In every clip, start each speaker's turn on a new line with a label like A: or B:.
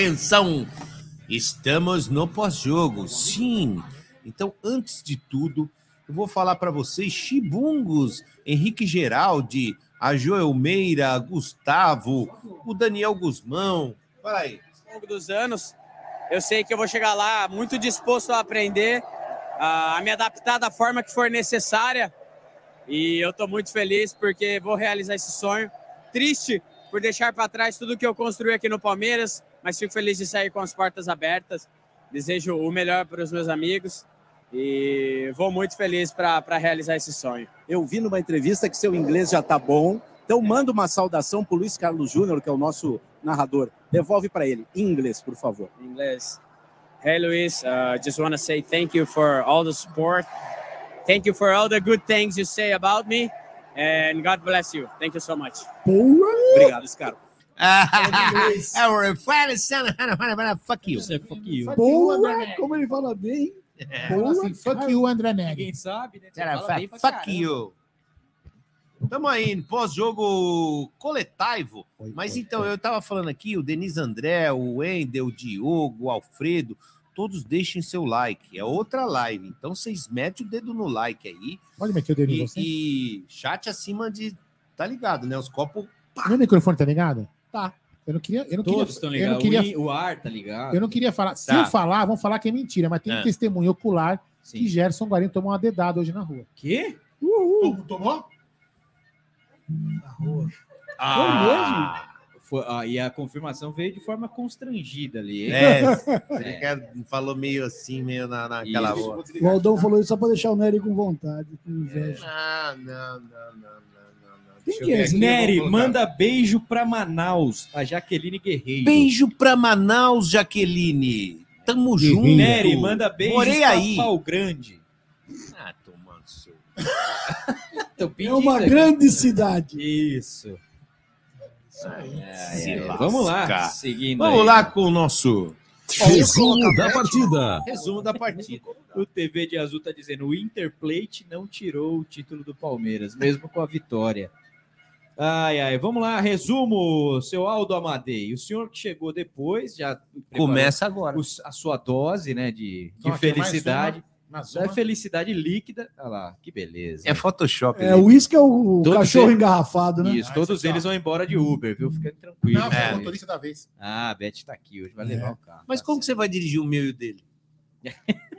A: atenção! Estamos no pós-jogo, sim. Então, antes de tudo, eu vou falar para vocês, chibungos, Henrique Geraldi, a Joel Meira, Gustavo, o Daniel Guzmão. Fala aí.
B: ao longo dos anos. Eu sei que eu vou chegar lá muito disposto a aprender, a me adaptar da forma que for necessária. E eu estou muito feliz porque vou realizar esse sonho. Triste por deixar para trás tudo que eu construí aqui no Palmeiras, mas fico feliz de sair com as portas abertas. Desejo o melhor para os meus amigos e vou muito feliz para realizar esse sonho.
C: Eu vi numa entrevista que seu inglês já tá bom. Então manda uma saudação pro Luiz Carlos Júnior, que é o nosso narrador. Devolve para ele em inglês, por favor.
B: in inglês. Hey Luis, uh, just want to say thank you for all the support. Thank you for all the good things you say about me. And God bless you. Thank you so much.
C: Obrigado, Scar.
A: Fuck you.
D: fuck you.
E: Porra! Como ele fala bem.
D: Fala assim, fuck you, André Neg.
F: Ninguém sabe, né?
A: Cara,
F: fala bem
A: fuck
F: caramba.
A: you. Tamo aí, no pós-jogo coletivo. Mas então, eu tava falando aqui, o Denis André, o Wendel, o Diogo, o Alfredo, todos deixem seu like. É outra live. Então, vocês metem o dedo no like aí.
D: Pode meter o dedo em
A: E,
D: você.
A: e chat acima de. Tá ligado, né? Os copos.
D: Meu microfone tá ligado? Tá. Eu não queria. Eu não
F: Todos
D: queria,
F: estão
D: eu não
F: ligados.
D: queria,
F: O, ar tá ligado.
D: eu não queria falar. Se
A: Tá.
D: eu falar, vão falar que é mentira, mas tem
A: É.
D: um testemunho ocular que
F: Sim.
D: Gerson Guarino tomou uma dedada hoje na rua.
F: Quê?
D: Tomou? Tomou?
A: Ah,
F: Foi, ah, e a confirmação veio de forma constrangida ali. hein?
A: é, ele quer- falou meio assim, meio na, naquela
F: Isso.
A: rua.
E: O Aldão falou isso só pra deixar o Nery com vontade, com inveja.
A: Ah, não, não, não, não, aqui, eu
F: Nery, manda beijo pra Manaus, a Jaqueline Guerreiro.
A: Beijo pra Manaus, Jaqueline. Tamo junto.
F: Nery, manda beijo
A: Morei
F: pra
A: aí.
F: Pau Grande.
A: Ah, tomando seu.
F: Tô
E: É uma
F: aqui.
E: grande cidade.
F: Isso. É, vamos lá, seguindo
A: Vamos
F: aí.
A: lá com o nosso
G: Resumo da partida.
A: resumo da partida.
F: O TV de Azul tá dizendo: o Interplate não tirou o título do Palmeiras, mesmo com a vitória. Ai, ai, vamos lá, resumo, seu Aldo Amadei. O senhor que chegou depois, já
A: Começa agora.
F: os- a sua dose, né, de, de
D: Então, é mais
F: felicidade.
D: Mas
F: É felicidade líquida. Olha lá, que beleza.
A: É Photoshop.
E: É,
A: né?
E: o uísque é o
F: Todos
E: cachorro
F: eles-
E: engarrafado, né?
F: Isso,
D: Ah,
F: todos
D: aqui,
F: eles vão embora de Uber, viu? Fica tranquilo.
D: Não, foi
A: É.
D: o motorista da vez.
F: Ah, a Beth tá aqui hoje, vai levar o carro.
A: Mas
F: Tá
A: como que você vai dirigir o meu e o dele?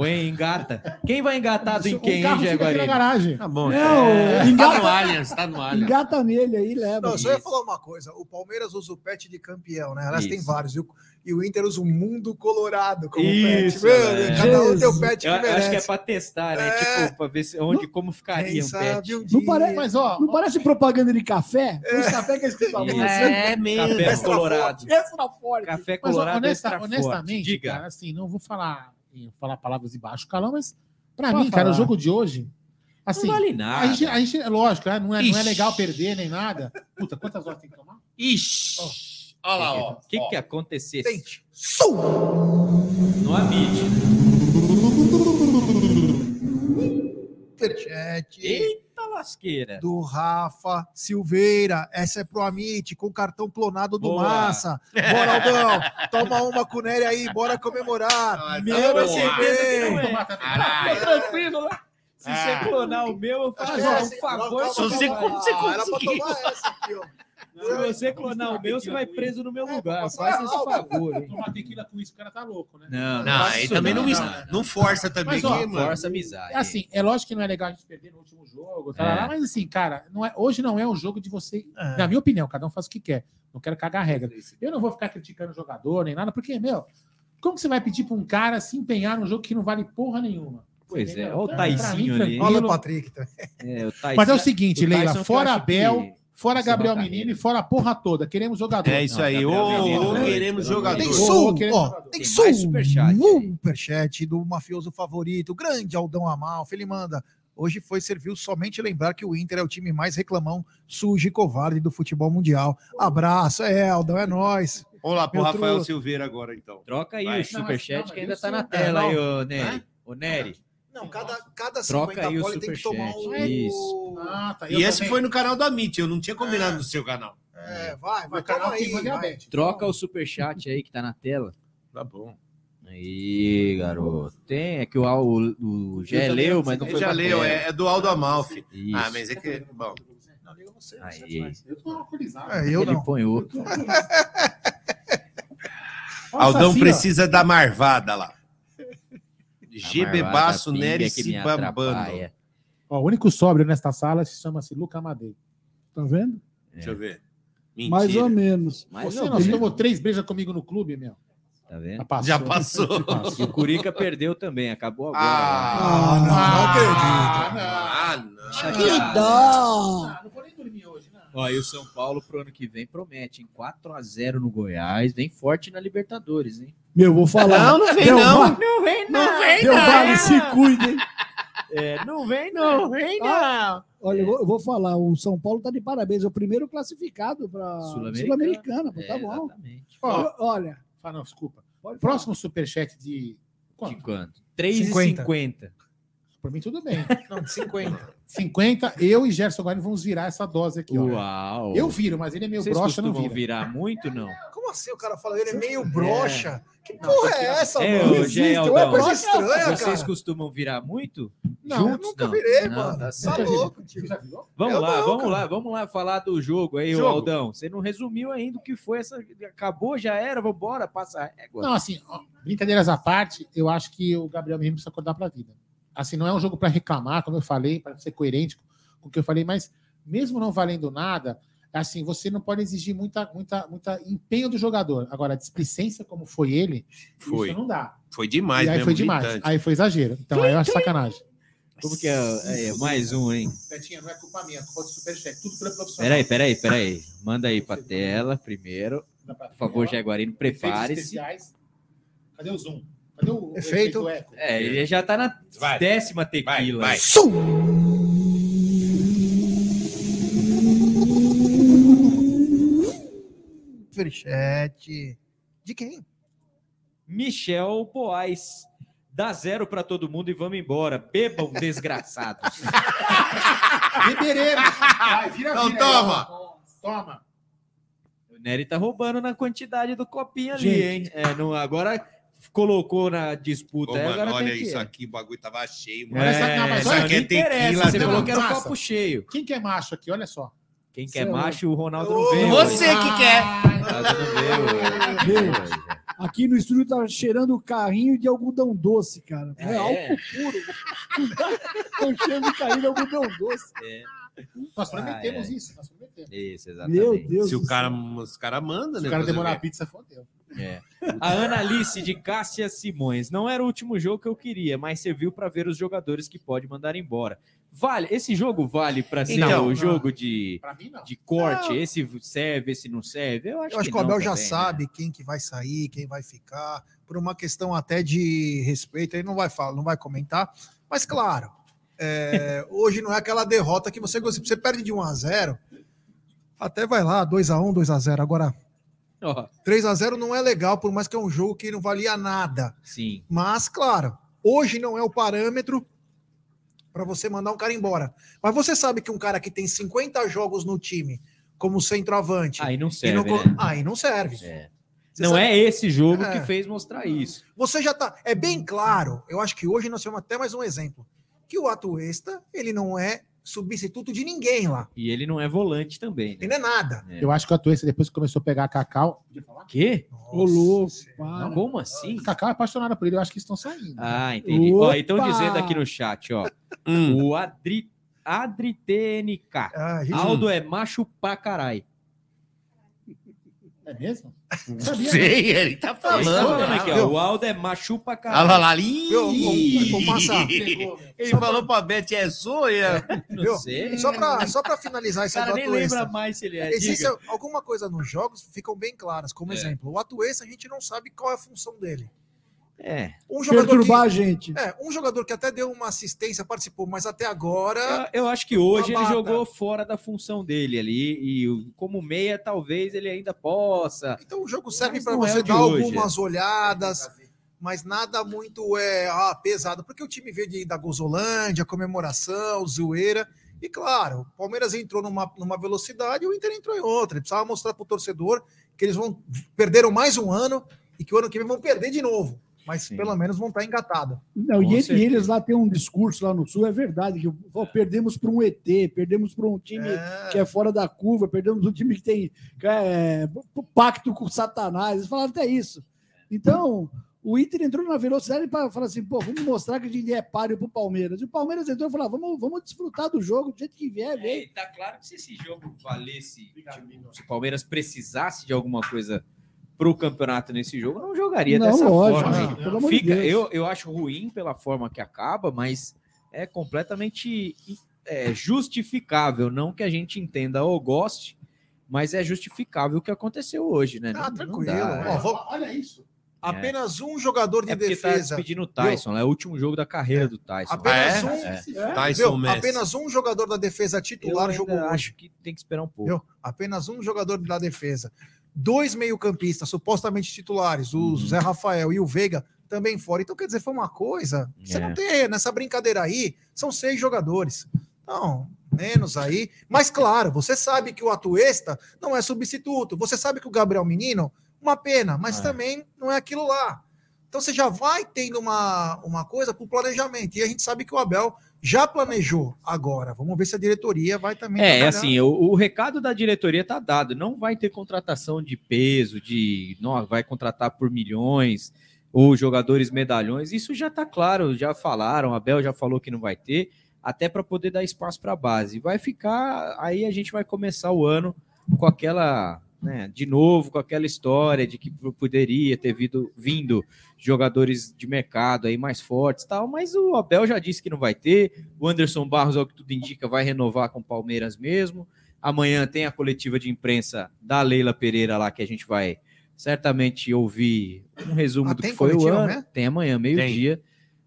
F: Põe engata. Quem vai engatado em
D: O
F: quem, hein,
D: carro fica aqui na
F: Jaguarino?
D: garagem.
A: Tá bom.
E: Não,
A: é, tá
E: engata-
A: no Allianz, tá no Allianz.
E: Engata nele aí, leva.
H: Não, eu só ia falar uma coisa. O Palmeiras usa o pet de campeão, né? Aliás, tem vários. E o, e o Inter usa o mundo colorado como
F: Isso,
H: pet. Meu,
F: é.
H: Cada um tem o pet que
F: Eu
H: merece.
F: acho que é pra testar, né?
H: É.
F: Tipo, pra ver se, onde, como ficaria um pet.
H: um
E: Não parece,
D: Mas, ó,
E: não parece propaganda de café? Os café que é escrito a assim.
A: É mesmo.
F: Café
H: Extra
F: colorado.
E: Extra forte.
F: Café
D: Mas, ó,
F: colorado
D: honesta-
F: extra
D: honestamente.
F: Diga.
D: cara, assim, não vou falar, em- falar palavras de baixo calão, mas pra
E: Pode
D: mim, cara, o
E: falar.
D: jogo de hoje, assim,
F: não vale nada.
D: a gente, a gente, é lógico, né, não, é, não é legal perder nem nada. Puta, quantas horas tem que tomar?
A: Ixi. Olha lá, ó.
F: O que,
A: ó.
F: que acontecesse?
H: Tente.
F: No Amid.
H: Superchat
F: Eita lasqueira.
H: do Rafa Silveira. Essa é pro Amit, com cartão clonado do
F: Boa.
H: Massa. Bora, Aldão. Toma uma com o Nery aí, bora comemorar.
F: Meu,
H: Ano
F: vai
H: que
F: ser
H: vem.
F: mesmo.
D: Tomar também.
A: Caralho.
F: tranquilo, né? Se
A: Ah.
F: você clonar o meu, eu faço um
H: é essa,
F: favor.
A: Se você- você
H: Ah, Era pra tomar essa aqui, ó.
F: Se você clonar o meu, você vai preso no meu lugar.
H: passar
F: esse favor, hein?
D: Tomar tequila com isso, o cara tá louco, né?
F: Não,
A: Não,
F: faça
A: aí também não,
F: não.
A: não força também,
D: Mas,
A: mano.
F: Força a amizade.
D: É assim, é lógico que não é legal a gente perder no último jogo, tá,
F: É.
D: mas assim, cara, não é, hoje não é um jogo de você,
H: É.
D: na minha opinião, cada um faz o que quer. Não quero cagar a regra. Eu não vou ficar criticando o jogador nem nada, porque, meu, como que você vai pedir pra um cara se empenhar num jogo que não vale porra nenhuma?
F: Pois é, olha o Taizinho ali.
H: Olha o Patrick. tá?
F: É, o
D: Mas é o seguinte,
F: o
D: Leila, fora Abel, fora Gabriel. Menino e fora a porra toda. Queremos jogador.
A: É isso aí. Ô, queremos jogador.
H: Tem ó,
D: jogador.
H: tem
F: Tem
H: som,
F: mais superchat
H: superchat do mafioso favorito, grande Aldão Amalfi, ele manda, hoje foi, serviu somente lembrar que o Inter é o time mais reclamão, sujo e covarde do futebol mundial. Abraço, é, Aldão, é nóis.
A: Vamos lá pro
H: Meu
A: Rafael. Silveira agora, então.
F: Troca aí
A: Vai.
F: o superchat que ainda tá na tela
H: é,
F: aí, ô Nery. Ô Nery.
H: Não, cada, cada
F: Troca
H: 50
F: aí o
H: bola tem que tomar um...
F: isso.
D: Ah, tá.
A: E esse foi no canal da MIT, eu não tinha combinado no seu canal.
H: É, vai, vai, calma aí, vai.
F: Troca o superchat aí que tá na tela.
A: Tá bom.
F: Aí, garoto. Tem, é que o, o, o Gé leu, mas não foi
A: já leu, é, é do Aldo Amalfi.
F: Isso.
A: Ah, mas é que. Bom.
H: Não, liga você,
F: Aí.
D: Eu tô alcoolizado.
H: É, eu
F: Ele
H: não.
F: põe outro.
A: Aldão
D: ó.
A: precisa da marvada lá. G
F: A marvada
A: Bebaço
F: pinga
A: Nery
F: que me
A: se bambando.
F: atrapalha.
D: Ó, o único sóbrio nesta sala se chama-se Luca Amadei.
E: Tá vendo?
A: Deixa eu ver.
E: Mais
A: Mentira.
E: ou menos.
F: Mas
D: Você
F: não,
D: não tomou três beijos comigo no clube, meu?
F: Tá vendo?
D: Já passou.
A: Já passou.
F: E o Curica perdeu também, acabou agora.
A: Ah,
H: não, não acredito.
A: Ah, não.
E: Dó!
D: Ah, não hoje, não.
F: Ó, e o São Paulo pro ano que vem promete, em 4x0 no Goiás, vem forte na Libertadores, hein?
E: Meu, vou falar.
A: Não, não vem não.
F: Não vem,
A: Não vem,
E: Del
A: não.
E: Valle, se cuidem.
F: É, não vem, não.
A: vem,
E: não. Olha, eu vou, eu vou falar, o São Paulo tá de parabéns, é o primeiro classificado para
F: Sul-Americana.
E: Sul-Americana, pô,
F: É,
E: tá bom.
F: Exatamente.
D: Ó,
E: Olha,
D: Ah, não, desculpa. Próximo superchat de.
F: De
D: Quanto?
F: quanto? 3,50.
D: Por mim, tudo bem.
H: Não, de 50.
D: 50, eu e Gerson Guarani vamos virar essa dose aqui, ó.
F: Uau.
D: Eu viro, mas ele é meio
F: Vocês
D: broxa, não vira.
F: virar muito, não?
H: Como assim o cara fala, ele é meio broxa? Que porra é essa,
F: É,
H: mano?
E: existe, é
F: Aldão,
H: coisa estranha,
F: Vocês
H: cara.
F: costumam virar muito?
D: Não,
H: eu
F: Juntos,
H: nunca
F: não.
H: virei,
F: Não,
H: mano.
F: tá
H: Tá, louco, tio.
F: Vamos
H: Eu
F: lá,
H: não,
F: vamos
H: cara.
F: lá, vamos lá falar do jogo aí,
A: Jogo.
F: Aldão. Você não resumiu ainda o que foi essa. Acabou, já era, vambora, passa a régua.
D: Não, assim, ó, brincadeiras à parte, eu acho que o Gabriel Menino precisa acordar para a vida. Assim, não é um jogo para reclamar, como eu falei, para ser coerente com o que eu falei, mas mesmo não valendo nada, assim, você não pode exigir muita, muita, muita empenho do jogador. Agora, displicência como foi ele,
A: Foi.
D: isso não dá.
A: Foi demais
D: e aí
A: mesmo.
D: foi demais.
A: gritante.
D: Aí foi exagero. Então aí eu acho sacanagem.
F: Como que é? é, mais um, hein?
D: Betinha, não é culpa minha, é culpa do Superchat. Tudo pelo profissional.
F: Peraí, peraí, peraí. Manda aí pra tela primeiro. Por favor, Jaguarino, prepare-se.
D: Cadê o zoom? Cadê o
H: Efeito.
D: eco?
F: É, ele já tá na
A: Vai.
F: décima tequila.
A: Vai, vai.
H: Superchat. De quem?
F: Michel Poais. Dá zero pra todo mundo e vamos embora. Bebam, desgraçados.
D: Beberemos. Vai, vira,
A: Não,
D: vira.
A: toma.
D: Toma.
F: o Nery tá roubando na quantidade do copinho ali,
E: Gente.
F: hein? É, não, agora colocou na disputa.
A: Ô,
F: aí
A: mano,
F: agora
A: olha
F: tem que...
A: isso aqui, o bagulho tava cheio, mano.
D: Olha essa- não,
F: aqui é
A: não interessa,
F: tequila. Você falou que era um copo cheio.
D: Quem que é macho aqui? Olha só.
F: Quem quer
E: é
F: macho, o Ronaldo
H: Ô,
F: não veio.
A: Você
F: hoje.
A: que quer.
F: Ronaldo não veio
E: aqui no estúdio tá cheirando carrinho de algodão doce, cara. É,
F: É.
E: álcool puro. Cheiro de carrinho de algodão doce.
F: É,
D: Nós prometemos
F: Ah, é.
D: isso. Nós prometemos.
F: isso, exatamente.
E: Meu Deus
A: Se o cara, os caras mandam,
D: Se
A: né?
D: o cara
A: fazer
D: demorar
A: o
D: a pizza, fodeu.
F: É. A Analice de Cássia Simões. Não era o último jogo que eu queria, mas serviu para ver os jogadores que pode mandar embora. Vale, esse jogo vale para ser
A: Então,
F: o
D: não.
F: jogo de,
D: Pra mim, não.
F: de corte? Esse serve, esse não serve? Eu acho,
H: Eu acho que, o
F: não
H: Abel já
F: também, né?
H: sabe quem que vai sair, quem vai ficar, por uma questão até de respeito, ele não vai falar, não vai comentar, mas claro, é, hoje não é aquela derrota que você gosta. Você perde de 1 a 0 até vai lá, 2 a 1 2 a 0 Agora,
F: Ó,
H: 3 a 0 não é legal, por mais que é um jogo que não valia nada.
F: sim.
H: Mas, claro, hoje não é o parâmetro para você mandar um cara embora. Mas você sabe que um cara que tem 50 jogos no time como centroavante,
F: Aí não serve,
H: não,
F: né?
H: aí não serve.
F: É. Não
H: sabe-
F: é esse jogo
H: É.
F: que fez mostrar isso.
H: Você já tá. É bem claro. Eu acho que hoje nós temos até mais um exemplo. Que o Atuesta, ele não é substituto de ninguém lá.
F: E ele não é volante também.
H: Ele
F: Né?
H: não é nada.
F: É.
D: Eu acho que a Atuesta, depois que começou a pegar a Cacau. Podia falar?
F: Quê?
E: Ô, louco.
F: Como assim?
D: A Cacau é apaixonada por ele, eu acho que estão saindo.
F: Ah, entendi. Ó, estão
E: Opa!
F: dizendo aqui no chat, ó.
A: Hum.
F: O Adri, Adri TNK.
H: Ah,
F: Aldo é macho pra caralho.
D: É mesmo?
A: Sei, ele tá
F: Ele tá falando
A: falando.
F: aqui, ó, o Aldo é machu pra
A: Olha
F: caralho.
A: lá? Ele falou pra Beth, é zoia.
F: Não
H: Viu?
F: sei.
H: Só para só pra finalizar
F: O
H: esse
F: cara nem
H: Atuesta.
F: lembra mais se ele é.
H: Existe alguma coisa nos jogos ficam bem claras, como
F: É.
H: exemplo. O Atuesta a gente não sabe qual é a função dele.
F: É.
H: Um jogador
E: Perturbar
H: que,
E: a gente.
H: é, um jogador que até deu uma assistência, participou, mas até agora
F: Eu, eu acho que hoje ele jogou fora da função dele ali. E como meia, talvez ele ainda possa.
H: Então o jogo serve para
F: é
H: você
F: de
H: dar
F: hoje,
H: algumas olhadas, mas nada muito é, ah, pesado, porque o time veio de, da Gozolândia, comemoração, zoeira. E claro, o Palmeiras entrou numa, numa velocidade e o Inter entrou em outra. Ele precisava mostrar para o torcedor que eles vão perderam mais um ano e que o ano que vem vão perder de novo. Mas
F: Sim.
H: pelo menos vão estar engatados.
E: Não, e, ele- e eles lá têm um discurso lá no Sul, é verdade, que pô, perdemos para um ET, perdemos para um time que é fora da curva, perdemos um time que tem que é, pacto com Satanás. Eles falaram até isso. Então, o Inter entrou na velocidade para falar assim: pô, vamos mostrar que a gente é páreo pro Palmeiras. E o Palmeiras entrou e falou: ah, vamos, vamos desfrutar do jogo do jeito que vier,
F: É,
E: vem.
F: e tá claro que se esse jogo valesse, tipo, se o Palmeiras precisasse de alguma coisa pro campeonato nesse jogo, não jogaria
E: Não,
F: dessa
E: lógico,
F: forma.
E: não, pelo amor de
F: Fica,
E: Deus.
F: eu, eu acho ruim pela forma que acaba, mas é completamente é, justificável. Não que a gente entenda ou goste, mas é justificável o que aconteceu hoje, né?
H: Ah,
F: Não- não
H: tranquilo.
F: dá,
H: Ó,
F: é.
H: vou-
D: Olha isso.
H: Apenas um jogador de
F: É tá
H: defesa.
F: despedindo o Tyson, é o último jogo da carreira do Tyson.
H: Apenas
A: Ah,
H: um.
F: é?
A: Tyson Messi.
H: Apenas um jogador da defesa
F: Eu
H: titular
F: ainda
H: jogou hoje.
F: acho que tem que esperar um pouco.
H: Viu? Apenas um jogador da defesa. Dois meio-campistas supostamente titulares, o
F: Uhum.
H: Zé Rafael e o Veiga, também fora. Então, quer dizer, foi uma coisa. Você
F: É.
H: não tem. Nessa brincadeira aí, são seis jogadores. Então, menos aí. Mas, claro, você sabe que o Atuesta não é substituto. Você sabe que o Gabriel Menino, uma pena, mas
F: É.
H: também não é aquilo lá. Então, você já vai tendo uma, uma coisa para o planejamento. E a gente sabe que o Abel já planejou agora. Vamos ver se a diretoria vai também.
F: É,
H: trabalhar.
F: assim, o, o recado da diretoria tá dado. Não vai ter contratação de peso, de não vai contratar por milhões ou jogadores medalhões. Isso já tá claro, já falaram. A Abel já falou que não vai ter, até para poder dar espaço para a base. Vai ficar, aí a gente vai começar o ano com aquela, né, de novo, com aquela história de que poderia ter vindo, vindo jogadores de mercado aí mais fortes, tal. Mas o Abel já disse que não vai ter. O Anderson Barros, ao que tudo indica, vai renovar com o Palmeiras mesmo. Amanhã tem a coletiva de imprensa da Leila Pereira lá, que a gente vai certamente ouvir um resumo
H: Ah,
F: do que foi o ano.
H: mesmo?
F: Tem amanhã, meio-dia,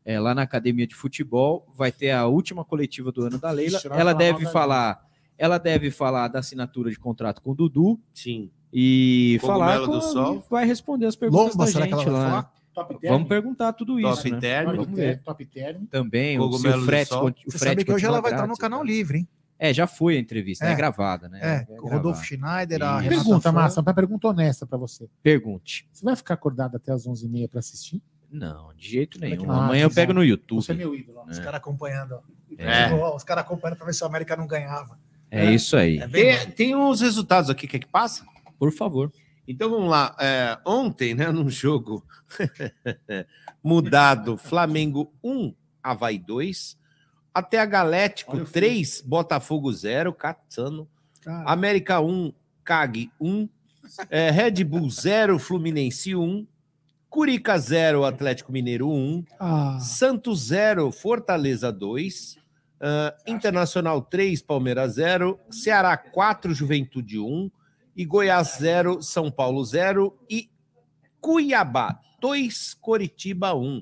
F: é, lá na Academia de Futebol. Vai ter a última coletiva do ano da Leila.
D: Ixi,
F: Ela deve falar, ela deve falar da assinatura de contrato com o Dudu
A: Sim.
F: e falar
A: Cogumelo do
F: com-
A: Sol.
F: vai responder as perguntas
H: Lomba,
F: da
H: será
F: gente
H: que ela vai
F: lá.
H: falar?
D: Top term.
F: Vamos perguntar tudo isso,
A: Top
F: né?
A: term.
D: Top
F: Vamos ver.
D: top term.
F: Também,
A: Cogumelo
F: o
A: do
F: frete,
A: Sol.
F: o
H: Você
F: frete
H: sabe que hoje ela vai estar no canal livre, hein?
F: É, já foi a entrevista, é,
H: É.
F: gravada, né?
H: É, com o Rodolfo. Schneider, a. Renata
D: Pergunta. Massa, uma pergunta honesta pra você.
F: Pergunte.
D: Você vai ficar acordado até as 11h30 pra assistir?
F: Não, de jeito nenhum.
D: Ah,
F: Amanhã eu pego no YouTube.
D: Você é meu ídolo.
H: Os caras acompanhando. ó.
A: É.
H: Ó, Os caras acompanhando para ver se o América não ganhava.
F: É isso aí.
H: É
A: Tem, tem uns resultados aqui, quer que passa?
F: Por favor.
A: Então vamos lá. É, ontem, né, num jogo mudado, Flamengo 1, Havaí 2, até a Galético
E: Olha o
A: 3, Botafogo 0, Catano,
E: Cara,
A: América 1, CAG 1, é, Red Bull 0, Fluminense 1, Curica 0, Atlético Mineiro 1,
E: ah,
A: Santos 0, Fortaleza 2, ah, Internacional 3, Palmeiras 0, Ceará 4, Juventude 1, e Goiás 0, São Paulo 0 e Cuiabá 2, Coritiba 1.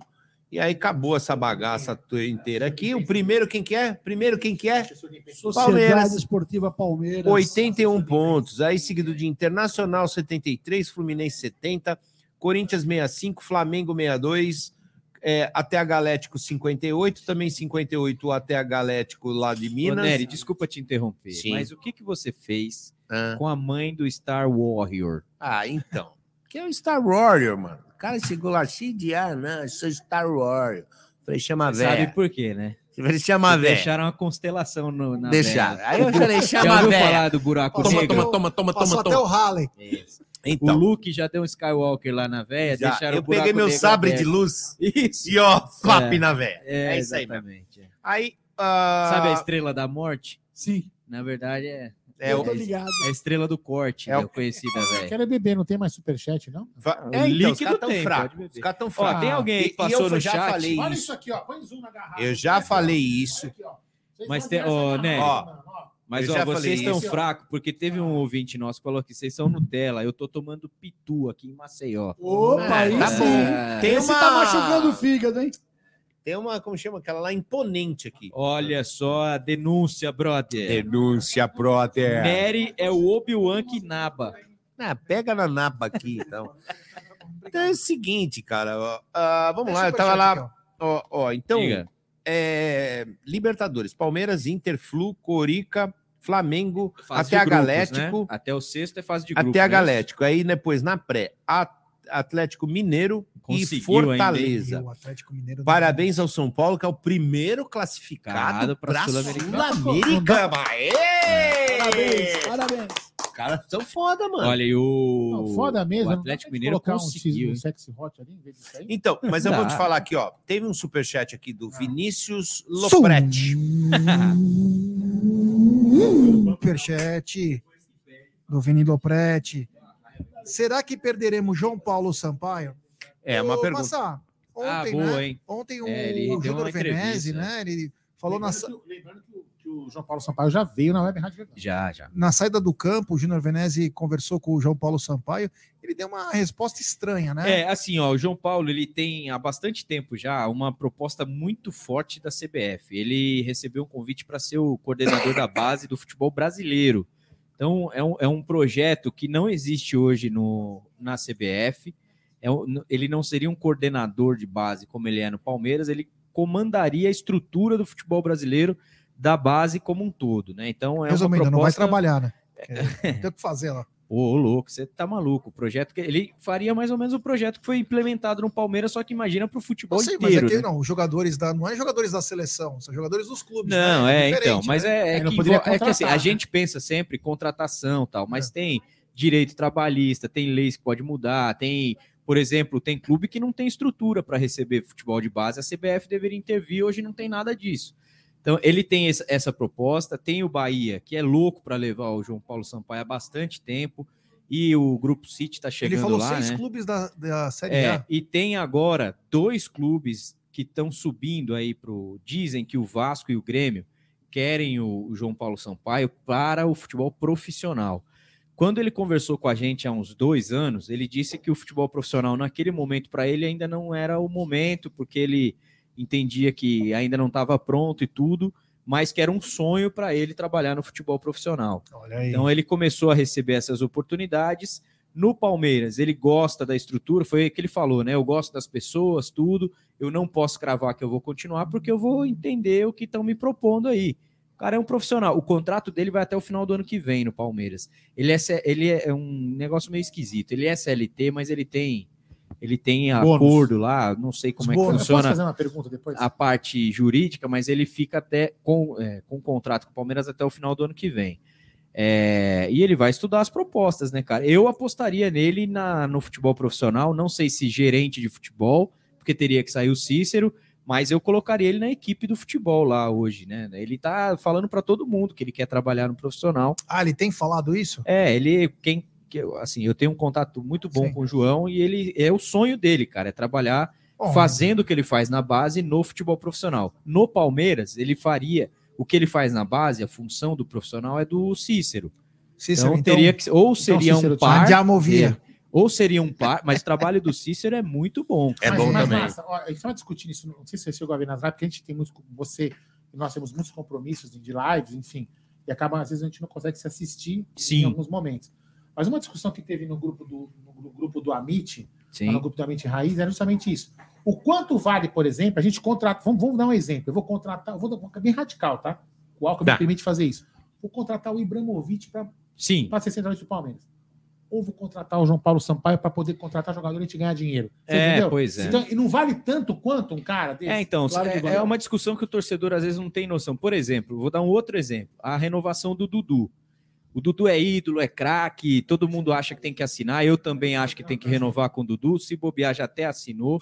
A: E aí acabou essa bagaça toda inteira aqui. O primeiro quem que é? Primeiro quem que é?
E: Sociedade
A: Palmeiras.
E: Esportiva Palmeiras.
A: 81 pontos. Aí seguido de Internacional 73, Fluminense 70, Corinthians 65, Flamengo 62, é, até a Galético 58, também 58 até a Galético lá de Minas.
F: Nery, desculpa te interromper,
A: Sim.
F: mas o que, que você fez
A: Ah.
F: com a mãe do Star Warrior?
A: Ah, então. Que é o Star Warrior, mano. O cara chegou lá cheio de ar, não, eu sou Star Warrior. Falei, chama
F: Você Sabe
A: velho.
F: por quê, né?
A: Falei, chama velho.
F: Deixaram uma constelação no, na
A: Deixaram. Aí eu falei, chama velho.
F: falar do buraco
A: Toma,
F: negro?
A: toma, toma, toma,
H: Passou
A: toma,
H: até
A: toma.
H: o Halley.
F: Isso. O
A: Então,
F: Luke já deu um Skywalker lá na véia,
A: já,
F: deixaram
A: eu
F: o
A: peguei meu sabre
F: aberto.
A: de luz
F: Isso.
A: e ó, flap
F: É.
A: na velha.
F: É,
A: É isso aí mesmo.
F: exatamente. é.
A: Aí, ah,
F: Sabe a estrela da morte?
E: Sim.
F: Na verdade, é,
A: É,
E: Eu
A: o-
E: tô ligado.
F: É a estrela do corte,
A: É o-
F: é conhecida,
D: Eu
F: velho.
D: quero beber, não tem mais superchat, não?
A: Va-
F: O
A: É, então,
F: líquido
A: tão
F: tem, beber.
A: Os caras tão fracos.
F: tem alguém aí que passou
A: eu
F: no
A: já
F: chat.
A: falei
D: Olha
A: isso.
D: isso aqui, ó. Põe zoom na garrafa.
A: Eu já falei isso.
F: Mas tem- ó,
D: mano, ó.
F: Mas ó, vocês estão fracos, porque teve um ouvinte nosso que falou que vocês são Nutella. Eu tô tomando pitu aqui em Maceió.
E: Opa,
A: É,
E: aí
A: tá
E: sim.
F: bom.
A: Tem
E: Esse
A: uma-
E: tá machucando o fígado, hein?
A: Tem uma, como chama? Aquela lá imponente aqui.
F: Olha só a denúncia, brother.
A: Denúncia, brother.
F: Nery é o Obi-Wan Kinaba.
A: Ah, pega na napa aqui, então. Então é o seguinte, cara. ó, ah, vamos lá, eu tava lá. Ó, ó, então,
F: Diga.
A: é, Libertadores, Palmeiras, Inter, Flu, Corica, Flamengo,
F: Fase
A: até a
F: grupos,
A: Galético,
F: né? Até o sexto é fase de grupo.
A: até a
F: né?
A: Galético. Aí depois na pré, Atlético Mineiro e
F: Conseguiu
A: Fortaleza.
H: O Atlético Mineiro.
A: Parabéns ao São Paulo, que é o primeiro classificado para
F: Sul-Americana.
A: Sul-Americana.
E: Parabéns, parabéns.
A: Os caras são foda, mano.
F: Olha, e o,
D: Não, foda mesmo.
F: o Atlético Mineiro conseguiu.
D: um sexy hot ali, em vez disso aí?
A: Então, mas eu vou te falar aqui, ó. Teve um superchat aqui do Vinícius
H: Sum.
A: Lopretti.
H: Superchat do Vini Lopretti. Será que perderemos João Paulo Sampaio?
A: É uma
H: Ô,
A: pergunta.
H: Massa, ontem,
F: Ah, boa,
H: né?
F: hein?
H: Ontem o
F: É, deu
H: Júnior Venezi,
F: entrevista.
H: né? Ele falou na,
D: Lembrando, que, lembrando que o- João Paulo Sampaio já veio na Web Rádio.
F: Já, já.
H: na saída do campo, o Júnior Venezi conversou com o João Paulo Sampaio. Ele deu uma resposta estranha, né?
F: É, assim, ó, o João Paulo, ele tem há bastante tempo já uma proposta muito forte da CBF. Ele recebeu um convite para ser o coordenador da base do futebol brasileiro. Então, é um, é um projeto que não existe hoje no, na CBF. É ele não seria um coordenador de base como ele é no Palmeiras, ele comandaria a estrutura do futebol brasileiro da base como um todo, né? Então, é
H: Resumindo,
F: uma
H: não vai
F: proposta...
H: trabalhar, né? Não tem o que fazer lá.
F: Ô, louco, você tá maluco. O projeto que ele faria mais ou menos o projeto que foi implementado no Palmeiras, só que imagina pro futebol
H: Eu sei, mas
F: inteiro.
H: é que
F: né?
H: não, os jogadores da. Não é jogadores da seleção, são jogadores dos clubes.
F: Não,
H: né?
F: é,
H: diferente,
F: então, mas
H: né?
F: é, é que, é que assim, a
D: né?
F: gente pensa sempre em contratação tal, mas tem direito trabalhista, tem leis que pode mudar, tem, por exemplo, tem clube que não tem estrutura para receber futebol de base, a CBF deveria intervir, hoje não tem nada disso. Então, ele tem essa proposta, tem o Bahia, que é louco para levar o João Paulo Sampaio há bastante tempo, e o Grupo City está chegando
H: Ele falou
F: lá,
H: seis
F: né?
H: clubes da, da Série
F: É,
H: A.
F: e tem agora dois clubes que estão subindo aí pro. Dizem que o Vasco e o Grêmio querem o, o João Paulo Sampaio para o futebol profissional. Quando ele conversou com a gente há uns dois anos, ele disse que o futebol profissional, naquele momento, para ele ainda não era o momento, porque ele entendia que ainda não estava pronto e tudo, mas que era um sonho para ele trabalhar no futebol profissional. Então ele começou a receber essas oportunidades. No Palmeiras, ele gosta da estrutura, foi o que ele falou, né? Eu gosto das pessoas, tudo. Eu não posso cravar que eu vou continuar, porque eu vou entender o que estão me propondo aí. O cara é um profissional. O contrato dele vai até o final do ano que vem no Palmeiras. Ele é, ele é um negócio meio esquisito. Ele é CLT, mas ele tem ele tem
D: Bônus.
F: acordo lá, não sei como é que
H: bônus.
F: Funciona
D: fazer uma pergunta depois?
F: a parte jurídica, mas ele fica até com, é, com contrato com o Palmeiras até o final do ano que vem. É, e ele vai estudar as propostas, né, cara? Eu apostaria nele na, no futebol profissional, não sei se gerente de futebol, porque teria que sair o Cícero, mas eu colocaria ele na equipe do futebol lá hoje, né? Ele tá falando para todo mundo que ele quer trabalhar no profissional.
H: Ah, ele tem falado isso?
F: É, ele quem que eu- assim, eu tenho um contato muito bom
H: Sim.
F: com o João e ele é o sonho dele, cara, é trabalhar
H: Bom,
F: fazendo o que ele faz na base no futebol profissional. No Palmeiras, ele faria o que ele faz na base, a função do profissional é do Cícero.
H: Cícero,
F: então, teria que ou seria
D: Cícero
F: um par, é, ou seria um par, mas o trabalho do Cícero é muito bom.
A: É
D: Mas-
A: bom
D: mas,
A: também.
D: Massa, ó, a gente estava discutindo isso, não sei se você chegou a ver nas lives, porque a gente tem muitos, você e nós temos muitos compromissos de, de lives, enfim, e acaba, às vezes, a gente não consegue se assistir
F: Sim.
D: em alguns momentos. Mas uma discussão que teve no grupo do, no, grupo do Amit, no grupo do Amit Raiz, era justamente isso. O quanto vale, por exemplo, a gente contrata, vamos, vamos dar um exemplo, eu vou contratar, eu vou dar bem radical, tá? O Alckmin
A: Tá.
D: me permite fazer isso. Vou contratar o Ibrahimovic para ser centralista do Palmeiras. Ou vou contratar o João Paulo Sampaio para poder contratar jogador e a gente ganhar dinheiro. Você
F: É,
D: entendeu?
F: pois é.
D: Então, e não vale tanto quanto um cara desse?
F: É, então,
D: Claro
F: é, é uma discussão que o torcedor às vezes não tem noção. Por exemplo, vou dar um outro exemplo: a renovação do Dudu. O Dudu é ídolo, é craque, todo mundo acha que tem que assinar. Eu também acho que tem que renovar com o Dudu. Se bobear, já até assinou.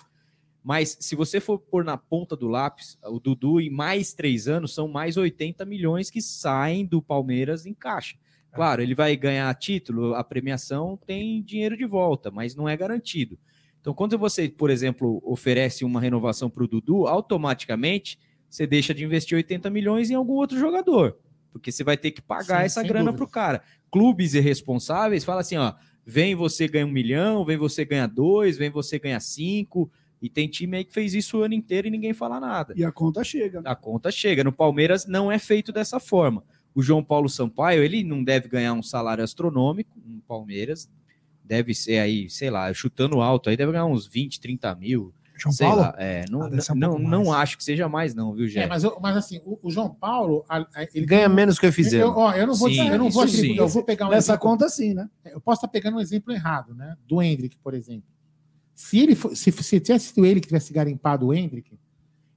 F: Mas se você for pôr na ponta do lápis, o Dudu, em mais três anos, são mais 80 milhões que saem do Palmeiras em caixa. Claro, ele vai ganhar título, a premiação tem dinheiro de volta, mas não é garantido. Então, quando você, por exemplo, oferece uma renovação para o Dudu, automaticamente você deixa de investir 80 milhões em algum outro jogador, porque você vai ter que pagar
D: Sim,
F: essa grana
D: dúvida.
F: para o cara. Clubes irresponsáveis falam assim: ó, vem você ganha um milhão, vem você ganha dois, vem você ganha cinco. E tem time aí que fez isso o ano inteiro e ninguém fala nada.
E: E a conta chega.
F: A conta chega. No Palmeiras não é feito dessa forma. O João Paulo Sampaio, ele não deve ganhar um salário astronômico no Palmeiras. Deve ser aí, sei lá, chutando alto, aí deve ganhar uns 20, 30 mil.
H: João
F: sei
H: Paulo?
F: lá. É, não,
H: Ah, ser um
F: não, não acho que seja mais, não, viu, Gé?
D: É, mas, eu- mas assim, o, o João Paulo, a- a- ele
A: Ganha
D: tem-
A: menos que eu
D: Eu,
A: fizeram.
D: ó, eu não vou,
F: Sim,
D: dizer- eu não vou, assim,
F: sim.
D: eu vou pegar um
E: Nessa
D: exemplo-
E: conta, sim, né?
D: Eu posso estar pegando um exemplo errado, né? Do Hendrick, por exemplo. Se ele fo- se, se tivesse sido ele que tivesse garimpado o Hendrick,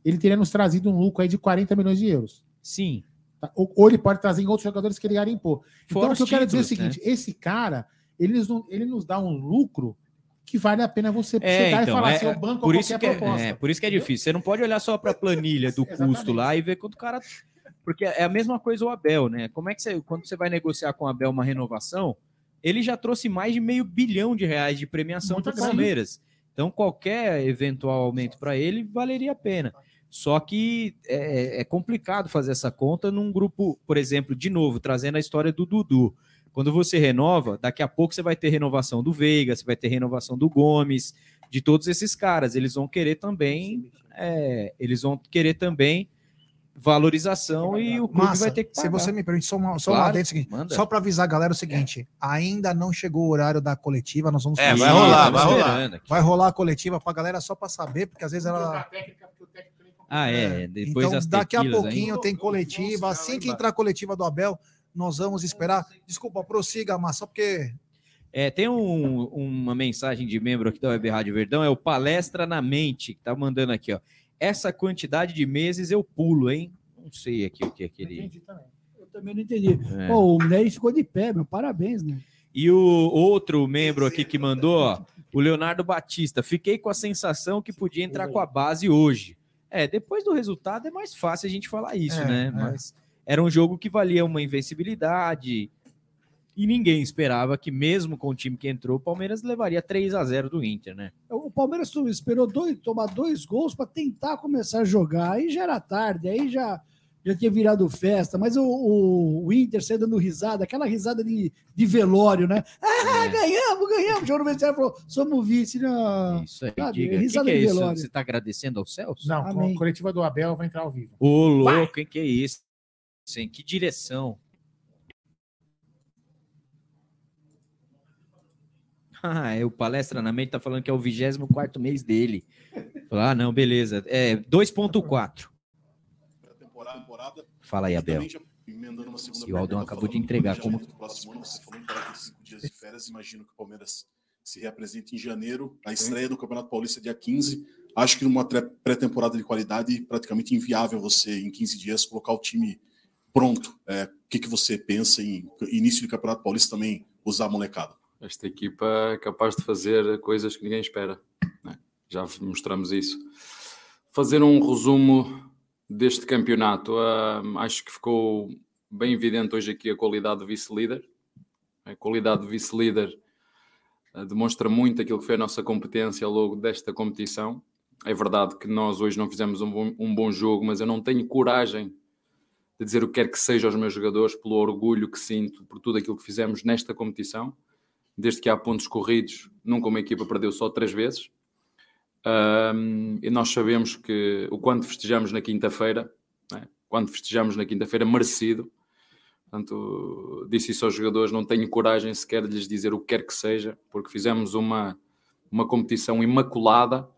D: ele teria nos trazido um lucro aí de 40 milhões de euros.
F: Sim.
D: tá? Ou, ou ele pode trazer em outros jogadores que ele garimpou. Então,
F: Fora
D: o que eu
F: os
D: quero dizer é o
F: títulos,
D: seguinte: esse cara, ele nos, ele nos dá um lucro que vale a pena você
F: É,
D: chegar
F: então,
D: e falar
F: é,
D: assim, eu banco
F: por isso que é,
D: proposta.
F: é, por isso que é difícil. Você não pode olhar só para a planilha do custo lá e ver quanto o cara. Porque é a mesma coisa o Abel, né? Como é que você, quando você vai negociar com o Abel uma renovação, ele já trouxe mais de meio bilhão de reais de premiação para o Palmeiras. Então, qualquer eventual aumento para ele valeria a pena. Só que é, é complicado fazer essa conta num grupo, por exemplo, de novo, trazendo a história do Dudu. Quando você renova, daqui a pouco você vai ter renovação do Veiga, você vai ter renovação do Gomes, de todos esses caras. Eles vão querer também, é, eles vão querer também valorização e o clube
H: Massa,
F: vai ter que
H: se
F: pagar.
H: você me permite, só uma, só
F: Claro,
H: seguinte. Só para avisar a galera é o seguinte: ainda não chegou o horário da coletiva, nós vamos
A: É,
H: fazer-
A: vai rolar,
F: Estamos
A: vai rolar.
H: Vai rolar a coletiva pra galera só para saber, porque às vezes ela.
F: Ah, é. Depois
H: então, daqui a pouquinho
F: aí.
H: tem coletiva. Assim que entrar a coletiva do Abel, nós vamos esperar. Desculpa, prossiga, mas só porque.
F: É, tem um- uma mensagem de membro aqui da Web Rádio Verdão, é o Palestra na Mente, que tá mandando aqui, ó. Essa quantidade de meses eu pulo, hein? Não sei aqui o que é aquele.
D: Entendi também.
E: Eu também não entendi.
F: É.
E: Pô, o Ney ficou de pé, meu. Parabéns, né?
F: E o outro membro aqui que mandou, ó, o Leonardo Batista. Fiquei com a sensação que podia entrar com a base hoje. É, depois do resultado é mais fácil a gente falar isso,
H: É,
F: né?
H: é.
F: Mas era um jogo que valia uma invencibilidade. E ninguém esperava que, mesmo com o time que entrou, o Palmeiras levaria 3 a 0 do Inter, né?
E: O Palmeiras esperou dois, tomar dois gols para tentar começar a jogar. Aí já era tarde, aí já, já tinha virado festa. Mas o, o, o Inter saiu dando risada, aquela risada de, de velório, né? Ah,
F: É.
E: ganhamos, ganhamos. O João Vestiário falou: somos vice. Não.
F: Isso aí,
E: sabe,
F: diga. O que,
E: risada
F: que é
E: de
F: isso?
E: velório.
F: Você está agradecendo aos céus?
D: Não,
E: Amém.
D: a coletiva do Abel vai entrar ao vivo.
F: Ô, louco, hein? Que é isso? Em que direção? Ah, é, o Palestra na mente tá falando que é o 24 mês dele. Ah, não, beleza. É 2.4.
I: temporada, temporada.
F: Fala aí, Abel.
I: Também já emendando uma segunda
F: E o Aldão acabou de entregar como-
I: do próximo ano, você falou em 45 dias de férias, imagino que o Palmeiras se reapresente em janeiro, a estreia do Campeonato Paulista dia 15. Acho que numa pré-temporada de qualidade, praticamente inviável você, em 15 dias, colocar o time pronto. É, o que, que você pensa em início de Campeonato Paulista também usar a molecada?
J: Esta equipa é capaz de fazer coisas que ninguém espera. né? Já mostramos isso. Fazer um resumo deste campeonato. ah, acho que ficou bem evidente hoje aqui a qualidade do vice-líder. A qualidade do vice-líder ah, demonstra muito aquilo que foi a nossa competência ao longo desta competição. É verdade que nós hoje não fizemos um bom, um bom jogo, mas eu não tenho coragem de dizer o que quer que seja aos meus jogadores, pelo orgulho que sinto por tudo aquilo que fizemos nesta competição desde que há pontos corridos, nunca uma equipa perdeu só três vezes. Ahm, e nós sabemos que o quanto festejamos na quinta-feira, né? quando festejamos na quinta-feira, merecido. Portanto, disse isso aos jogadores, não tenho coragem sequer de lhes dizer o que quer que seja, porque fizemos uma, uma competição imaculada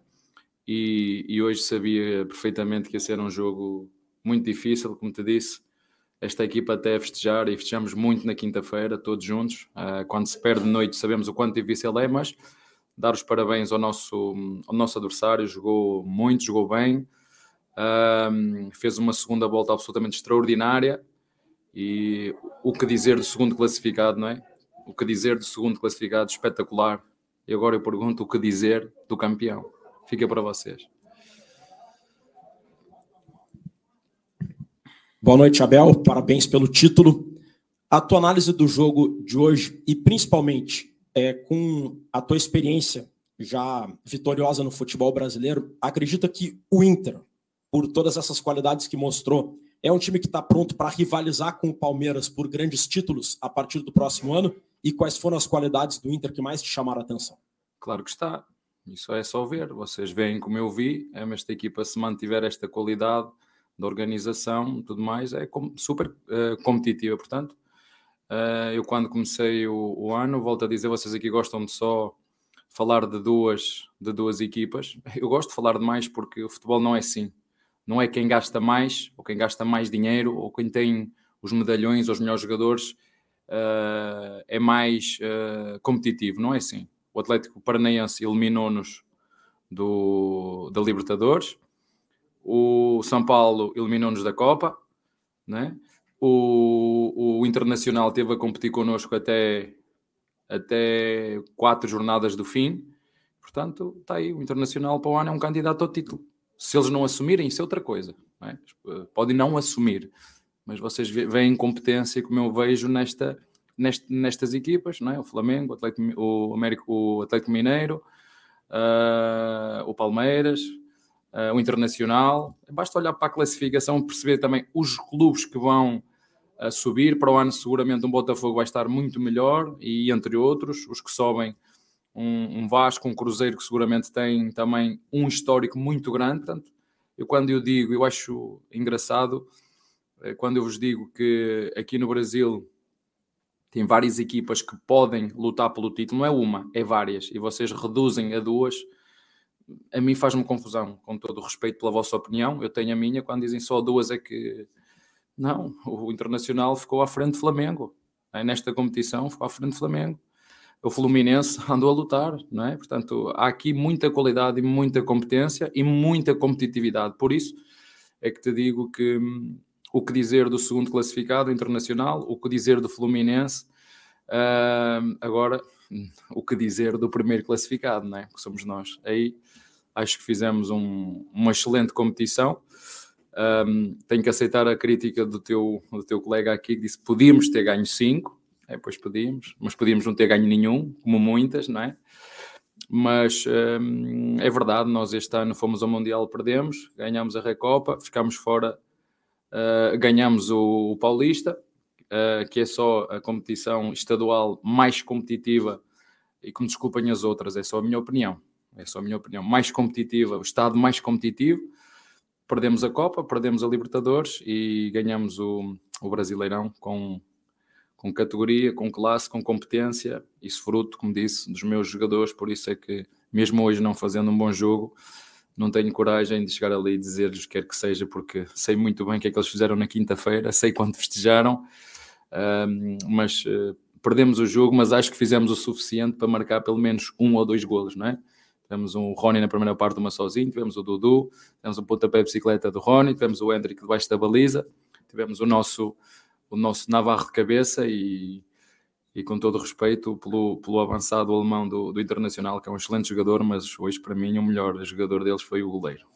J: e, e hoje sabia perfeitamente que ia ser um jogo muito difícil, como te disse, esta equipa até a festejar e festejamos muito na quinta-feira, todos juntos. Ah, quando se perde de noite, sabemos o quanto difícil é, mas dar os parabéns ao nosso, ao nosso adversário, jogou muito, jogou bem, fez uma segunda volta absolutamente extraordinária. E o que dizer do segundo classificado, não é? O que dizer do segundo classificado, espetacular. E agora eu pergunto o que dizer do campeão. Fica para vocês.
K: Boa noite, Abel. Parabéns pelo título. A tua análise do jogo de hoje e principalmente é, com a tua experiência já vitoriosa no futebol brasileiro, acredita que o Inter, por todas essas qualidades que mostrou, é um time que está pronto para rivalizar com o Palmeiras por grandes títulos a partir do próximo ano? E quais foram as qualidades do Inter que mais te chamaram a atenção?
J: Claro que está. Isso é só ver. Vocês veem como eu vi, é, esta equipa se mantiver esta qualidade da organização tudo mais, é super uh, competitiva. Portanto, uh, eu quando comecei o, o, ano, volto a dizer, vocês aqui gostam de só falar de duas, de duas equipas. Eu gosto de falar de mais porque o futebol não é assim. Não é quem gasta mais, ou quem gasta mais dinheiro, ou quem tem os medalhões, os melhores jogadores, uh, é mais competitivo. Não é assim. O Atlético Paranaense eliminou-nos da Libertadores o São Paulo eliminou-nos da Copa, né? o, o Internacional teve a competir connosco até, até quatro jornadas do fim. Portanto, está aí, o Internacional para o ano é um candidato ao título. Se eles não assumirem, isso é outra coisa. Não é? Podem não assumir, mas vocês veem competência, como eu vejo nesta, nesta, nestas equipas, não é? o Flamengo, o Atlético, o Américo, o Atlético Mineiro, uh, o Palmeiras, o Internacional. Basta olhar para a classificação perceber também os clubes que vão uh, subir. Para o ano, seguramente, um Botafogo vai estar muito melhor e, entre outros, os que sobem, um, um Vasco, um Cruzeiro, que seguramente tem também um histórico muito grande. Portanto, eu, quando eu digo, eu acho engraçado, eh, quando eu vos digo que aqui no Brasil tem várias equipas que podem lutar pelo título, não é uma, é várias, e vocês reduzem a duas a mim faz-me confusão, com todo o respeito pela vossa opinião. Eu tenho a minha quando dizem só duas é que não, o Internacional ficou à frente do Flamengo. É, nesta competição ficou à frente do Flamengo. O Fluminense andou a lutar, não é? Portanto, há aqui muita qualidade e muita competência e muita competitividade. Por isso é que te digo que hum, o que dizer do segundo classificado internacional, o que dizer do Fluminense, uh, agora o que dizer do primeiro classificado, não é? Que somos nós. Aí acho que fizemos um, uma excelente competição. Um, tenho que aceitar a crítica do teu, do teu colega aqui que disse podíamos ter ganho 5, é, pois podíamos, mas podíamos não ter ganho nenhum, como muitas, não é? Mas um, é verdade, nós este ano fomos ao Mundial, perdemos, ganhamos a Recopa, ficámos fora, uh, ganhamos o, o Paulista, uh, que é só a competição estadual mais competitiva, e que me desculpem as outras, é só a minha opinião é só a minha opinião, mais competitiva, o estado mais competitivo. Perdemos a Copa, perdemos a Libertadores e ganhamos o, o Brasileirão com, com categoria, com classe, com competência. Isso fruto, como disse, dos meus jogadores. Por isso é que, mesmo hoje não fazendo um bom jogo, não tenho coragem de chegar ali e dizer-lhes quer que seja, porque sei muito bem o que é que eles fizeram na quinta-feira, sei quando festejaram, mas uh, perdemos o jogo, mas acho que fizemos o suficiente para marcar pelo menos um ou dois golos, não é? Tivemos um Rony na primeira parte, uma sozinho, tivemos o Dudu, tivemos um pontapé de bicicleta do Rony, tivemos o Hendrick debaixo da baliza, tivemos o nosso, o nosso Navarro de cabeça e, e com todo respeito pelo, pelo avançado alemão do, do Internacional, que é um excelente jogador, mas hoje para mim o melhor jogador deles foi o goleiro.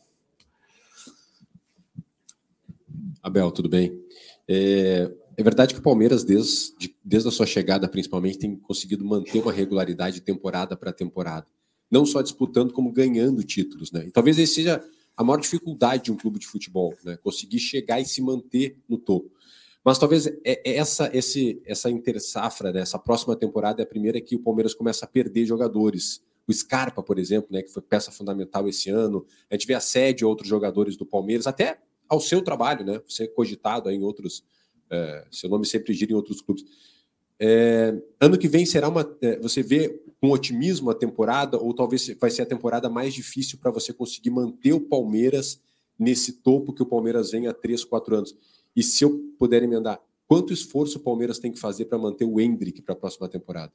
L: Abel, tudo bem? É, é verdade que o Palmeiras, desde, desde a sua chegada principalmente, tem conseguido manter uma regularidade temporada para temporada não só disputando, como ganhando títulos. Né? E talvez esse seja a maior dificuldade de um clube de futebol, né? conseguir chegar e se manter no topo. Mas talvez é, é essa, esse, essa intersafra, né? essa próxima temporada é a primeira que o Palmeiras começa a perder jogadores. O Scarpa, por exemplo, né, que foi peça fundamental esse ano. A gente vê a sede outros jogadores do Palmeiras, até ao seu trabalho, né? Você é cogitado em outros. É, seu nome sempre gira em outros clubes. É, ano que vem será uma. É, você vê com otimismo a temporada, ou talvez vai ser a temporada mais difícil para você conseguir manter o Palmeiras nesse topo que o Palmeiras vem há três, quatro anos. E se eu puder emendar, quanto esforço o Palmeiras tem que fazer para manter o Hendrick para a próxima temporada?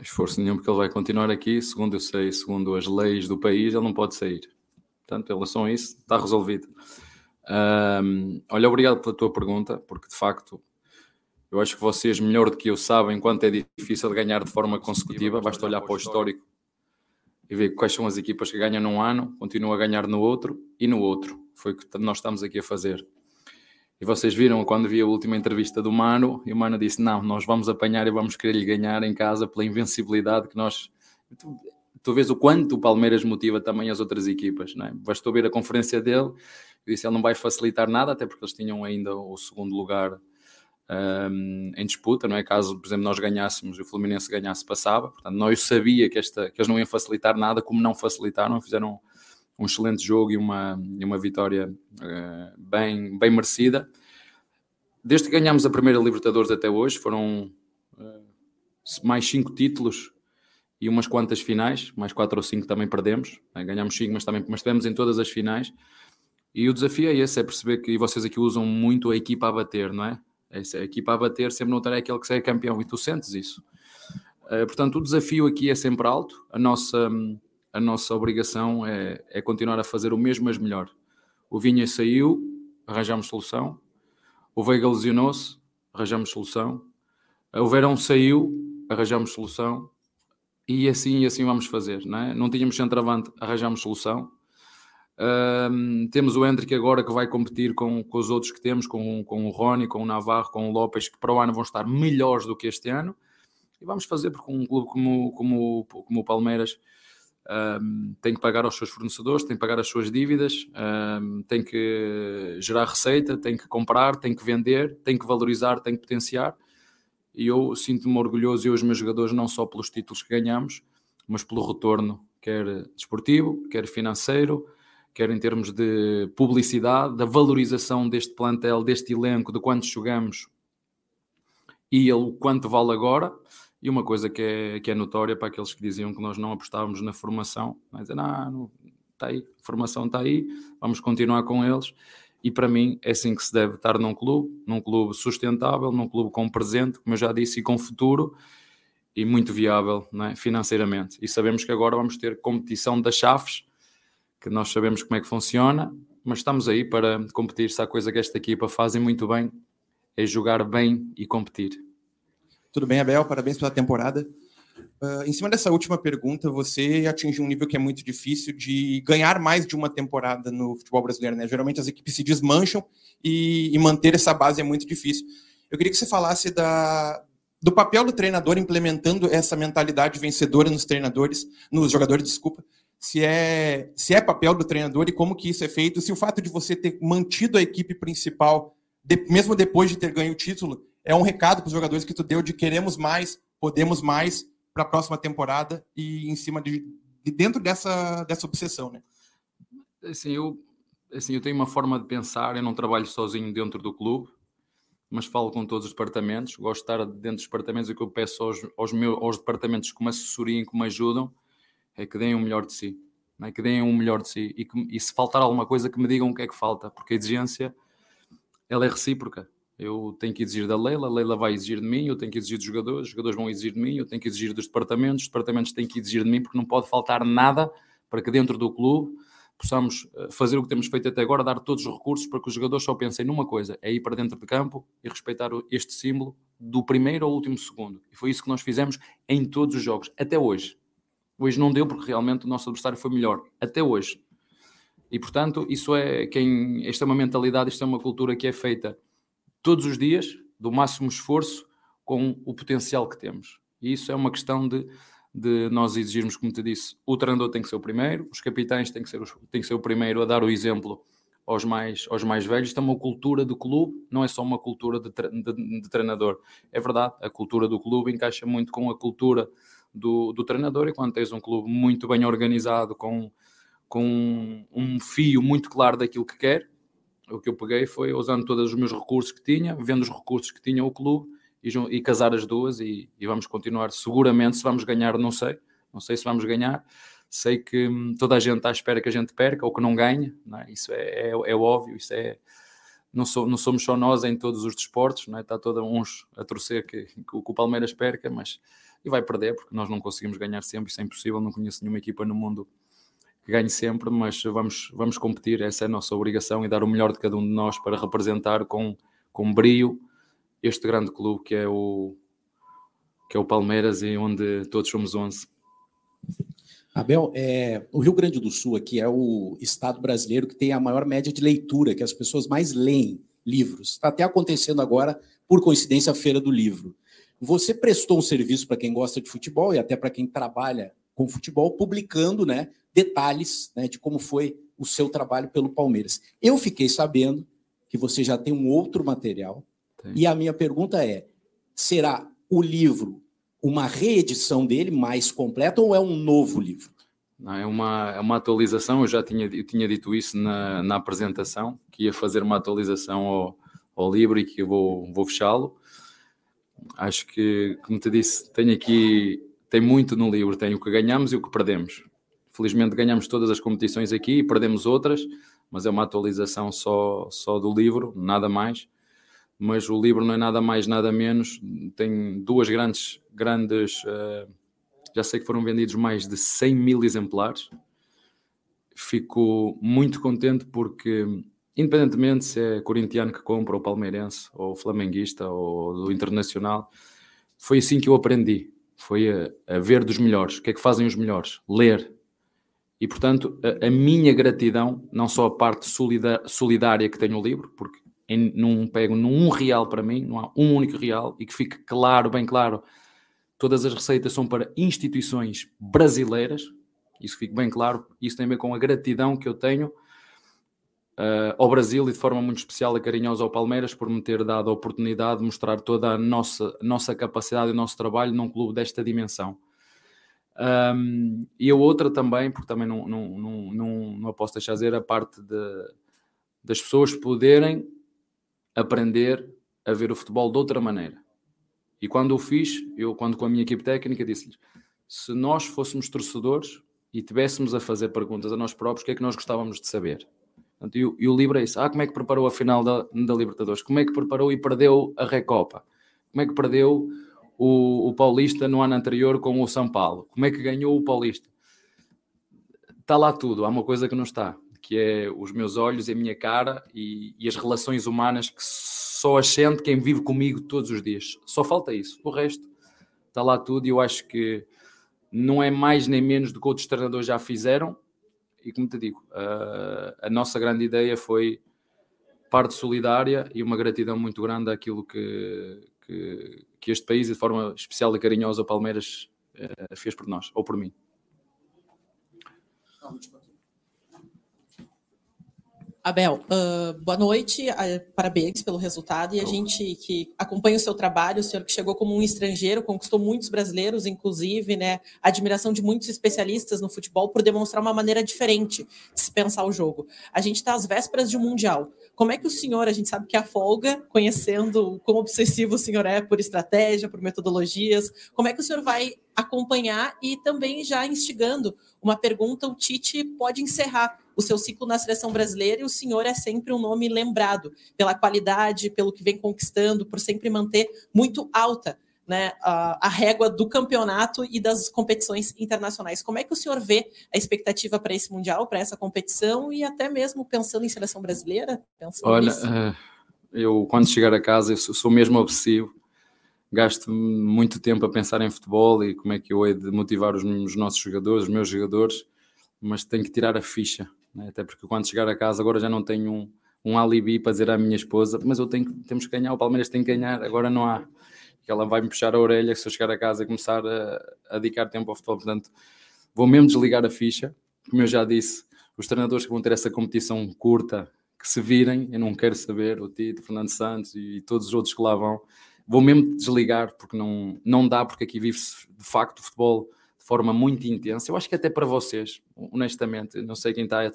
J: Esforço nenhum, porque ele vai continuar aqui, segundo eu sei, segundo as leis do país, ele não pode sair. Portanto, em relação a isso, está resolvido. Um, olha, obrigado pela tua pergunta, porque de facto eu acho que vocês, melhor do que eu, sabem quanto é difícil de ganhar de forma consecutiva. Basta olhar para o histórico e ver quais são as equipas que ganham num ano, continuam a ganhar no outro e no outro. Foi o que nós estamos aqui a fazer. E vocês viram quando vi a última entrevista do Mano, e o Mano disse: Não, nós vamos apanhar e vamos querer lhe ganhar em casa pela invencibilidade que nós. Tu, tu vês o quanto o Palmeiras motiva também as outras equipas, não é? Bastou ver a conferência dele, eu disse: Ele não vai facilitar nada, até porque eles tinham ainda o segundo lugar um, em disputa, não é? Caso, por exemplo, nós ganhássemos e o Fluminense ganhasse, passava. Portanto, nós sabia que, esta, que eles não iam facilitar nada, como não facilitaram, fizeram um excelente jogo e uma, e uma vitória uh, bem, bem merecida. Desde que ganhámos a primeira Libertadores até hoje, foram uh, mais cinco títulos e umas quantas finais, mais quatro ou cinco também perdemos. Né? Ganhámos cinco, mas também mas estivemos em todas as finais. E o desafio é esse, é perceber que vocês aqui usam muito a equipa a bater, não é? Essa, a equipa a bater sempre não terá aquele que sai campeão e tu sentes isso. Uh, portanto, o desafio aqui é sempre alto. A nossa, a nossa obrigação é, é continuar a fazer o mesmo, mas melhor. O Vinha saiu, arranjamos solução. O Veiga lesionou-se, arranjamos solução. O Verão saiu, arranjamos solução. E assim e assim vamos fazer. Não, é? não tínhamos centroavante, arranjamos solução. Um, temos o Hendrick agora que vai competir com, com os outros que temos, com, com o Rony, com o Navarro, com o Lopes, que para o ano vão estar melhores do que este ano. E vamos fazer, porque um clube como, como, como o Palmeiras um, tem que pagar aos seus fornecedores, tem que pagar as suas dívidas, um, tem que gerar receita, tem que comprar, tem que vender, tem que valorizar, tem que potenciar. E eu sinto-me orgulhoso e os meus jogadores, não só pelos títulos que ganhamos, mas pelo retorno, quer desportivo, quer financeiro, quer em termos de publicidade, da valorização deste plantel, deste elenco, de quanto jogamos e o quanto vale agora. E uma coisa que é, que é notória para aqueles que diziam que nós não apostávamos na formação, mas é, não, não, está aí, a formação está aí, vamos continuar com eles. E para mim é assim que se deve estar num clube, num clube sustentável, num clube com presente, como eu já disse, e com futuro e muito viável é? financeiramente. E sabemos que agora vamos ter competição das chaves que nós sabemos como é que funciona, mas estamos aí para competir. Se há coisa que esta equipa fazem muito bem, é jogar bem e competir.
M: Tudo bem, Abel? Parabéns pela temporada. Uh, em cima dessa última pergunta, você atingiu um nível que é muito difícil de ganhar mais de uma temporada no futebol brasileiro, né? Geralmente as equipes se desmancham e, e manter essa base é muito difícil. Eu queria que você falasse da, do papel do treinador implementando essa mentalidade vencedora nos treinadores, nos jogadores, desculpa, se é, se é papel do treinador e como que isso é feito, se o fato de você ter mantido a equipe principal, de, mesmo depois de ter ganho o título, é um recado para os jogadores que tu deu de queremos mais, podemos mais para a próxima temporada e em cima de, de, dentro dessa, dessa obsessão, né?
J: Assim, eu, assim, eu tenho uma forma de pensar, eu não trabalho sozinho dentro do clube, mas falo com todos os departamentos, gosto de estar dentro dos departamentos e que eu peço aos, aos, meus, aos departamentos que me assessoriem, que me ajudam, é que deem o melhor de si, é? que deem o melhor de si e, que, e se faltar alguma coisa que me digam o que é que falta, porque a exigência ela é recíproca. Eu tenho que exigir da Leila, a Leila vai exigir de mim, eu tenho que exigir dos jogadores, os jogadores vão exigir de mim, eu tenho que exigir dos departamentos, os departamentos têm que exigir de mim, porque não pode faltar nada para que dentro do clube possamos eh, fazer o que temos feito até agora, dar todos os recursos para que os jogadores só pensem numa coisa, é ir para dentro de campo e respeitar este símbolo do primeiro ao último segundo. E foi isso que nós fizemos em todos os jogos, até hoje. Hoje não deu porque realmente o nosso adversário foi melhor, até hoje. E portanto, isso é quem. Esta é uma mentalidade, isto é uma cultura que é feita todos os dias, do máximo esforço, com o potencial que temos. E isso é uma questão de, de nós exigirmos, como te disse, o treinador tem que ser o primeiro, os capitães têm que ser, os, têm que ser o primeiro a dar o exemplo aos mais, aos mais velhos. Isto é uma cultura do clube, não é só uma cultura de, de, de treinador. É verdade, a cultura do clube encaixa muito com a cultura do, do treinador, e quando tens um clube muito bem organizado, com, com um fio muito claro daquilo que quer, o que eu peguei foi usando todos os meus recursos que tinha, vendo os recursos que tinha o clube e, e casar as duas e, e, vamos continuar. Seguramente, se vamos ganhar, não sei, não sei se vamos ganhar. Sei que hum, toda a gente está à espera que a gente perca ou que não ganhe, não é? isso é, é, é, óbvio, isso é. Não, sou, não somos só nós em todos os desportos, não é? está toda uns a torcer que, que, que o Palmeiras perca, mas e vai perder, porque nós não conseguimos ganhar sempre, isso é impossível, não conheço nenhuma equipa no mundo que ganhe sempre, mas vamos, vamos competir, essa é a nossa obrigação e dar o melhor de cada um de nós para representar com, com brio este grande clube que é o que é o Palmeiras e onde todos somos 11.
M: Abel, é, o Rio Grande do Sul aqui é o estado brasileiro que tem a maior média de leitura, que as pessoas mais leem
N: livros. Está até acontecendo agora, por coincidência, a Feira do Livro. Você prestou um serviço para quem gosta de futebol e até para quem trabalha com futebol, publicando né, detalhes né, de como foi o seu trabalho pelo Palmeiras. Eu fiquei sabendo que você já tem um outro material, tem. e a minha pergunta é: será o livro uma reedição dele mais completa ou é um novo livro?
J: Não, é, uma, é uma atualização, eu já tinha, eu tinha dito isso na, na apresentação, que ia fazer uma atualização ao, ao livro e que eu vou, vou fechá-lo. Acho que, como te disse, tenho aqui, tem muito no livro, tem o que ganhamos e o que perdemos. Felizmente ganhamos todas as competições aqui e perdemos outras, mas é uma atualização só, só do livro, nada mais mas o livro não é nada mais, nada menos. Tem duas grandes, grandes uh, já sei que foram vendidos mais de 100 mil exemplares. Fico muito contente porque, independentemente se é corintiano que compra, ou palmeirense, ou flamenguista, ou do internacional, foi assim que eu aprendi. Foi a, a ver dos melhores. O que é que fazem os melhores? Ler. E, portanto, a, a minha gratidão, não só a parte solidária que tem no livro, porque em, não pego num real para mim, não há um único real, e que fique claro, bem claro, todas as receitas são para instituições brasileiras, isso fique bem claro, isso tem a ver com a gratidão que eu tenho uh, ao Brasil e de forma muito especial e carinhosa ao Palmeiras por me ter dado a oportunidade de mostrar toda a nossa, nossa capacidade e o nosso trabalho num clube desta dimensão. Um, e a outra também, porque também não, não, não, não, não posso deixar de dizer, a parte de, das pessoas poderem aprender a ver o futebol de outra maneira. E quando o fiz, eu, quando com a minha equipe técnica, disse-lhes: se nós fôssemos torcedores e tivéssemos a fazer perguntas a nós próprios, o que é que nós gostávamos de saber? E, e o é isso: ah, como é que preparou a final da, da Libertadores? Como é que preparou e perdeu a Recopa? Como é que perdeu o, o Paulista no ano anterior com o São Paulo? Como é que ganhou o Paulista? Está lá tudo, há uma coisa que não está que é os meus olhos e a minha cara e, e as relações humanas que só ascende quem vive comigo todos os dias. Só falta isso. O resto está lá tudo e eu acho que não é mais nem menos do que outros treinadores já fizeram. E como te digo, a, nossa grande ideia foi parte solidária e uma gratidão muito grande àquilo que, que, que este país, de forma especial e carinhosa, Palmeiras, eh, fez por nós, ou por mim.
O: Abel, uh, boa noite, uh, parabéns pelo resultado. E a gente que acompanha o seu trabalho, o senhor que chegou como um estrangeiro, conquistou muitos brasileiros, inclusive, né? A admiração de muitos especialistas no futebol por demonstrar uma maneira diferente de se pensar o jogo. A gente está às vésperas de um Mundial. Como é que o senhor, a gente sabe que é a folga, conhecendo quão obsessivo o senhor é por estratégia, por metodologias, como é que o senhor vai acompanhar e também já instigando uma pergunta, o Tite pode encerrar o seu ciclo na seleção brasileira e o senhor é sempre um nome lembrado pela qualidade, pelo que vem conquistando, por sempre manter muito alta né, a, a, régua do campeonato e das competições internacionais. Como é que o senhor vê a expectativa para esse Mundial, para essa competição e até mesmo pensando em seleção brasileira?
J: Olha, uh, eu quando chegar a casa eu sou mesmo obsessivo, gasto muito tempo a pensar em futebol e como é que eu hei de motivar os, os nossos jogadores, os meus jogadores, mas tenho que tirar a ficha né? até porque quando chegar a casa agora já não tenho um, um alibi para dizer à minha esposa, mas eu tenho, temos que ganhar, o Palmeiras tem que ganhar, agora não há. Ela vai me puxar a orelha se eu chegar a casa e começar a, a dedicar tempo ao futebol. Portanto, vou mesmo desligar a ficha, como eu já disse, os treinadores que vão ter essa competição curta, que se virem, eu não quero saber, o Tito, Fernando Santos e todos os outros que lá vão, vou mesmo desligar, porque não, não dá, porque aqui vive-se de facto o futebol de forma muito intensa. Eu acho que até para vocês, honestamente, não sei quem está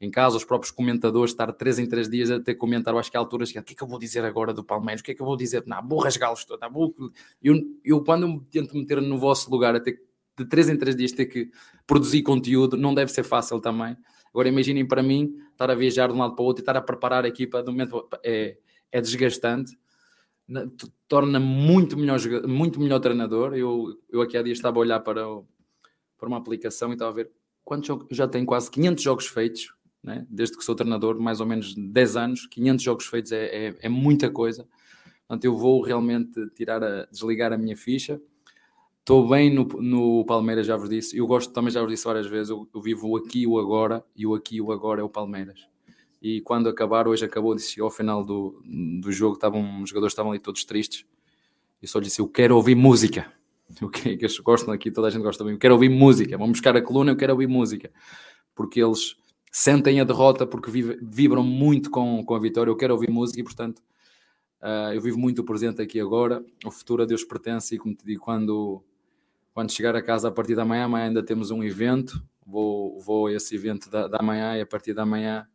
J: em casa, os próprios comentadores, estar três em três dias a ter comentar, eu acho que há alturas que o que é que eu vou dizer agora do Palmeiras, o que é que eu vou dizer, não, vou rasgá-los todos, vou... eu, eu quando eu tento meter no vosso lugar, a ter de três em três dias ter que produzir conteúdo, não deve ser fácil também. Agora imaginem para mim, estar a viajar de um lado para o outro e estar a preparar a equipa, de momento é, é desgastante, torna muito melhor, muito melhor treinador. Eu, eu aqui há dias estava a olhar para, o, para uma aplicação e estava a ver quantos jogos, já tenho quase 500 jogos feitos, né? desde que sou treinador, mais ou menos 10 anos, 500 jogos feitos é, é, é muita coisa. Portanto, eu vou realmente tirar a, desligar a minha ficha. Estou bem no, no Palmeiras, já vos disse. Eu gosto também, já vos disse várias vezes, eu, eu vivo o aqui e o agora, e o aqui e o agora é o Palmeiras E quando acabar, hoje acabou, disse ao final do, do jogo, estavam, os jogadores estavam ali todos tristes. E só disse: Eu quero ouvir música. O que, que eles gostam aqui, toda a gente gosta mim. Eu quero ouvir música. Vamos buscar a coluna, eu quero ouvir música. Porque eles sentem a derrota, porque vibram muito com, com a vitória. Eu quero ouvir música e, portanto, ah, eu vivo muito o presente aqui agora. O futuro a Deus pertence. E, como te digo, quando, quando chegar a casa a partir da manhã, amanhã ainda temos um evento. Vou, vou a esse evento da, da manhã e a partir da manhã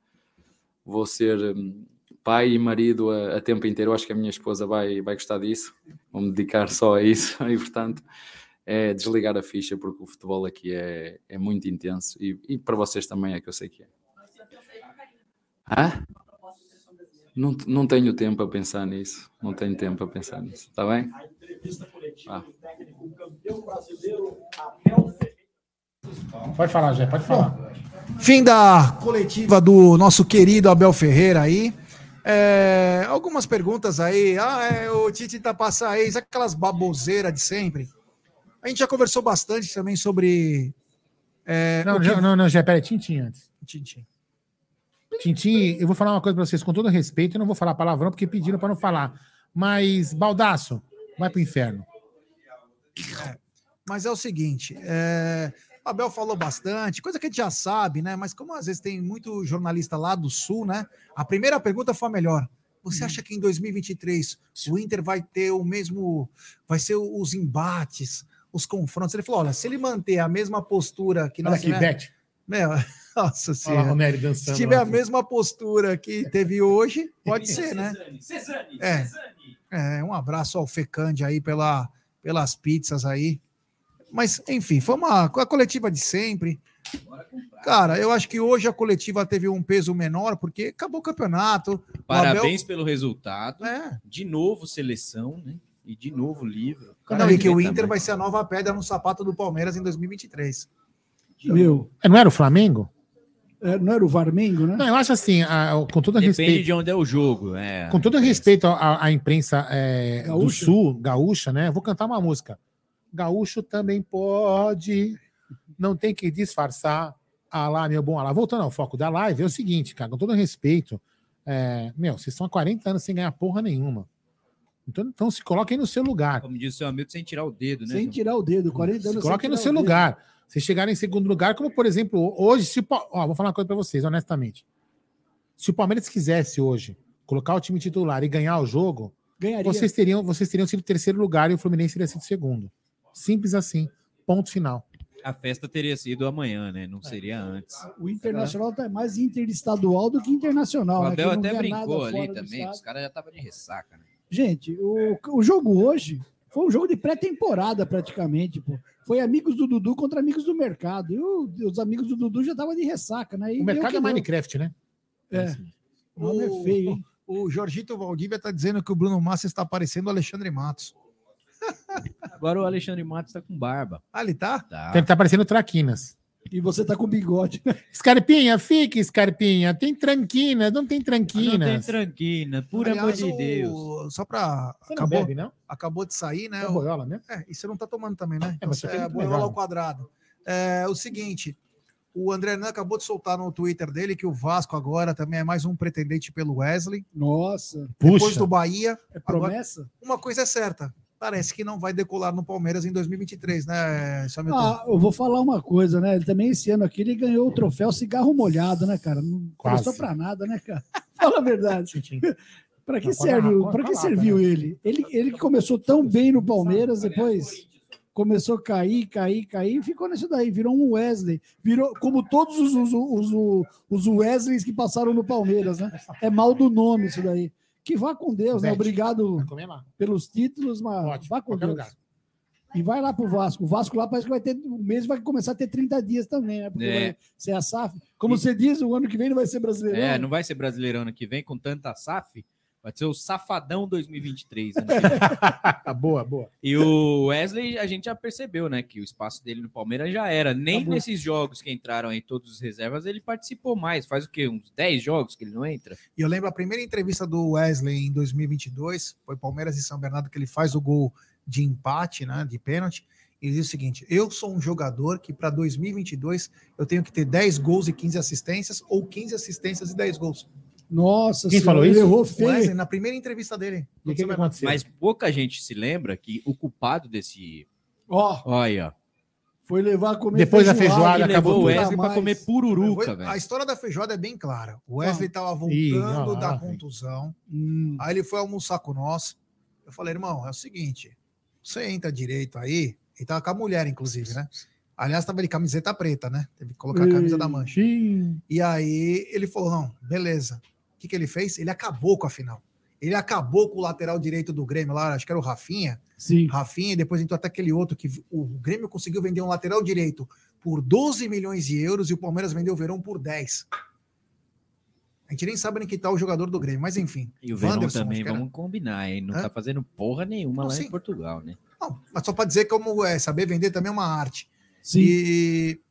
J: vou ser hum, pai e marido a, a tempo inteiro. Eu acho que a minha esposa vai, vai gostar disso. Vou me dedicar só a isso e, portanto, é desligar a ficha porque o futebol aqui é, é muito intenso e, e para vocês também é que eu sei que é. Hã? Não, não tenho tempo a pensar nisso. Não tenho tempo a pensar nisso. Está bem? Ah.
D: Pode falar, Jé, pode falar.
H: Fim da coletiva do nosso querido Abel Ferreira aí. É, algumas perguntas aí. Ah, é, o Tite tá passando aí, aquelas baboseiras de sempre? A gente já conversou bastante também sobre. é,
D: Não,
H: que-
D: não, não, não, Jé, peraí, Tintim antes.
H: Tintim.
D: Tintim, eu vou falar uma coisa pra vocês com todo respeito, eu não vou falar palavrão porque pediram pra não falar. Mas, Baldaço, vai pro inferno.
H: Mas é o seguinte, é, o Abel falou bastante, coisa que a gente já sabe, né? Mas como às vezes tem muito jornalista lá do Sul, né? A primeira pergunta foi a melhor. Você acha que em 2023 o Inter vai ter o mesmo, vai ser os embates, os confrontos? Ele falou, olha, se ele manter a mesma postura que
D: Olha
H: nós
D: aqui,
H: tivemos-
D: Bete.
H: Meu, nossa
D: Olha lá,
H: senhora.
D: Dançando
H: Se tiver
D: lá.
H: a mesma postura que teve hoje, pode ser, né? É. É, um abraço ao Fecande aí pela, pelas pizzas aí. Mas, enfim, foi uma a coletiva de sempre. Cara, eu acho que hoje a coletiva teve um peso menor, porque acabou o campeonato. o
F: Parabéns
H: Abel-
F: pelo resultado.
H: É.
F: De novo seleção, né? E de novo livro.
H: Não, e que o Inter vai ser a nova pedra no sapato do Palmeiras em 2023.
E: Meu,
D: É, Não era o Flamengo?
E: é, não era o Varmengo, né?
D: Não, eu acho assim, a- com todo
F: Depende
D: respeito.
F: de onde é o jogo. É.
D: Com todo respeito à, à imprensa é, do? Sul, gaúcha, né? Eu Vou cantar uma música. Gaúcho também pode, não tem que disfarçar. Ah lá, meu bom, ah lá. Voltando ao foco da live, é o seguinte, cara, com todo respeito, é, meu, vocês estão há 40 anos sem ganhar porra nenhuma. Então, então se coloquem no seu lugar.
F: Como diz o seu amigo, sem tirar o dedo, né?
E: Sem tirar o dedo, 40 anos.
D: Se
E: sem
D: coloquem no seu
E: dedo.
D: lugar. Vocês chegarem em segundo lugar, como por exemplo, hoje, se o ó, vou falar uma coisa pra vocês, honestamente. Se o Palmeiras quisesse hoje colocar o time titular e ganhar o jogo,
E: Ganharia.
D: vocês teriam, vocês teriam sido terceiro lugar e o Fluminense teria sido segundo. Simples assim. Ponto final.
F: A festa teria sido amanhã, né? Não seria antes.
E: O Internacional tá mais interestadual do que internacional.
F: O
E: né?
F: Abel
E: não
F: até brincou ali também. Os caras já estavam de ressaca, né?
E: Gente, o, o jogo hoje foi um jogo de pré-temporada praticamente, pô. Foi amigos do Dudu contra amigos do mercado. E o- os amigos do Dudu já estavam de ressaca, né? E
D: O mercado é
E: deu.
D: Minecraft, né?
E: É. O nome é feio, hein?
H: O Jorgito Valdívia está dizendo que o Bruno Massa está parecendo o Alexandre Matos.
F: Agora o Alexandre Matos tá com barba.
H: Ah, ele tá?
F: Tá.
D: Deve estar parecendo Traquinas.
E: E você tá com bigode.
D: Scarpinha, fique, Scarpinha. Tem tranquinas, não tem
F: Não tem
D: tranquinas.
F: tranquina, por amor
H: Aliás,
F: de
H: o-
F: Deus.
H: Só para
D: Você não
H: acabou,
D: bebe, não?
H: acabou de sair, né?
D: É
H: o-
D: boiola mesmo?
H: É, e você não tá tomando também, né?
D: É, mas
H: Então,
D: aqui é
H: é boiola
D: melhor.
H: ao quadrado. É, o seguinte, o André Nan acabou de soltar no Twitter dele que o Vasco agora também é mais um pretendente pelo Wesley.
E: Nossa.
H: Depois
D: Puxa.
H: do Bahia.
E: É
H: Agora,
E: promessa?
H: uma coisa é certa. Parece que não vai decolar no Palmeiras em 2023, né, Samilton?
E: Ah, eu vou falar uma coisa, né? Ele também esse ano aqui ele ganhou o troféu cigarro molhado, né, cara? Não
D: Quase.
E: prestou pra nada, né, cara? Fala a verdade. Para que serve? Para que serviu
D: né?
E: ele? ele? Ele que começou tão bem no Palmeiras, depois começou a cair, cair, cair, e ficou nisso daí, virou um Wesley, virou como todos os, os, os, os Wesleys que passaram no Palmeiras, né? É mal do nome isso daí. Que vá com Deus, né? Obrigado pelos títulos, mas
D: Ótimo,
E: vá com
D: qualquer
E: Deus.
D: lugar.
E: E vai lá pro Vasco. O Vasco lá parece que vai ter. O mês vai começar a ter 30 dias também, né? Porque
F: É.
E: vai ser a SAF. Como você diz, o ano que vem não vai ser brasileiro.
F: É, não vai ser brasileirão ano que vem com tanta SAF. Vai ser o Safadão 2023. ano que vem.
D: boa, boa.
F: E o Wesley, a gente já percebeu, né? Que o espaço dele no Palmeiras já era. Nem
E: Acabou.
F: nesses jogos que entraram aí, todos os reservas, ele participou mais. Faz o quê? Uns 10 jogos que ele não entra?
H: E eu lembro a primeira entrevista do Wesley em 2022, foi Palmeiras e São Bernardo, que ele faz o gol de empate, né, de pênalti. Ele diz o seguinte: eu sou um jogador que para 2022 eu tenho que ter 10 gols e 15 assistências, ou 15 assistências e 10 gols.
E: Nossa
D: Quem
E: senhora,
D: falou isso?
E: errou
H: Wesley,
E: feio.
H: na primeira entrevista dele.
D: E o que, que aconteceu?
F: Mas pouca gente se lembra que o culpado desse.
E: Ó,
F: Olha,
E: foi levar a comer
D: Depois da
E: feijoada,
D: acabou
F: levou o. Wesley pra
E: mais.
F: comer pururuca, velho.
H: a história da feijoada é bem clara. O Wesley estava
D: Ih,
H: voltando
D: lá,
H: da
D: velho.
H: contusão.
E: Hum,
H: Aí ele foi almoçar com nós. Eu falei, irmão, é o seguinte: você entra direito aí. Ele tava com a mulher, inclusive, né? Aliás, tava de camiseta preta, né? Teve que colocar a camisa da mancha.
E: sim.
H: E aí ele falou: não, beleza. O que, que ele fez? Ele acabou com a final. Ele acabou com o lateral direito do Grêmio lá, acho que era o Rafinha.
E: Sim.
H: Rafinha, e depois entrou até aquele outro que o Grêmio conseguiu vender um lateral direito por 12 milhões de euros e o Palmeiras vendeu o Verão por 10. A gente nem sabe nem que tá o jogador do Grêmio, mas enfim.
F: E o Verão
H: Wanderson,
F: também,
H: era.
F: vamos combinar, hein? Não
H: Hã?
F: tá fazendo porra nenhuma
H: Não,
F: lá
H: sim.
F: em Portugal, né?
H: Não, mas só para dizer como é, saber vender também é uma arte.
E: Sim.
H: E,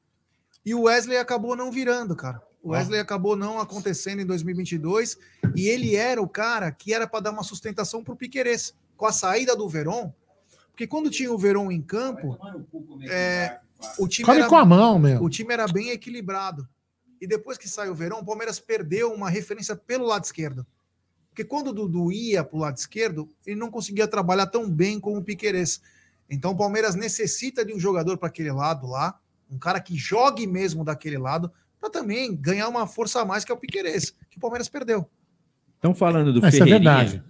H: e o Wesley acabou não virando, cara. O Wesley acabou não acontecendo em 2022 e ele era o cara que era para dar uma sustentação para o Piquerez. Com a saída do Verón, porque quando tinha o Verón em campo, é, o time
D: Come
H: era,
D: com a mão, meu.
H: o time era bem equilibrado. E depois que saiu o Verón, o Palmeiras perdeu uma referência pelo lado esquerdo. Porque quando o Dudu ia para o lado esquerdo, ele não conseguia trabalhar tão bem como o Piquerez. Então o Palmeiras necessita de um jogador para aquele lado lá, um cara que jogue mesmo daquele lado, para também ganhar uma força a mais que é o Piquerez, que o Palmeiras perdeu.
F: Estão falando do
D: Essa é
F: Ferreirinha,
D: verdade.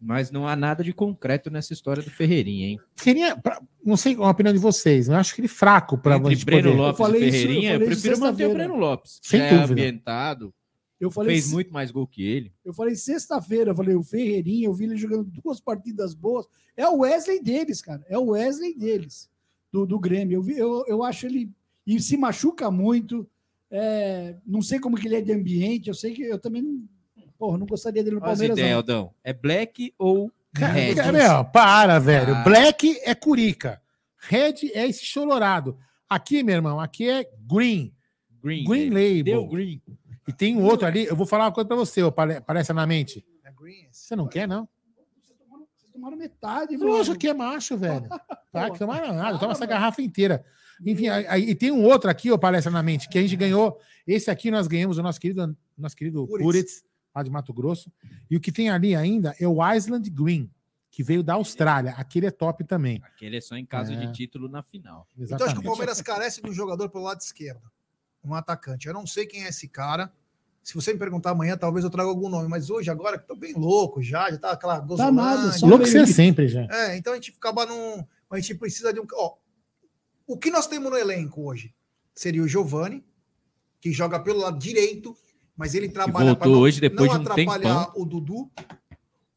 F: mas não há nada de concreto nessa história do Ferreirinha, hein?
D: Queria, pra- não sei qual a opinião de vocês, eu acho que ele fraco para
F: Entre Breno
D: poder.
F: Lopes
E: Eu falei
F: e
E: isso- eu
F: Ferreirinha, eu, prefiro manter o. Breno Lopes.
D: Sem
F: é
D: dúvida.
F: ambientado,
E: Eu falei,
F: fez muito mais gol que ele.
E: eu falei sexta-feira, eu falei, o Ferreirinha, eu vi ele jogando duas partidas boas. É o Wesley deles, cara. É o Wesley deles, do, do Grêmio. Eu, vi, eu, eu acho ele. E se machuca muito. É, não sei como que ele é de ambiente. Eu sei que eu também não. Porra, não gostaria dele no
F: Olha
E: Palmeiras.
F: ideias,
E: não.
F: Aldão. É Black ou Red?
D: cara, para, velho.
F: Ah.
D: Black é Curica. Red é esse chororado. Aqui, meu irmão, aqui é Green.
F: Green.
D: Green
F: né?
D: Label.
F: Deu Green.
D: E tem um outro ali. Eu vou falar uma coisa pra você, ó, pare- parece na mente.
H: É Green,
D: Você não quer, não?
E: Tomaram metade.
D: Lógico que é macho, velho. Tá, que tomar nada. Toma essa garrafa inteira. Enfim, aí, aí- e tem um outro aqui, ó, palestra na mente, que a gente ganhou. Esse aqui nós ganhamos, o nosso querido, nosso querido
H: Puritz.
D: Puritz, lá de Mato Grosso. E o que tem ali ainda é o Island Green, que veio da Austrália. Aquele é top também.
F: Aquele é só em caso
D: É.
F: de título na final.
H: Então acho que o
D: Exatamente.
H: Palmeiras carece de um jogador pelo lado esquerdo. Um atacante. Eu não sei quem é esse cara. Se você me perguntar amanhã, talvez eu traga algum nome. Mas hoje, agora, que tô bem louco já, já tá aquela
E: Tá nada,
H: gozolândia.
E: só
D: Louco você é sempre, já.
H: É, então a gente acaba num. A gente precisa de um. Ó, o que nós temos no elenco hoje seria o Giovani, que joga pelo lado direito, mas ele trabalha pra não,
F: hoje depois
H: não
F: de um
H: atrapalhar o Dudu.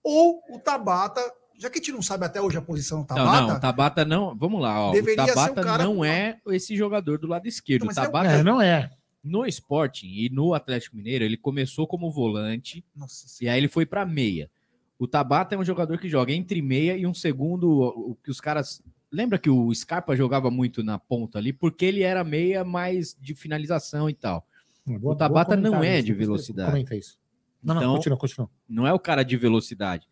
H: Ou o Tabata, já que a gente não sabe até hoje a posição do
F: Não,
H: Tabata.
F: não, o Tabata não. Vamos lá, ó. O
H: Deveria ser um
F: Tabata
H: cara
F: não
H: com-
F: é esse jogador do lado esquerdo.
H: Não,
F: O
H: é um-
F: Tabata
D: É, não é.
F: No Sporting e no Atlético Mineiro, ele começou como volante
H: Nossa
F: e aí ele foi para meia. O Tabata é um jogador que joga entre meia e um segundo, o que os caras lembra que o Scarpa jogava muito na ponta ali porque ele era meia mais de finalização e tal.
D: Boa-
F: o Tabata não é
D: isso,
F: de velocidade.
D: Comenta isso. Não, não,
F: Então,
D: continua, continua.
F: Não é o cara de velocidade.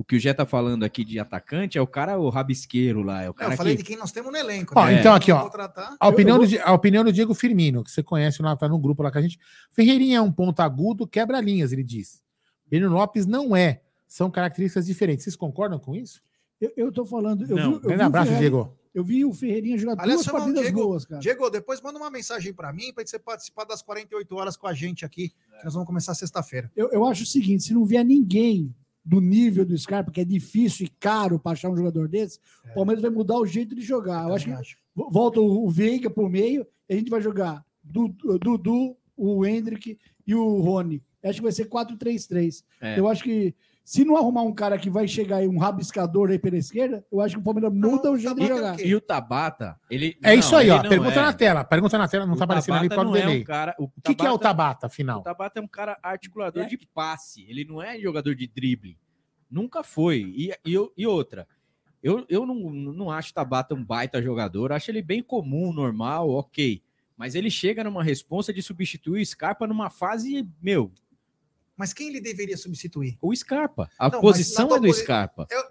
F: O que o Jé tá falando aqui de atacante é o cara, o rabisqueiro lá. É o
H: É,
F: cara
H: eu falei
F: que...
H: de quem nós temos no elenco.
D: Ó,
H: né?
D: então aqui, ó. A opinião, do, a opinião do Diego Firmino, que você conhece lá, tá no grupo lá com a gente. Ferreirinha é um ponto agudo, quebra linhas, ele diz. Breno Lopes não é. São características diferentes. Vocês concordam com isso?
E: Eu, eu tô falando. Eu
F: Não.
E: vi, eu
D: Grande
E: vi o
D: abraço,
E: Ferreira-
D: Diego.
E: Eu vi o Ferreirinha jogar
H: Aliás,
E: duas partidas
H: Diego,
E: boas, cara.
H: Diego, depois manda uma mensagem para mim para você participar das 48 horas com a gente aqui, que nós vamos começar sexta-feira.
E: Eu, eu acho o seguinte: se não vier ninguém do nível do Scarpa, que é difícil e caro para achar um jogador desse, o Palmeiras vai mudar o jeito de jogar. Eu acho que vo- volta o Veiga por meio, e a gente vai jogar Du- Dudu, o Hendrick e o Rony. Eu acho que vai ser 4-3-3.
F: É.
E: Eu acho que se não arrumar um cara que vai chegar aí, um rabiscador aí pela esquerda, eu acho que o Palmeiras muda o jeito de jogar.
F: E o Tabata, ele.
D: É
F: não,
D: isso aí, ó. Pergunta
F: é.
D: na tela. Pergunta na tela, não
F: O
D: tá aparecendo ali causa do
F: não é um cara. O
D: O que, que é o
F: Tabata-
D: afinal?
F: O Tabata é um cara articulador de passe. Ele não é jogador de drible. Nunca foi. E, e, e outra, eu, eu não, não acho o Tabata um baita jogador. Acho ele bem comum, normal, ok. Mas ele chega numa responsa de substituir o Scarpa numa fase, meu,
H: Mas quem ele deveria substituir?
F: o Scarpa. A
H: Não,
F: posição é do Scarpa.
H: Eu-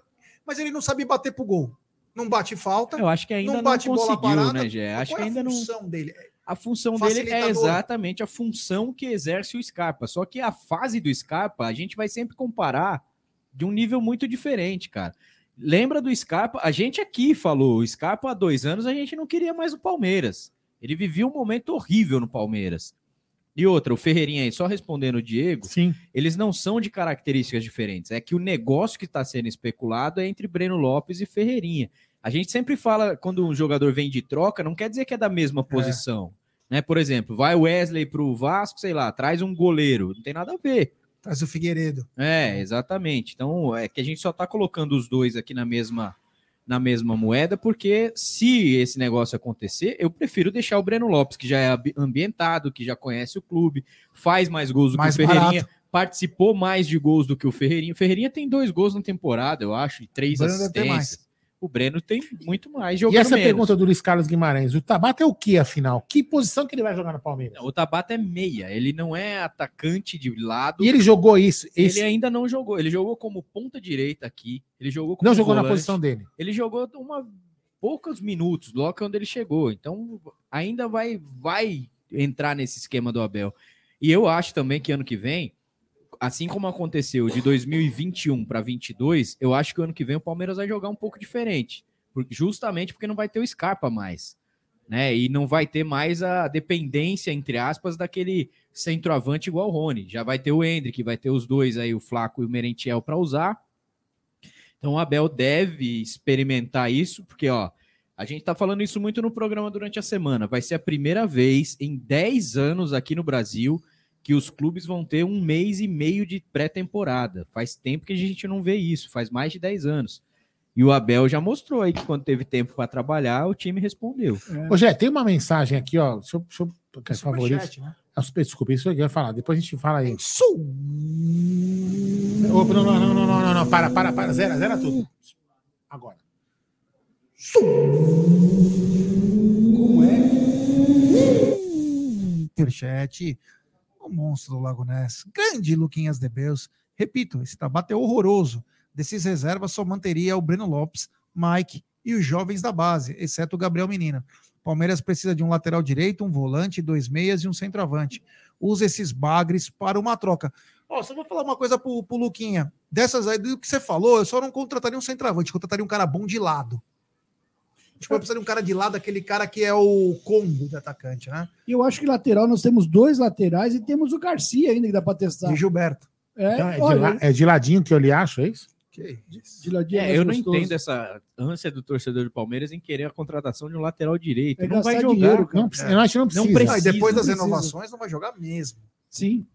H: Mas ele não sabe bater pro gol. Não bate falta.
F: Eu acho que ainda não,
H: bate bola
F: conseguiu,
H: parada.
F: né, Gé?
H: Qual
F: Acho
H: é
F: que
H: a
F: ainda não.
H: função dele?
F: A função dele é exatamente a função que exerce o Scarpa. Só que a fase do Scarpa, a gente vai sempre comparar de um nível muito diferente, cara. Lembra do Scarpa? A gente aqui falou, o Scarpa há dois anos a gente não queria mais o Palmeiras. Ele vivia um momento horrível no Palmeiras. E outra, o Ferreirinha aí, só respondendo o Diego,
D: Sim.
F: eles não são de características diferentes. É que o negócio que está sendo especulado é entre Breno Lopes e Ferreirinha. A gente sempre fala, quando um jogador vem de troca, não quer dizer que é da mesma posição. Né? Por exemplo, vai o Wesley para o Vasco, sei lá, traz um goleiro. Não tem nada a ver.
H: Traz o Figueiredo.
F: É, exatamente. Então, é que a gente só está colocando os dois aqui na mesma na mesma moeda, porque se esse negócio acontecer, eu prefiro deixar o Breno Lopes, que já é ambi- ambientado, que já conhece o clube, faz mais gols do
H: Mais
F: que o Ferreirinha,
H: barato.
F: participou mais de gols do que o Ferreirinha. O Ferreirinha tem dois gols na temporada, eu acho, e três assistências. O Breno tem muito mais
D: E
F: jogando
D: essa
F: menos.
D: pergunta do Luiz Carlos Guimarães: o Tabata é o que, afinal? Que posição que ele vai jogar no Palmeiras?
F: O Tabata é meia, ele não é atacante de lado.
D: E ele jogou isso.
F: Ele
D: esse-
F: ainda não jogou. Ele jogou como ponta direita aqui. Ele jogou como
D: Não jogou na
F: volante.
D: posição dele.
F: Ele jogou uma poucos minutos, logo quando ele chegou. Então ainda vai vai entrar nesse esquema do Abel. E eu acho também que ano que vem, assim como aconteceu de 2021 para 22, eu acho que o ano que vem o Palmeiras vai jogar um pouco diferente, justamente porque não vai ter o Scarpa mais. Né, e não vai ter mais a dependência, entre aspas, daquele centroavante igual o Rony. Já vai ter o Hendrick, vai ter os dois aí, o Flaco e o Merentiel, para usar. Então o Abel deve experimentar isso, porque ó, a gente tá falando isso muito no programa durante a semana. Vai ser a primeira vez em 10 anos aqui no Brasil que os clubes vão ter um mês e meio de pré-temporada. Faz tempo que a gente não vê isso, faz mais de 10 anos. E o Abel já mostrou aí que quando teve tempo para trabalhar, o time respondeu.
D: Ô, Jé, tem uma mensagem aqui, ó. Deixa eu. Deixa eu é favorito.
H: Né?
D: É Desculpa, isso aqui eu ia falar. Depois a gente fala aí. Ô, não, não, não, não, não, não, não. Para, para, para. Zera, zera tudo. Agora.
H: Como é? Superchat. O monstro do Lago Ness. Grande Luquinhas de Beus. Repito, esse Tabata é horroroso. Desses reservas só manteria o Breno Lopes, Mike e os jovens da base, exceto o Gabriel Menino. Palmeiras precisa de um lateral direito, um volante, dois meias e um centroavante. Usa esses bagres para uma troca. Ó, só vou falar uma coisa pro, pro Luquinha. Dessas aí, do que você falou, eu só não contrataria um centroavante, contrataria um cara bom de lado. Tipo, eu precisaria de um cara de lado, aquele cara que é o combo de atacante, né?
E: E eu acho que lateral nós temos dois laterais e temos o Garcia ainda que dá para testar.
H: E Gilberto.
E: É,
D: Então, é, de
E: olha,
D: la- é de ladinho que eu lhe acho, é isso?
H: Que
E: de ladinho é
F: É, eu não
E: gostoso.
F: entendo essa ânsia do torcedor do Palmeiras em querer a contratação de um lateral direito.
E: É
F: não vai jogar.
E: dinheiro, cara.
D: Não, precisa- eu acho que não precisa.
H: Ah, e depois das
E: precisa.
H: renovações não vai jogar mesmo.
E: Sim.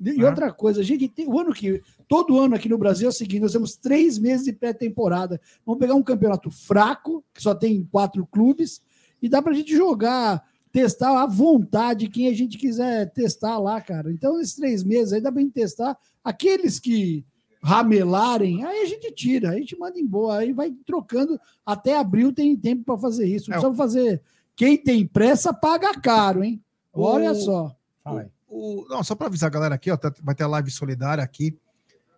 E: E
H: Ah.
E: outra coisa, a gente tem o ano que todo ano aqui no Brasil é o seguinte: nós temos três meses de pré-temporada. Vamos pegar um campeonato fraco, que só tem quatro clubes, e dá pra gente jogar, testar à vontade quem a gente quiser testar lá, cara. Então, esses três meses aí dá pra gente testar. Aqueles que ramelarem, aí a gente tira, a gente manda embora, aí vai trocando. Até abril tem tempo para fazer isso.
H: É,
E: Precisamos fazer. Quem tem pressa paga caro, hein? Olha
H: O-
E: só.
D: Fala aí.
H: O, não, só para avisar a galera aqui, ó, tá- vai ter a live solidária aqui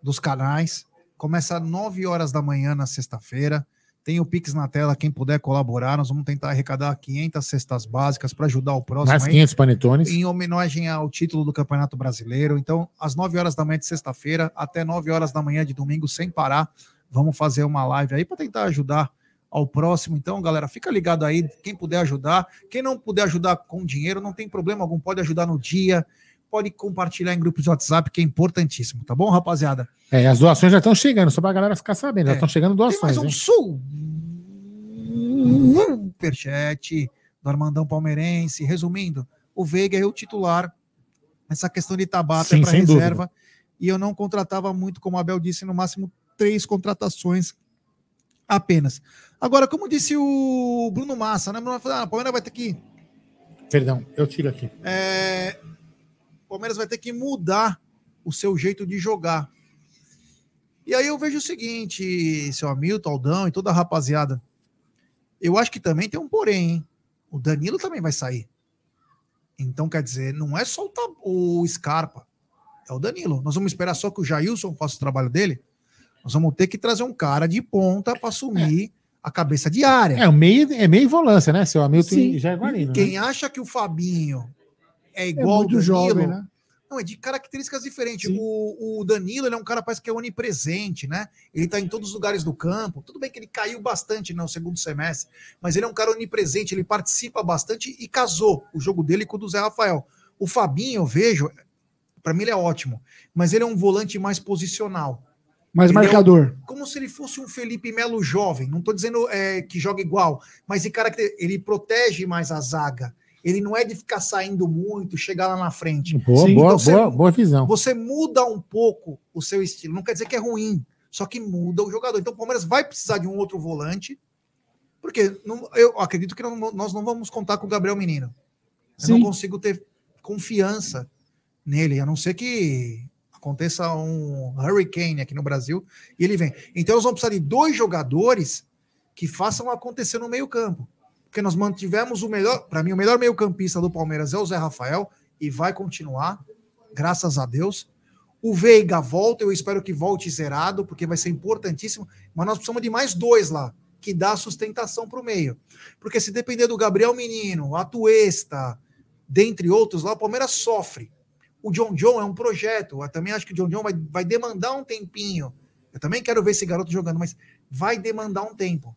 H: dos canais. Começa às 9 horas da manhã na sexta-feira. Tem o Pix na tela, quem puder colaborar. Nós vamos tentar arrecadar 500 cestas básicas para ajudar o próximo.
D: Mais
H: aí.
D: 500 panetones.
H: em homenagem ao título do Campeonato Brasileiro. Então, às 9 horas da manhã de sexta-feira até 9 horas da manhã de domingo, sem parar, vamos fazer uma live aí para tentar ajudar ao próximo. Então, galera, fica ligado aí, quem puder ajudar. Quem não puder ajudar com dinheiro, não tem problema algum, pode ajudar no dia, pode compartilhar em grupos de WhatsApp, que é importantíssimo, tá bom, rapaziada?
D: É, as doações já estão chegando, só pra galera ficar sabendo. Já
H: É.
D: estão chegando
H: Tem mais
D: doações.
H: um superchat do Armandão Palmeirense. Resumindo, o Veiga é o titular. Essa questão de Tabata
D: Sim,
H: é para reserva.
D: dúvida.
H: E eu não contratava muito, como o Abel disse, no máximo três contratações apenas. Agora, como disse o Bruno Massa, né? Bruno Ah, Palmeiras vai ter que.
D: Perdão, eu tiro aqui.
H: é, Palmeiras vai ter que mudar o seu jeito de jogar. E aí eu vejo o seguinte, seu Hamilton, Aldão e toda a rapaziada. Eu acho que também tem um porém, hein? O Danilo também vai sair. Então, quer dizer, não é só o, Scarpa, é o Danilo. Nós vamos esperar só que o Jailson faça o trabalho dele. Nós vamos ter que trazer um cara de ponta para assumir a cabeça de área.
D: É, meio, é meio volância, né? Seu Hamilton
H: Sim.
D: e Jair.
H: Quem
D: né?
H: acha que o Fabinho é igual
E: muito
H: ao Danilo,
E: jovem, né?
H: Não, é de características diferentes. O, o Danilo ele é um cara parece que é onipresente, né? Ele tá em todos os lugares do campo. Tudo bem que ele caiu bastante no segundo semestre, mas ele é um cara onipresente, ele participa bastante e casou o jogo dele com o do Zé Rafael. O Fabinho, eu vejo, para mim ele é ótimo, mas ele é um volante mais posicional.
E: Mais
H: Ele é um-
E: marcador.
H: como se ele fosse um Felipe Melo jovem. Não estou dizendo é, que joga igual, mas caracter, ele protege mais a zaga. Ele não é de ficar saindo muito, chegar lá na frente.
D: Boa,
H: Sim,
D: boa,
H: então você-
D: boa, boa visão.
H: Você muda um pouco o seu estilo. Não quer dizer que é ruim, só que muda o jogador. Então o Palmeiras vai precisar de um outro volante, porque não- eu acredito que não- nós não vamos contar com o Gabriel Menino. Eu
E: Sim.
H: não consigo ter confiança nele, a não ser que aconteça um hurricane aqui no Brasil e ele vem. Então nós vamos precisar de dois jogadores que façam acontecer no meio-campo. Porque nós mantivemos o melhor, para mim, o melhor meio-campista do Palmeiras é o Zé Rafael e vai continuar, graças a Deus. O Veiga volta, eu espero que volte zerado, porque vai ser importantíssimo, mas nós precisamos de mais dois lá, que dá sustentação para o meio. Porque se depender do Gabriel Menino, Atuesta, dentre outros lá, o Palmeiras sofre. O John John é um projeto, eu também acho que o John John vai, vai demandar um tempinho. Eu também quero ver esse garoto jogando, mas vai demandar um tempo.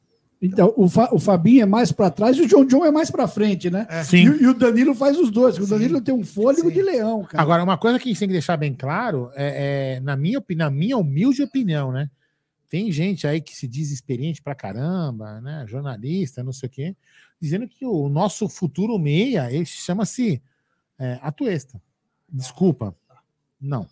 E: Então, o, Fa- o Fabinho é mais para trás e o John John é mais para frente, né?
D: Sim.
E: E, o- e o Danilo faz os dois, o Danilo tem um fôlego de leão, cara.
D: Agora, uma coisa que a gente tem que deixar bem claro, é, é, na, minha, na minha humilde opinião, né? Tem gente aí que se diz experiente pra caramba, né? Jornalista, não sei o quê, dizendo que o nosso futuro meia, ele chama-se é, Atuesta. Desculpa. Não.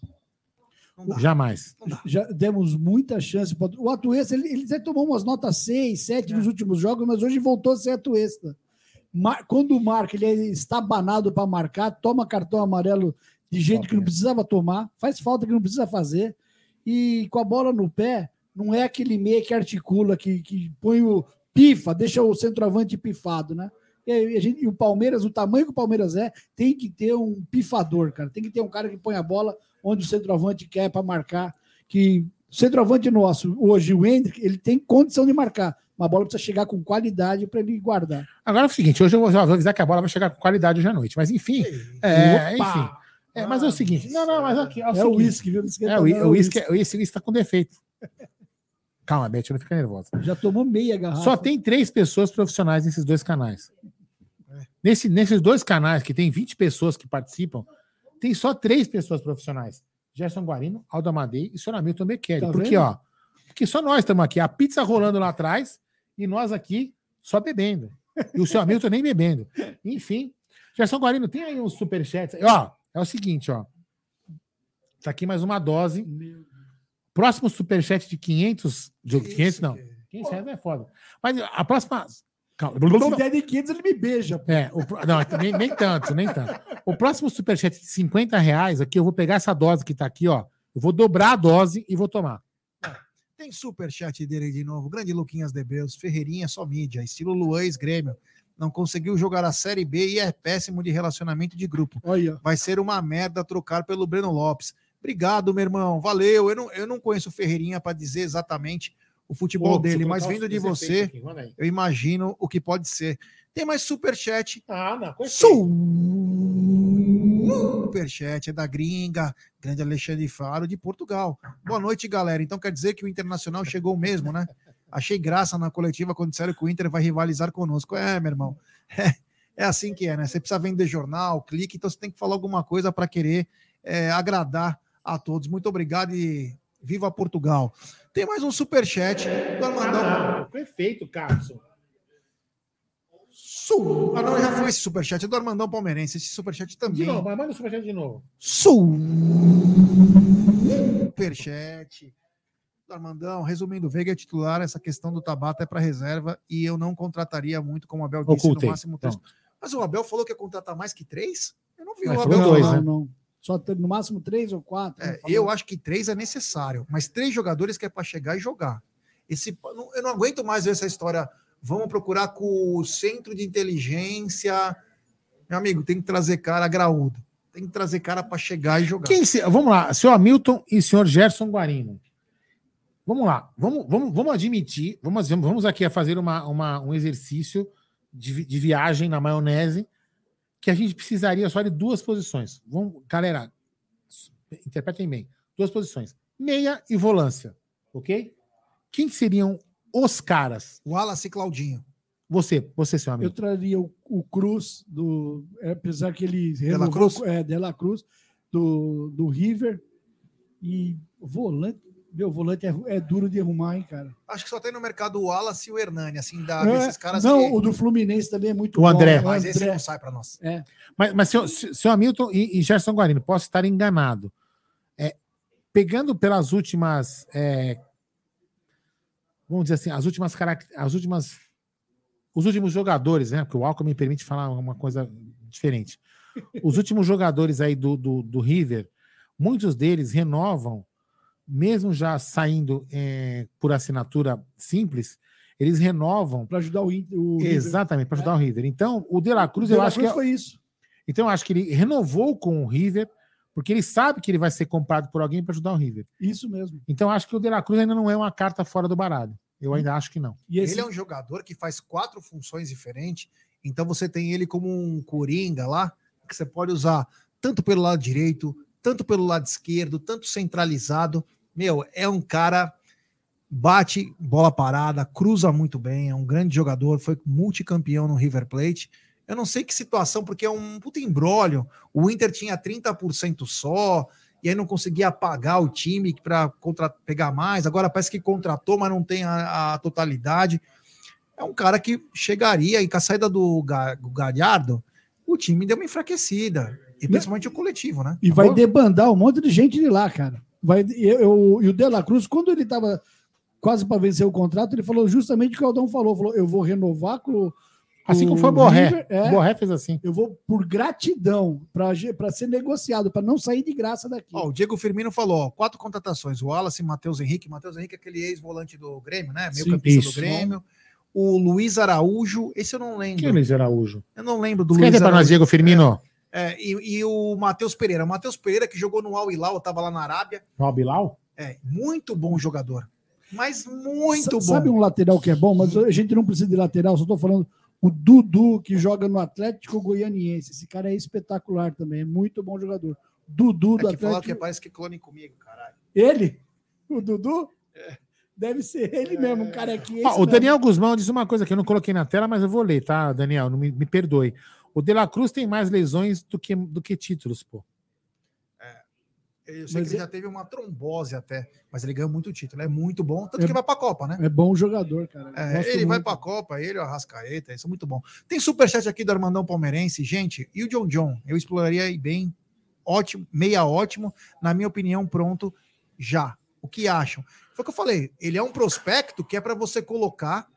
D: Jamais.
E: Já demos muita chance. pra- O Atuesta, ele, ele até tomou umas notas 6, 7 nos últimos jogos, mas hoje voltou a ser Atuesta. Mar- Quando marca, ele é estabanado para marcar, toma cartão amarelo de jeito que não precisava tomar, faz falta que não precisa fazer. E com a bola no pé, não é aquele meia que articula, que, que põe o pifa, deixa o centroavante pifado, né? E, gente- e o Palmeiras, o tamanho que o Palmeiras é, tem que ter um pifador, cara. Tem que ter um cara que põe a bola onde o centroavante quer para marcar. Que o centroavante nosso, hoje, o Hendrick, ele tem condição de marcar. Mas a bola precisa chegar com qualidade para ele guardar.
D: Agora é o seguinte, hoje eu vou, avisar que a bola vai chegar com qualidade hoje à noite. Mas enfim, é, enfim. É, mas é o seguinte, não, não, mas aqui, é o
E: É o uísque, viu?
D: É,
E: é
D: o uísque está com defeito. Calma, Beth, não fica nervosa.
E: Já tomou meia garrafa.
D: Só tem três pessoas profissionais nesses dois canais. Nesse, nesses dois canais, que tem 20 pessoas que participam, tem só três pessoas profissionais. Gerson Guarino, Aldo Amadei e Sr. Hamilton Bekele.
E: Tá
D: porque,
E: vendo?
D: ó, porque só nós estamos aqui. A pizza rolando lá atrás e nós aqui só bebendo. E o seu Hamilton nem bebendo. Enfim. Gerson Guarino, tem aí uns superchats. Ó, é o seguinte, ó. Tá aqui mais uma dose. Próximo superchat de 500. De 500 não. 500 reais não é foda. Mas a próxima. Calma.
E: Se der de 500, ele me beija. pô.
D: É, o não, nem, nem tanto, nem tanto. O próximo superchat de 50 reais aqui, eu vou pegar essa dose que tá aqui, ó. Eu vou dobrar a dose e vou tomar.
H: Tem superchat dele de novo. Grande Luquinhas Debeus, Ferreirinha, só mídia. Estilo Luiz Grêmio. Não conseguiu jogar a Série B e é péssimo de relacionamento de grupo.
E: Olha.
H: Vai ser uma merda trocar pelo Breno Lopes. Obrigado, meu irmão. Valeu. Eu não, eu não conheço o Ferreirinha para dizer exatamente o futebol
D: Ô,
H: dele, mas vindo de você,
D: aqui,
H: eu imagino o que pode ser. Tem mais superchat.
D: Ah, não.
H: Superchat é da gringa, grande Alexandre Faro de Portugal. Boa noite, galera. Então quer dizer que o Internacional chegou mesmo, né? Achei graça na coletiva quando disseram que o Inter vai rivalizar conosco. É, meu irmão. É, é assim que é, né? Você precisa vender jornal, clique, então você tem que falar alguma coisa para querer é, agradar a todos. Muito obrigado e viva Portugal. Tem mais um superchat do Armandão.
D: Perfeito, Carson.
H: Sul. Ah, não, já foi esse superchat. É do Armandão Palmeirense. Esse superchat
D: De
H: também.
D: novo, mas manda o superchat de novo.
H: Superchat. do Armandão, resumindo, Veiga é titular, essa questão do Tabata é para reserva e eu não contrataria muito, como o Abel disse,
D: Ocultei.
H: no máximo três. Mas o Abel falou que ia contratar mais que três? Eu não vi
D: Mas
H: o Abel
D: dois, né?
E: Não, só ter- no máximo três ou quatro.
H: É,
E: né? Falou.
H: eu acho que três é necessário, mas três jogadores que é para chegar e jogar. Esse, não- eu não aguento mais ver essa história. Vamos procurar com o centro de inteligência. Meu amigo, tem que trazer cara graúdo. Tem que trazer cara para chegar e jogar.
D: Quem se- vamos lá, senhor Hamilton e senhor Gerson Guarino. Vamos lá, vamos, vamos, vamos admitir, vamos, vamos aqui a fazer uma, uma, um exercício de, de viagem na maionese que a gente precisaria só de duas posições. Vamos, galera, interpretem bem. Duas posições. Meia e volância, ok? Quem seriam os caras?
H: Wallace e Claudinho.
D: Você, você, seu amigo.
E: Eu traria o, o Cruz, do, é, apesar que ele
H: De La
E: renovou,
H: Cruz?
E: é, De La Cruz, do, do River. E volante, meu volante é, é duro de arrumar, hein, cara.
H: Acho que só tem no mercado o Wallace e o Hernani, assim, da,
E: Não,
H: desses caras
E: não,
H: que-
E: o do Fluminense também é muito
D: O André.
E: bom.
H: Mas esse não sai para nós.
E: É.
D: Mas, mas seu, seu Hamilton e, e Gerson Guarino, posso estar enganado. É, pegando pelas últimas. é, vamos dizer assim, as últimas características. As últimas. Os últimos jogadores, né? Porque o álcool me permite falar uma coisa diferente. Os últimos jogadores aí do, do, do River, muitos deles renovam, mesmo já saindo é, por assinatura simples, eles renovam.
E: Para ajudar o, o River.
D: Exatamente, para ajudar o River. Então, o De La Cruz,
E: De
D: eu
E: La
D: acho
E: Cruz
D: que. é-
E: foi isso.
D: então, eu acho que ele renovou com o River, porque ele sabe que ele vai ser comprado por alguém para ajudar o River.
E: Isso mesmo.
D: Então, eu acho que o De La Cruz ainda não é uma carta fora do baralho. Eu ainda acho que não.
H: Ele é um jogador que faz quatro funções diferentes. Então você tem ele como um coringa lá, que você pode usar tanto pelo lado direito, tanto pelo lado esquerdo, tanto centralizado. Meu, é um cara bate bola parada, cruza muito bem, é um grande jogador, foi multicampeão no River Plate. Eu não sei que situação, porque é um puta embrólio. O Inter tinha 30% só, e aí não conseguia pagar o time para pegar mais. Agora parece que contratou, mas não tem a, a totalidade. É um cara que chegaria e com a saída do, do Galhardo, o time deu uma enfraquecida. E principalmente o coletivo, né?
E: E vai debandar um monte de gente de lá, cara. Vai, eu, eu- e o De La Cruz, quando ele estava quase para vencer o contrato, ele falou justamente o que o Aldão falou: falou, eu vou renovar com. com
D: Assim como foi o
E: o
D: Borré.
E: River, é.
D: O Borré fez assim.
E: Eu vou por gratidão, para ser negociado, para não sair de graça daqui.
H: Ó, o Diego Firmino falou: ó, quatro contratações: o Wallace, Matheus Henrique. Matheus Henrique, é aquele ex-volante do Grêmio, né? Meio campista do. Grêmio. O Luiz Araújo, esse eu não lembro.
D: Quem é o Luiz Araújo?
H: Eu não lembro do
D: Escreve
H: Luiz
D: para nós,
H: Araújo.
D: Diego Firmino.
H: É, e, e o Matheus Pereira. O Matheus Pereira, que jogou no Al Hilal, estava lá na Arábia.
D: O Bilal?
H: É, muito bom jogador. Mas muito
E: Sa-
H: bom.
E: Sabe um lateral que é bom, mas a gente não precisa de lateral, só estou falando o Dudu, que joga no Atlético Goianiense. Esse cara é espetacular também, é muito bom jogador. Dudu do
H: É que falaram
E: Atlético.
H: que parece que clone comigo, caralho.
E: Ele? O Dudu? Deve ser ele mesmo, um carequinha.
D: Ó, o Daniel Guzmão disse uma coisa que eu não coloquei na tela, mas eu vou ler, tá, Daniel? Não me, me perdoe. O De La Cruz tem mais lesões do que, do que títulos, pô.
H: Eu sei
E: Mas
H: que ele
E: é-
H: já teve uma trombose até, mas ele ganhou muito título. É muito bom, tanto
E: É-
H: que vai pra Copa, né?
E: É bom jogador, cara.
H: É, ele vai
E: muito.
H: pra Copa, ele, o Arrascaeta, isso é muito bom. Tem superchat aqui do Armandão Palmeirense, gente, e o John John? Eu exploraria aí bem, ótimo, meia ótimo, na minha opinião, pronto, já. O que acham? Foi o que eu falei, ele é um prospecto que é para você colocar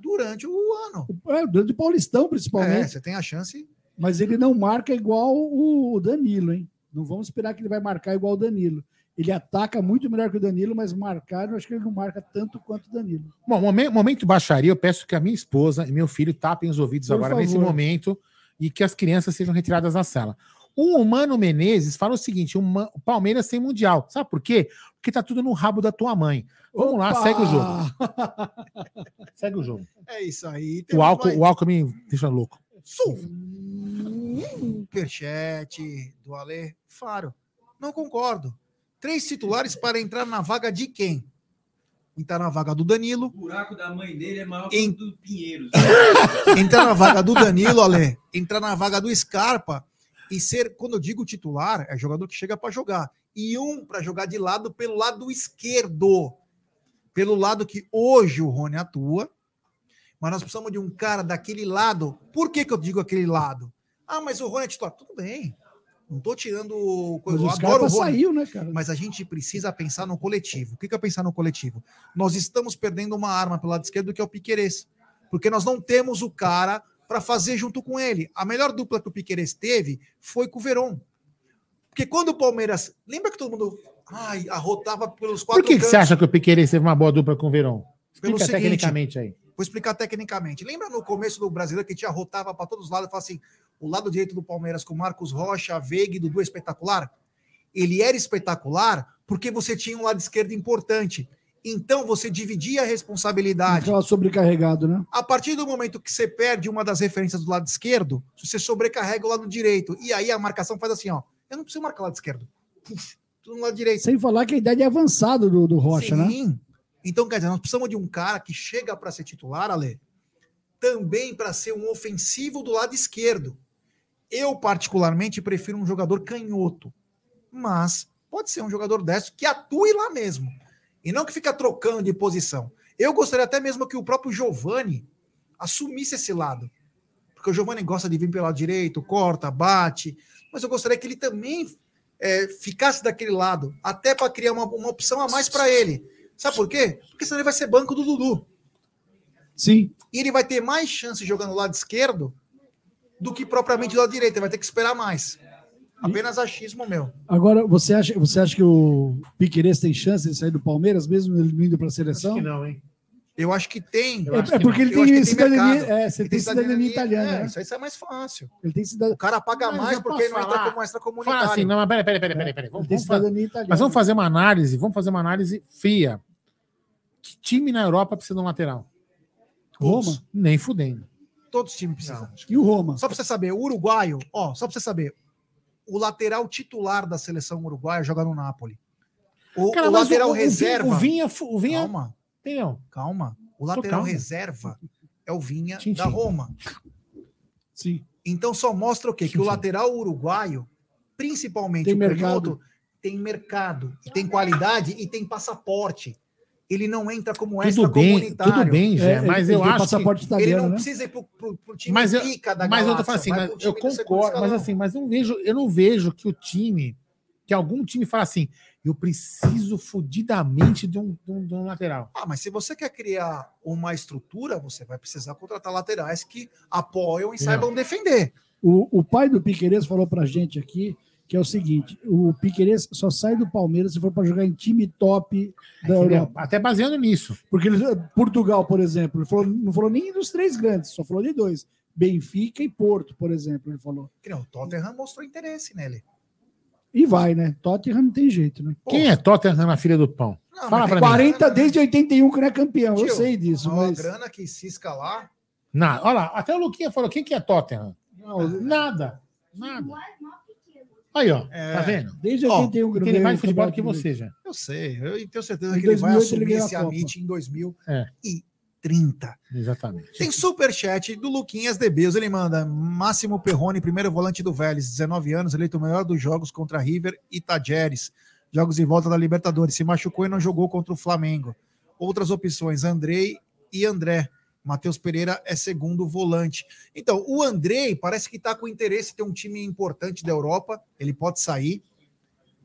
H: durante o ano.
E: É, durante o Paulistão,
H: É,
E: principalmente.
H: você tem a chance.
E: Mas ele não marca igual o Danilo, hein? Não vamos esperar que ele vai marcar igual o Danilo. Ele ataca muito melhor que o Danilo, mas marcar, eu acho que ele não marca tanto quanto o Danilo.
D: Bom, momen- momento baixaria, eu peço que a minha esposa e meu filho tapem os ouvidos
E: Por
D: agora nesse
E: favor.
D: momento e que as crianças sejam retiradas da sala. O Mano Menezes fala o seguinte: o Palmeiras sem Mundial. Sabe por quê? Porque tá tudo no rabo da tua mãe. Vamos lá,
E: Opa!
D: segue o jogo. Segue o jogo.
H: É isso aí.
D: O álcool,
H: mais
D: o álcool me deixa louco.
H: Superchat do Ale Faro. Não concordo. Três titulares para entrar na vaga de quem? Entrar na vaga do Danilo.
F: O buraco da mãe dele é maior que o do Pinheiros.
H: entrar na vaga do Danilo, Ale, entrar na vaga do Scarpa e ser, quando eu digo titular, é jogador que chega para jogar. E um para jogar de lado pelo lado esquerdo. Pelo lado que hoje o Rony atua. Mas nós precisamos de um cara daquele lado. Por que, que eu digo aquele lado? Ah, mas o Rony é titular. Tudo bem. Não tô tirando o
E: Mas
H: eu
E: o
H: adoro
E: Scarpa
H: o Rony.
E: saiu, né, cara?
H: Mas a gente precisa pensar no coletivo. O que que é pensar no coletivo? Nós estamos perdendo uma arma pelo lado esquerdo que é o Piquerez. Porque nós não temos o cara para fazer junto com ele. A melhor dupla que o Piquerez teve foi com o Veron. Porque quando o Palmeiras. Lembra que todo mundo. Ai, arrotava pelos quatro
D: Por que, que você acha que o Piqueires teve uma boa dupla com o?
H: Pelo
D: Explica
H: seguinte,
D: tecnicamente aí.
H: Vou explicar tecnicamente. Lembra no começo do brasileiro que tinha rotava para todos os lados e falava assim: o lado direito do Palmeiras com Marcos Rocha, Veiga e Dudu é espetacular? Ele era espetacular porque você tinha um lado esquerdo importante. Então você dividia a responsabilidade.
E: Ficava sobrecarregado, né?
H: A partir do momento que você perde uma das referências do lado esquerdo, você sobrecarrega o lado direito. E aí a marcação faz assim, ó. Eu não preciso marcar o lado esquerdo. Tudo no lado direito.
E: Sem falar que a idade é avançada do, do Rocha, né?
H: Sim. Então, quer dizer, nós precisamos de um cara que chega para ser titular, Ale, também para ser um ofensivo do lado esquerdo. Eu, particularmente, prefiro um jogador canhoto. Mas pode ser um jogador destro que atue lá mesmo. E não que fica trocando de posição. Eu gostaria até mesmo que o próprio Giovani assumisse esse lado. Porque o Giovani gosta de vir pelo lado direito, corta, bate. Mas eu gostaria que ele também é, ficasse daquele lado, até para criar uma, uma opção a mais para ele. Sabe por quê? Porque senão ele vai ser banco do Dudu.
E: Sim.
H: E ele vai ter mais chance jogando no lado esquerdo do que propriamente do lado direito. Ele vai ter que esperar mais. Apenas achismo meu.
E: Agora, você acha, você acha que o Piqueires tem chance de sair do Palmeiras, mesmo ele indo para a seleção?
D: Acho que não, hein?
H: Eu acho que tem.
E: É, é porque ele tem
H: que
E: cidadania, é, você
H: Ele
E: tem cidadania italiana,
H: É,
E: né?
H: isso aí é mais fácil.
E: Ele tem cidadania.
H: O cara paga
D: Mas
H: mais porque ele não entra como extracomunitário.
D: Fala assim, não, mas peraí, peraí, peraí, peraí, peraí. Vamos,
E: Ele tem
D: vamos fazer,
E: cidadania italiana.
D: mas vamos fazer uma análise, vamos fazer uma análise fria. Que time na Europa precisa de um lateral? Roma? Nem fudendo.
H: Todos os times precisam.
E: E o Roma?
H: Só pra você saber, o uruguaio, ó, só pra você saber, o lateral titular da seleção uruguaia joga no Napoli. O,
D: Cara,
H: o lateral
D: o- o
H: reserva.
D: o Vinha, o Vinha,
H: Calma,
D: entendeu?
H: calma. O lateral
D: calmo.
H: reserva é o Vinha
D: Tchim,
H: da
D: tchim.
H: Roma.
E: Sim.
H: Então só mostra o quê? Que
E: Sim,
H: o
E: sim.
H: lateral uruguaio, principalmente
E: Tem
H: o
E: mercado.
H: canhoto, tem mercado, tem qualidade e tem passaporte. Ele não entra como
D: Tudo bem,
H: extracomunitário.
D: tudo bem, Jé,
E: É,
D: mas eu acho
E: passaporte
D: que...
E: italiano,
H: Ele não
E: né?
H: precisa ir pro, pro, pro time
D: Mas eu,
H: pica da
D: mas eu tô
H: galáxia,
D: falando assim,
H: vai
D: mas eu concordo, mas assim, mas não vejo, eu não vejo que o time, que algum time fala assim, eu preciso fudidamente de um, de um, de um lateral.
H: Ah, mas se você quer criar uma estrutura, você vai precisar contratar laterais que apoiam e saibam defender.
E: O, o pai do Piqueires falou pra gente aqui que é o seguinte: o Piqueires só sai do Palmeiras se for para jogar em time top da
D: Entendeu?
E: Europa.
D: Até baseando nisso.
E: Porque ele, Portugal, por exemplo, ele falou- não falou nem dos três grandes, só falou de dois: Benfica e Porto, por exemplo. Ele falou.
H: O Tottenham mostrou interesse nele.
E: E vai, né? Tottenham não tem jeito, né?
D: Quem é Tottenham na filha do pão?
H: Não,
D: Fala pra
H: tem
D: mim.
E: 40 desde 81 que não é campeão, eu
H: Tio,
E: sei disso,
H: uma
E: mas.
H: grana que cisca lá.
D: Não, olha lá, até o Luquinha falou, quem que é Tottenham? Não, nada, nada. Aí, ó,
H: É.
D: tá vendo?
E: Desde
H: Ó,
E: 81 que ganhou
D: mais futebol que você, já.
H: Eu sei, eu tenho certeza
E: Em
H: que ele vai
E: 2008 ele
H: assumir
E: a
H: esse
E: Copa.
H: Amit em 2030.
D: É, exatamente.
H: Tem superchat do Luquinhas de Beus. Ele manda Máximo Perrone, primeiro volante do Vélez, 19 anos, eleito o melhor dos jogos contra River e Tajeres. Jogos de volta da Libertadores. Se machucou e não jogou contra o Flamengo. Outras opções: Andrei e André. Matheus Pereira é segundo volante. Então, o Andrei parece que está com interesse em ter um time importante da Europa. Ele pode sair.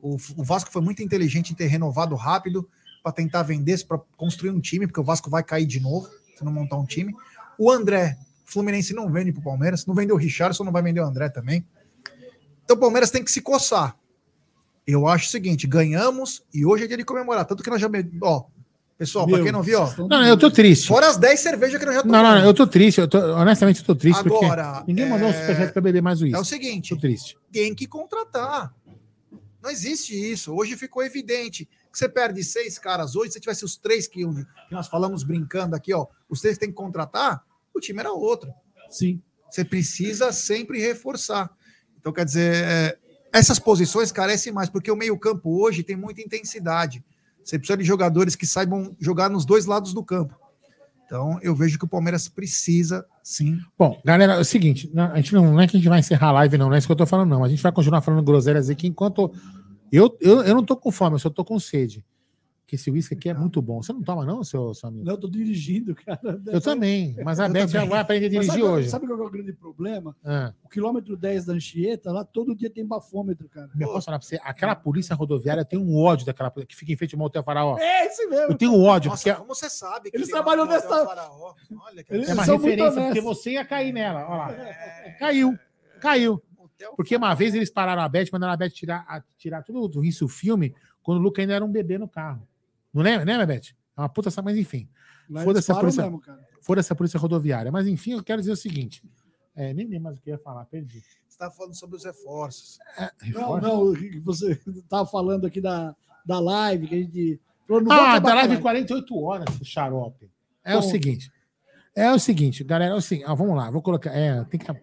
H: O, o Vasco foi muito inteligente em ter renovado rápido para tentar vender, para construir um time, porque o Vasco vai cair de novo se não montar um time. O André, Fluminense não vende para o Palmeiras, não vendeu o Richardson, não vai vender o André também. Então o Palmeiras tem que se coçar. Eu acho o seguinte: ganhamos e hoje é dia de comemorar. Tanto que nós já. Ó, pessoal, para
E: Meu,
H: quem não viu, ó,
D: Não, eu tô triste.
H: fora as 10 cervejas que nós já
D: Não, não,
H: tomamos.
D: não, eu tô triste. Eu tô, honestamente, eu tô triste
H: Agora,
D: porque ninguém mandou um
H: é-
D: superchat pra beber mais o
H: É o
D: uísque.
H: seguinte:
D: Tô triste.
H: tem que contratar. Não existe isso. Hoje ficou evidente que você perde seis caras hoje. Se tivesse os três que, que nós falamos brincando aqui, ó, os três que tem que contratar, o time era outro.
E: Sim.
H: Você precisa sempre reforçar. Então, quer dizer, é, essas posições carecem mais, porque o meio-campo hoje tem muita intensidade. Você precisa de jogadores que saibam jogar nos dois lados do campo. Então, eu vejo que o Palmeiras precisa, sim.
D: Bom, galera, é o seguinte, não, a gente não, não é que a gente vai encerrar a live, não, não é isso que eu tô falando, não. A gente vai continuar falando groselhas aqui enquanto. Eu, eu, eu não tô com fome, eu só tô com sede. Porque esse uísque aqui é muito bom. Você não toma, não, seu, seu amigo?
E: Não, eu tô dirigindo, cara.
D: Eu também, mas a Beth já vai aprender a dirigir
E: sabe, qual-
D: hoje.
E: Sabe qual é o grande problema?
D: Ah.
E: O quilômetro 10 da Anchieta, lá todo dia tem bafômetro, cara.
D: Eu posso falar pra você, aquela polícia rodoviária tem um ódio daquela polícia que fica em frente ao Motel Faraó.
E: É esse mesmo.
D: Eu tenho um ódio,
H: Nossa,
D: porque
H: como você sabe que
E: Eles trabalham nessa-
H: Faraó? Olha que
E: Eles
D: é uma referência, porque você ia cair nela. Olha lá. Caiu, caiu. Porque uma vez eles pararam a Beth, mandaram a Beth tirar, a- tirar tudo do isso, o filme, quando o Luca ainda era um bebê no carro. Não lembra, lembra, Beth? É uma puta, mas enfim. Foda-se a polícia,
E: mesmo, cara.
D: foda-se a polícia rodoviária. Mas enfim, eu quero dizer o seguinte. É, nem lembro mais o que eu ia falar, perdi.
H: Você está falando sobre os reforços.
E: Não, não, o que você estava falando aqui da, da live, que a gente Falou, não
D: Ah, da live 48 horas, o xarope. É o
E: Bom.
D: seguinte. É o seguinte, galera, é o seguinte. ah, vamos lá, vou colocar. É, tem que, tem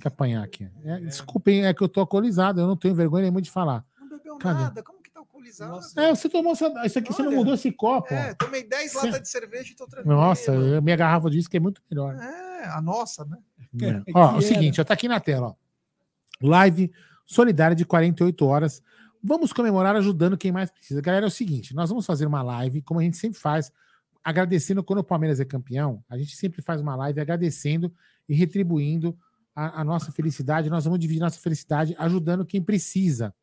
D: que apanhar aqui. É, Desculpem, é que eu tô alcoolizado, eu não tenho vergonha nenhuma de falar.
H: Não bebeu
D: Cadê?
H: nada, como que tá alcoolizado?
D: É, você tomou essa, isso aqui, você não
H: Olha.
D: mudou esse copo.
H: É, tomei 10
D: Cê-
H: latas de cerveja e tô tranquilo.
D: Nossa, eu- minha garrafa de uísque é muito melhor.
H: É, a nossa, né?
D: É. Ó, o
H: Que
D: seguinte, ó, tá aqui na tela, ó. Live solidária de 48 horas. Vamos comemorar ajudando quem mais precisa. Galera, é o seguinte, nós vamos fazer uma live, como a gente sempre faz, agradecendo quando o Palmeiras é campeão, a gente sempre faz uma live agradecendo e retribuindo a, a nossa felicidade. Nós vamos dividir nossa felicidade ajudando quem precisa.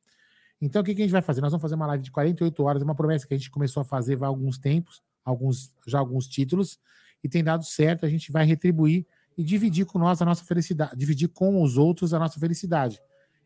D: Então, o que, que a gente vai fazer? Nós vamos fazer uma live de 48 horas, uma promessa que a gente começou a fazer há alguns tempos, alguns, já alguns títulos, e tem dado certo. A gente vai retribuir e dividir com nós a nossa felicidade, dividir com os outros a nossa felicidade.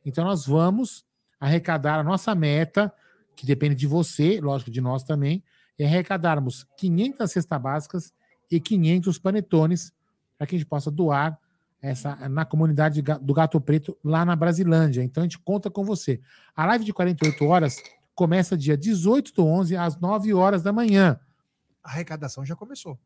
D: Então, nós vamos arrecadar a nossa meta, que depende de você, lógico, de nós também, é arrecadarmos 500 cestas básicas e 500 panetones para que a gente possa doar essa na comunidade do Gato Preto lá na Brasilândia. Então a gente conta com você. A live de 48 horas começa dia 18 do 11 às 9 horas da manhã.
H: A arrecadação já começou.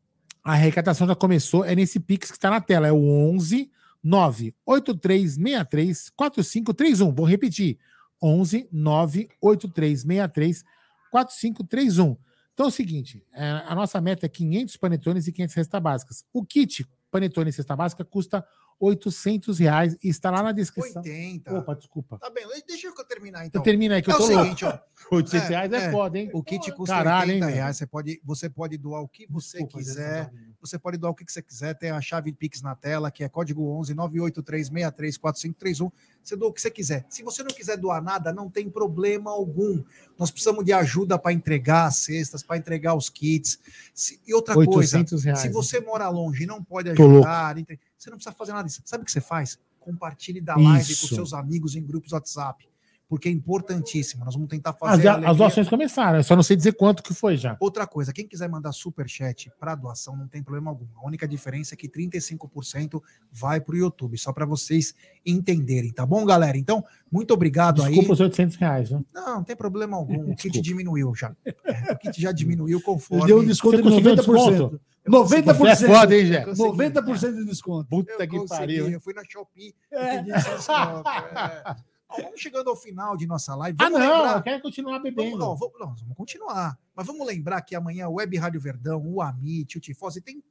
D: A arrecadação já começou, é nesse Pix que está na tela, é o 11 98363 4531. Vou repetir. 11 98363 4531. Então é o seguinte, é, a nossa meta é 500 panetones e 500 cestas básicas. O kit panetone e cesta básica custa 800 reais e está lá na descrição.
H: 80.
D: Opa, desculpa.
H: Tá bem, deixa eu terminar então.
D: Eu termino aí que
H: é
D: eu tô
H: o
D: louco.
H: seguinte, ó.
D: 800 reais é foda, hein?
H: O kit custa
D: Caralho, hein,
H: 80
D: meu?
H: reais. Você pode, você pode doar o que você quiser. Você pode doar o que você quiser. Tem a chave Pix na tela, que é código 11 983634531. Você doa o que você quiser. Se você não quiser doar nada, não tem problema algum. Nós precisamos de ajuda para entregar as cestas, para entregar os kits. Se- e outra coisa,
D: 800 reais,
H: se
D: né?
H: você mora longe e não pode ajudar, entre- você não precisa fazer nada disso. Sabe o que você faz? Compartilhe da
D: Isso.
H: live com seus amigos em grupos WhatsApp. Porque é importantíssimo. Nós vamos tentar
D: As,
H: fazer.
D: as
H: alegria-
D: doações começaram, eu só não sei dizer quanto que foi já.
H: Outra coisa, quem quiser mandar super chat para doação não tem problema algum. A única diferença é que 35% vai para o YouTube, só para vocês entenderem, tá bom, galera? Então, muito obrigado
D: Desculpa
H: aí.
D: os 800 reais, né?
H: Não, não tem problema algum. O kit diminuiu já. É, o kit já diminuiu conforme.
E: Deu um desconto de 90%. 90%.
D: Você é foda, hein, Jé?
H: Eu consegui.
E: 90% de desconto.
D: Puta
H: Eu
D: que
H: consegui,
D: pariu.
H: Eu fui na Shopee e pedi desconto. é. Ó, Vamos chegando ao final de nossa live.
D: Ah,
H: Vamos
D: não,
H: lembrar-
D: eu quero continuar bebendo.
H: Vamos, não, vamos, não, vamos continuar. Mas vamos lembrar que amanhã o Web Rádio Verdão, o Amit, o Tifose tem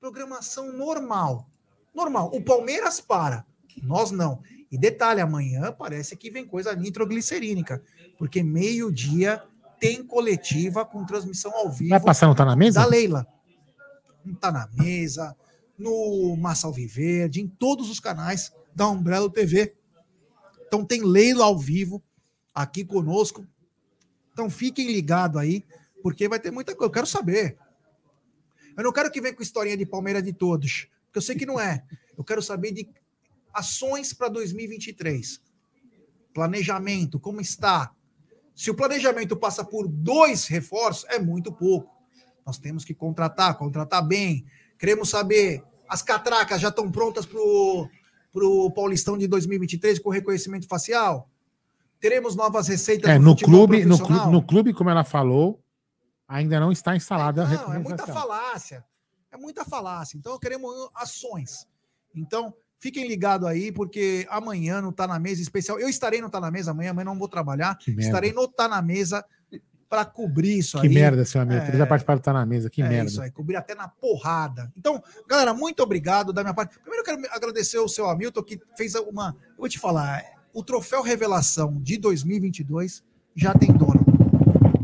H: programação normal. Normal. O Palmeiras para. Nós não. E detalhe, amanhã parece que vem coisa nitroglicerínica. Porque meio-dia tem coletiva com transmissão ao vivo.
D: Vai passar, não tá na mesa?
H: Da Leila. Não tá na mesa, no Massa Alviverde, em todos os canais da Umbrella TV. Então tem Leila ao vivo aqui conosco. Então fiquem ligados aí, porque vai ter muita coisa. Eu quero saber. Eu não quero que venha com historinha de Palmeiras de todos, porque eu sei que não é. Eu quero saber de ações para 2023. Planejamento, como está? Se o planejamento passa por dois reforços, é muito pouco. Nós temos que contratar, contratar bem. Queremos saber, as catracas já estão prontas para o Paulistão de 2023 com reconhecimento facial? Teremos novas receitas
D: É, no clube, no,
H: profissional?
D: clu- no clube, como ela falou, ainda não está instalada a
H: Não, é muita falácia. É muita falácia. Então, queremos ações. Então, fiquem ligados aí, porque amanhã no Tá na Mesa especial. Eu estarei no Tá na Mesa amanhã, amanhã não vou trabalhar. Estarei no Tá na Mesa para cobrir isso
D: Que
H: aí.
D: merda, seu amigo.
H: É,
D: Ele vai participar do Tá na Mesa, que
H: é
D: merda.
H: isso aí, cobrir até na porrada. Então, galera, muito obrigado da minha parte. Primeiro eu quero agradecer o seu Hamilton, que fez uma. Eu vou te falar, o troféu Revelação de 2022 já tem dono.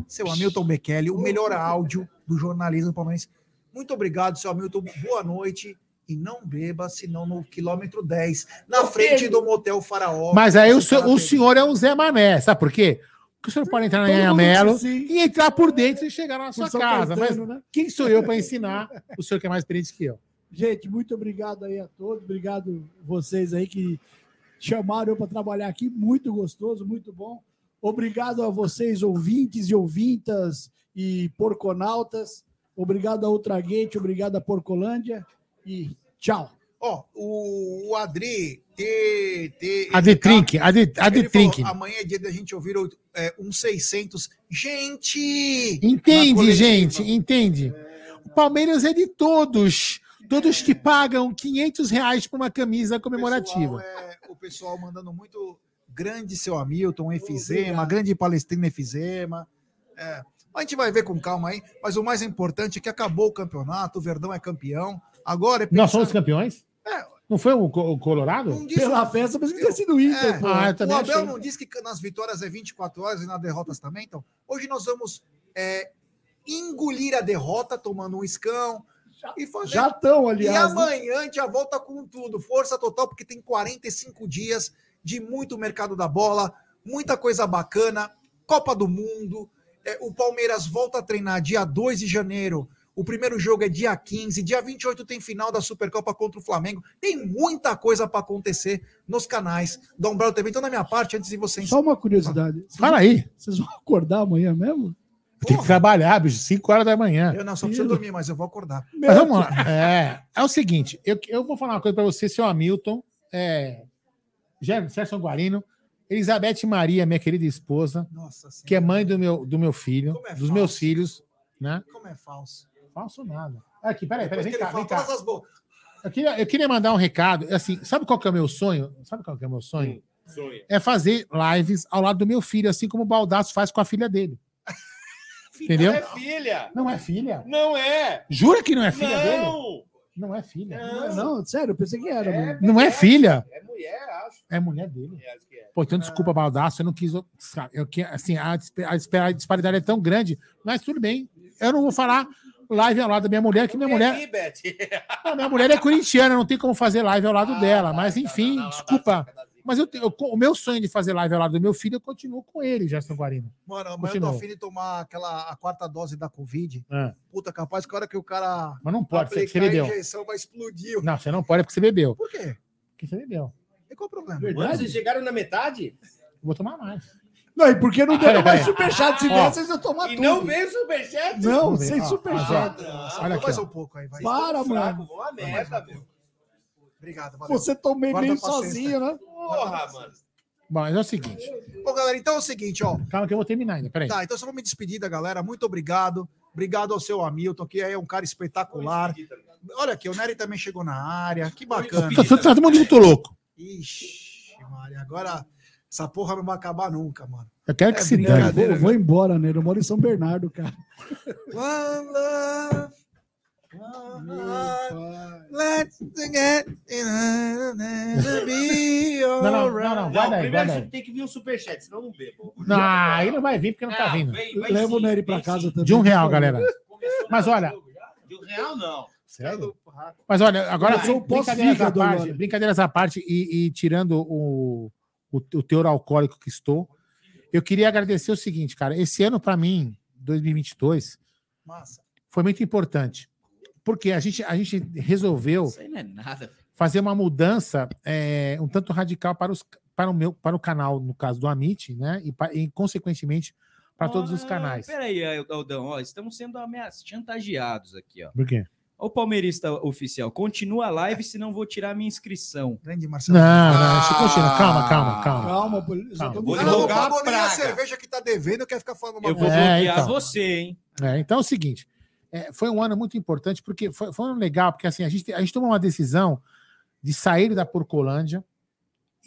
H: Seu Hamilton Bekele, o melhor áudio do jornalismo palmeirense. Muito obrigado, seu Hamilton. Boa noite. E não beba, senão no quilômetro 10, na frente do Motel Faraó.
D: Mas aí o,
H: tá
D: o senhor é um Zé Mané, sabe por quê? Porque o senhor pode entrar na
E: Todo que sim.
D: e entrar por dentro e chegar na
E: Por
D: sua
E: São
D: casa. Mas
E: né?
D: quem sou eu para ensinar o senhor que é mais experiente que eu?
E: Gente, muito obrigado aí a todos. Obrigado vocês aí que chamaram eu para trabalhar aqui. Muito gostoso, muito bom. Obrigado a vocês, ouvintes e ouvintas e porconautas. Obrigado a Ultragate, obrigado a Porcolândia e tchau.
H: Ó, o, o Adri. T, T,
D: A de Trink, a de, a de
H: amanhã é dia da gente ouvir o- é, um 600. Gente!
D: Entende, gente, entende? O Palmeiras é de todos. Todos que pagam 500 reais por uma camisa comemorativa.
H: É, o pessoal mandando muito grande seu Hamilton, Efizema, grande Palestrina Efizema. É, a gente vai ver com calma aí, mas o mais importante é que acabou o campeonato, o Verdão é campeão. Agora é
D: Nós
H: pensar-
D: somos campeões? Não foi o, Co- o Colorado?
H: Pela
E: festa, mas que ter sido o Inter,
H: É,
E: pô.
D: Ah,
H: o Abel
D: achei.
H: não disse que nas vitórias é 24 horas e nas derrotas também. Então, hoje nós vamos é, engolir a derrota tomando um escão. E fazer...
E: Já estão,
H: E
E: aliás. né?
H: amanhã a gente já volta com tudo. Força total, porque tem 45 dias de muito mercado da bola, muita coisa bacana. Copa do Mundo. É, o Palmeiras volta a treinar dia 2 de janeiro. O primeiro jogo é dia 15. Dia 28 tem final da Supercopa contra o Flamengo. Tem muita coisa para acontecer nos canais da Umbrella TV. Então, da minha parte, antes de você
E: Só uma curiosidade. Vocês
D: Fala aí.
E: Vocês vão acordar amanhã mesmo?
D: Tem que trabalhar, bicho, 5 horas da manhã.
H: Eu não só preciso dormir, mas eu vou acordar.
D: Mas vamos lá. É, é o seguinte, eu, eu vou falar uma coisa para você, seu Hamilton, é, Ger- Gerson Guarino, Elizabeth Maria, minha querida esposa,
H: Nossa
D: que é mãe do meu, do meu filho,
H: é
D: dos meus filhos, né?
H: Como é falso.
D: Falso nada. Aqui, peraí, peraí,
H: Depois
D: vem cá, vem cá. Eu queria, eu queria mandar um recado, assim, sabe qual que é o meu sonho? Sabe qual que é o meu sonho? É fazer lives ao lado do meu filho, assim como o Baldaço faz com a filha dele. Entendeu?
A: Não é filha.
D: Não é filha?
A: Não é.
D: Jura que não é filha
A: não.
D: dele? Não é filha.
E: Não, não, sério, eu pensei que era. mano.
D: Não é filha.
A: É mulher, acho.
D: É mulher dele.
A: Acho que é.
D: Pô, então desculpa, Baldaço, eu não quis. Eu, assim, a, a disparidade é tão grande, mas tudo bem. Eu não vou falar live ao lado da minha mulher, que minha mulher. Não, minha mulher é corintiana, não tem como fazer live ao lado dela. Mas enfim, desculpa. Mas eu, eu- o meu sonho de fazer live ao lado do meu filho, eu continuo com ele, Gerson Guarino.
H: Mano, amanhã eu
D: Continua.
H: tô afim de tomar aquela, a quarta dose da Covid.
D: É.
H: Puta, capaz que a hora que o cara.
D: Mas não pode, você, você
H: aplicar a
D: bebeu.
H: injeção vai explodir.
D: Não, você não pode porque você bebeu.
H: Por quê?
D: Porque você bebeu.
H: E qual o problema?
A: Mano, vocês chegaram na metade?
D: Vou tomar mais.
E: Não, e porque não
D: Ah,
E: deram mais
D: peraí.
E: superchat? Se der, vocês iam tomar
A: E
E: tudo.
A: não veio superchat?
E: Não,
D: Vamos ver,
E: sem
D: ó,
E: superchat.
D: ó, Olha aqui,
H: mais
D: ó.
H: um pouco aí, vai.
E: Para, mano.
A: Uma merda, meu.
H: Obrigado, valeu.
E: Você tomei
H: Guarda
E: meio
H: pra sexta.
E: sozinho, né?
A: Porra, mano.
D: Bom, mas é o seguinte.
H: Bom, galera, então é o seguinte, ó.
D: Calma que eu vou terminar ainda. Peraí.
H: Tá, então só vou me despedir da galera. Muito obrigado. Obrigado ao seu Hamilton, que é um cara espetacular. Olha aqui, o Nery também chegou na área. Que bacana.
D: Tá, tá, tá todo mundo muito louco.
H: Ixi, Maria, agora essa porra não vai acabar nunca, mano.
D: Eu quero que
H: É
D: se
E: Eu
D: dane.
E: vou, eu vou embora, né? Eu moro em São Bernardo, cara.
H: One love, let's get be
D: Não, não, não, não, guarda aí,
A: primeiro
D: guarda aí.
A: tem que vir um superchat, senão não bebo.
D: Não, aí não vai vir porque não tá
A: Não,
D: vindo.
A: vem, vem
E: Leva o Nery pra
A: vem
E: casa
A: sim.
E: também.
D: De um real, galera. Mas olha,
A: De um real, não.
D: Sério? Mas olha, agora
E: Eu sou um
D: brincadeiras à parte, brincadeiras à parte e, e tirando o, o, o teor alcoólico que estou, eu queria agradecer o seguinte, cara. Esse ano, para mim, 2022,
H: Massa.
D: foi muito importante. Porque a gente, a gente resolveu
F: é
D: fazer uma mudança é, um tanto radical para, os, para, o meu, para o canal, no caso do Amit, né? E, e consequentemente, para todos os canais.
F: Peraí, Aldão, ó, estamos sendo ameaçados, chantageados aqui, ó.
D: Por quê?
F: O palmeirista oficial, continua a live, senão vou tirar minha inscrição.
H: Grande
D: Não,
H: Marcelo.
D: não, deixa eu continuar. Calma, calma, calma.
E: Calma,
D: Calma.
A: Vou
H: O cara não
A: divulgar a
H: a cerveja que tá devendo, quer ficar falando uma
F: Eu vou
D: É,
F: bloquear
D: então.
F: você, hein?
D: É, então é o seguinte, é, foi um ano muito importante, porque foi, foi um ano legal, porque assim, a gente, a gente tomou uma decisão de sair da Porcolândia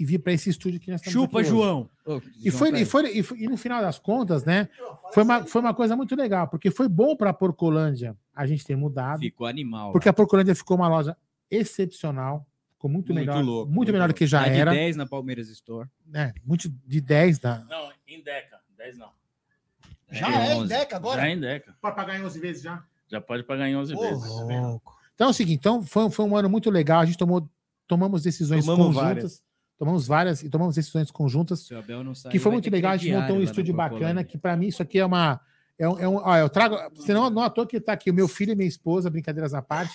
D: e vir para esse estúdio que nós estamos
F: Chupa,
D: aqui hoje.
F: João. Ô,
D: E
F: João,
D: foi,
F: peraí.
D: e, foi, e, foi- e no final das contas, né? Foi uma, foi uma coisa muito legal, porque foi bom para a Porcolândia a gente ter mudado,
F: Ficou animal.
D: porque a Porcolândia ficou uma loja excepcional, ficou muito,
F: Muito
D: melhor,
F: louco,
D: muito
F: muito
D: melhor do que já
F: Tá de
D: era,
F: 10 na Palmeiras Store.
D: né? Muito de 10 da.
P: Não, em Deca. 10 não.
H: Já
F: É,
H: é em
F: 11.
H: Deca agora?
P: Já em Deca.
D: Pode pagar em 11 vezes já.
P: Já pode pagar em 11
H: Ô,
P: vezes.
H: louco.
D: Então é o seguinte, então foi, foi um ano muito legal, a gente tomou tomamos decisões
F: Tomamos
D: conjuntas,
F: várias.
D: Tomamos várias e tomamos decisões conjuntas
F: Se o Abel não sair,
D: que foi muito
F: ter
D: legal. A gente
F: crediário
D: montou um estúdio bacana, que para mim isso aqui é uma. É um, é um- ó, eu trago. Senão, não à toa que tá aqui o meu filho e minha esposa, brincadeiras à parte,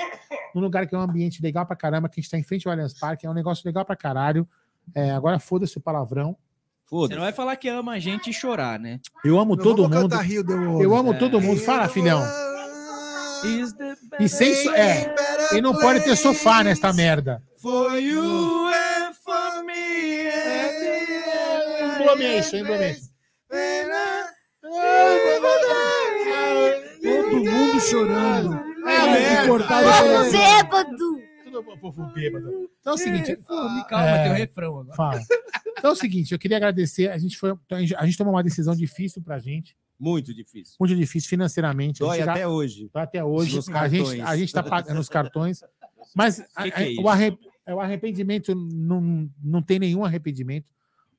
D: num lugar que é um ambiente legal pra caramba, que a gente tá em frente ao Allianz Parque, é um negócio legal pra caralho. É, agora foda-se o palavrão.
F: Você não vai falar que ama a gente e chorar, né?
D: Eu amo
H: Não
D: todo mundo.
H: Rio.
D: Eu amo
F: É.
D: todo mundo. Fala, filhão. E sem é, e não pode ter sofá nesta merda.
F: For you
D: Emblomation, emblomation.
E: Todo mundo chorando.
D: É, merda.
E: cortado
D: Povo bêbado. Tudo bom, povo bêbado. Então é o seguinte.
F: me calma, tem o refrão agora.
D: Fala. Então é o seguinte, eu queria agradecer. A gente, foi, a gente- a gente tomou uma decisão difícil pra gente.
A: Muito difícil.
D: Muito difícil financeiramente.
A: Dói até
D: já-
A: hoje.
D: Dói até hoje.
A: Nos
D: A gente, a gente tá pagando os cartões. Mas
A: Que que é
D: a-
A: isso?
D: o, arre- é, o arrependimento não, não tem nenhum arrependimento.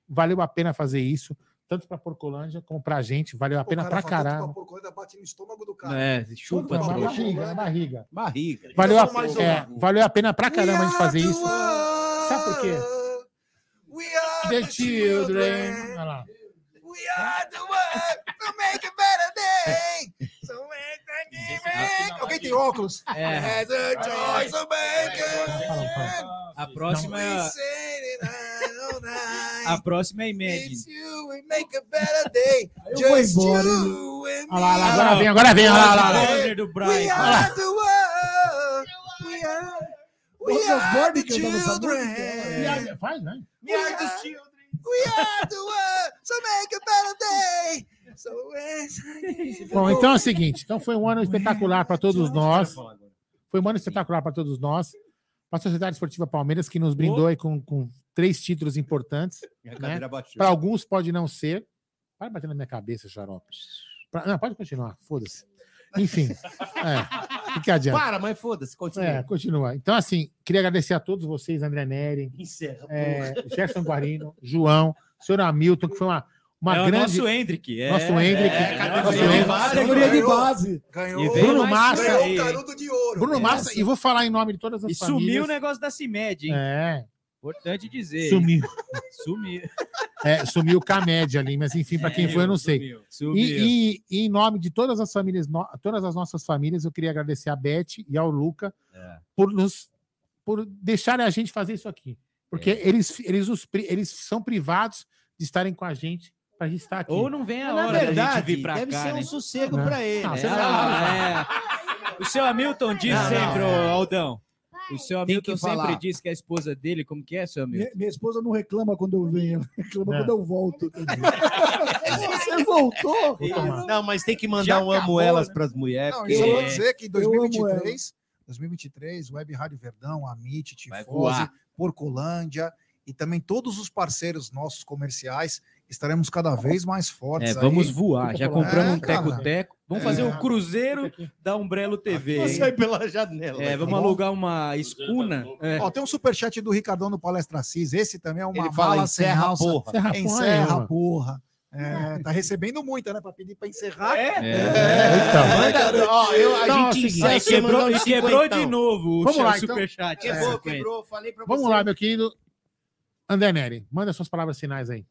D: Valeu a pena fazer isso, tanto para Porcolândia como para a gente. Valeu a pena pra caramba.
H: Ainda bate no estômago do cara.
F: É, chupa,
D: na barriga, na barriga.
A: Barriga.
D: Valeu a,
H: Então,
D: é, valeu a pena pra caramba a gente fazer isso. Sabe por quê? The children. Olha lá.
H: We are the one to make a better day. So make the give Alguém tem óculos?
F: É.
H: As a choice of making.
F: A próxima é. A- próxima é Imagine.
H: It's you and make a better day.
E: Eu vou embora,
D: Olha lá, lá, agora vem, agora vem. Olha lá, olha lá, olha lá.
F: Poser do Brian.
H: We are the world. We are. We are the children.
D: Faz, né?
H: We are the children. We are the world. So make a better day. So
D: Bom, então é o seguinte. Então foi um ano espetacular para todos nós. Foi um ano espetacular para todos nós. Para a Sociedade Esportiva Palmeiras, que nos brindou aí com, com três títulos importantes.
A: Minha
D: né? Para alguns pode não ser. Para bater na minha cabeça, xarope. Pra- Não, pode continuar, foda-se. Enfim, é, o que adianta?
A: Para, mas foda-se, continua.
D: É, continua. Então, assim, queria agradecer a todos vocês, André Neri,
A: Encerra,
D: é, Gerson Guarino, João, senhor Hamilton, que foi uma, uma
F: é
D: grande.
F: o nosso Hendrick. É,
D: Nosso Hendrick.
F: É,
D: nosso
F: categoria de
D: Hendrick.
F: base.
E: Categoria de
H: Ganhou.
E: base.
H: Ganhou.
F: E veio
D: Bruno Massa.
H: Ganhou o canudo de ouro.
D: Bruno Massa, e vou falar em nome de todas as
F: E
D: famílias.
F: sumiu o negócio da CIMED, hein?
D: É,
F: Importante dizer.
D: sumiu.
F: Sumiu.
D: É, sumiu com a média ali, mas enfim, para quem foi, eu não sei.
F: Sumiu. sumiu.
D: E, e- e em nome de todas as famílias, no- todas as nossas famílias, eu queria agradecer a Beth e ao Luca
F: É.
D: por nos por deixarem a gente fazer isso aqui. Porque
F: É.
D: eles, eles, os eles são privados de estarem com a gente para a gente estar aqui.
F: Ou não vem a
A: Na
F: hora da gente
A: verdade,
F: vir pra
A: deve
F: cá,
A: ser um
F: né?
A: sossego
D: Não.
A: pra ele.
D: Não,
A: É,
F: É, ah, é. O seu Hamilton diz
A: Não,
F: sempre,
A: não.
F: Aldão. O seu Hamilton sempre diz que a esposa dele, como que é, seu Hamilton?
E: Minha, minha esposa não reclama quando eu venho, ela reclama
D: É.
E: quando eu volto. Você voltou?
A: Não, mas tem que mandar
F: Já
A: um amo
F: acabou,
A: elas
F: né?
A: pras mulheres.
H: Não,
A: porque-
H: e só vou
F: É.
H: dizer que em
E: Eu amo
H: 2023, 2023, Web Rádio Verdão, Amit, Tifose. Porcolândia e também todos os parceiros nossos comerciais estaremos cada vez mais fortes.
F: É, vamos
H: aí.
F: voar. Já
H: É,
F: compramos um
H: cara.
F: teco-teco. Vamos
H: É.
F: fazer o Cruzeiro da Umbrello TV. Hein?
A: sair pela janela.
F: É, vamos
H: Tá bom?
F: alugar uma escuna. É.
H: Ó, tem um superchat do Ricardão do Palestra Cis. Esse também é uma
A: Ele fala,
H: mala sem alça.
A: porra.
D: Encerra porra
H: Encerra,
D: nenhuma.
H: porra. É, tá recebendo muita, né? Pra pedir pra encerrar.
F: É.
D: Então,
A: Manda, ó, eu, a
D: Então,
A: gente
D: é
A: encerra
F: Aí quebrou, e quebrou de novo o
D: Vamos lá, então.
F: superchat.
A: Quebrou,
F: 50.
A: quebrou. Falei pra
D: Vamos
A: você.
D: lá, meu querido André Neri. Manda suas palavras finais aí.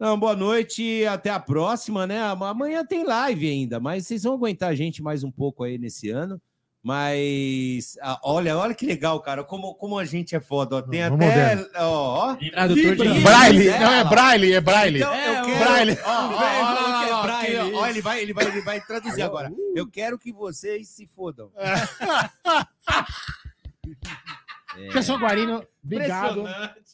A: Não, boa noite e até a próxima, né? Amanhã tem live ainda, mas vocês vão aguentar a gente mais um pouco aí nesse ano. Mas ah, olha, olha que legal, cara. Como, como a gente é foda. Ó. Tem
D: Vamos
A: até. Ó, ó.
F: Tradutor de.
D: Braille,
A: É,
D: não é
A: ó.
D: Braille, é Braille.
A: Então,
F: É,
A: eu quero.
D: Braille.
A: Ó, ó, ó, ó,
F: é
A: ó,
F: Braille,
A: aqui, ó,
F: isso.
A: ele vai, ele vai, ele vai traduzir agora. Eu quero que vocês se fodam.
D: Gerson Guarino, obrigado.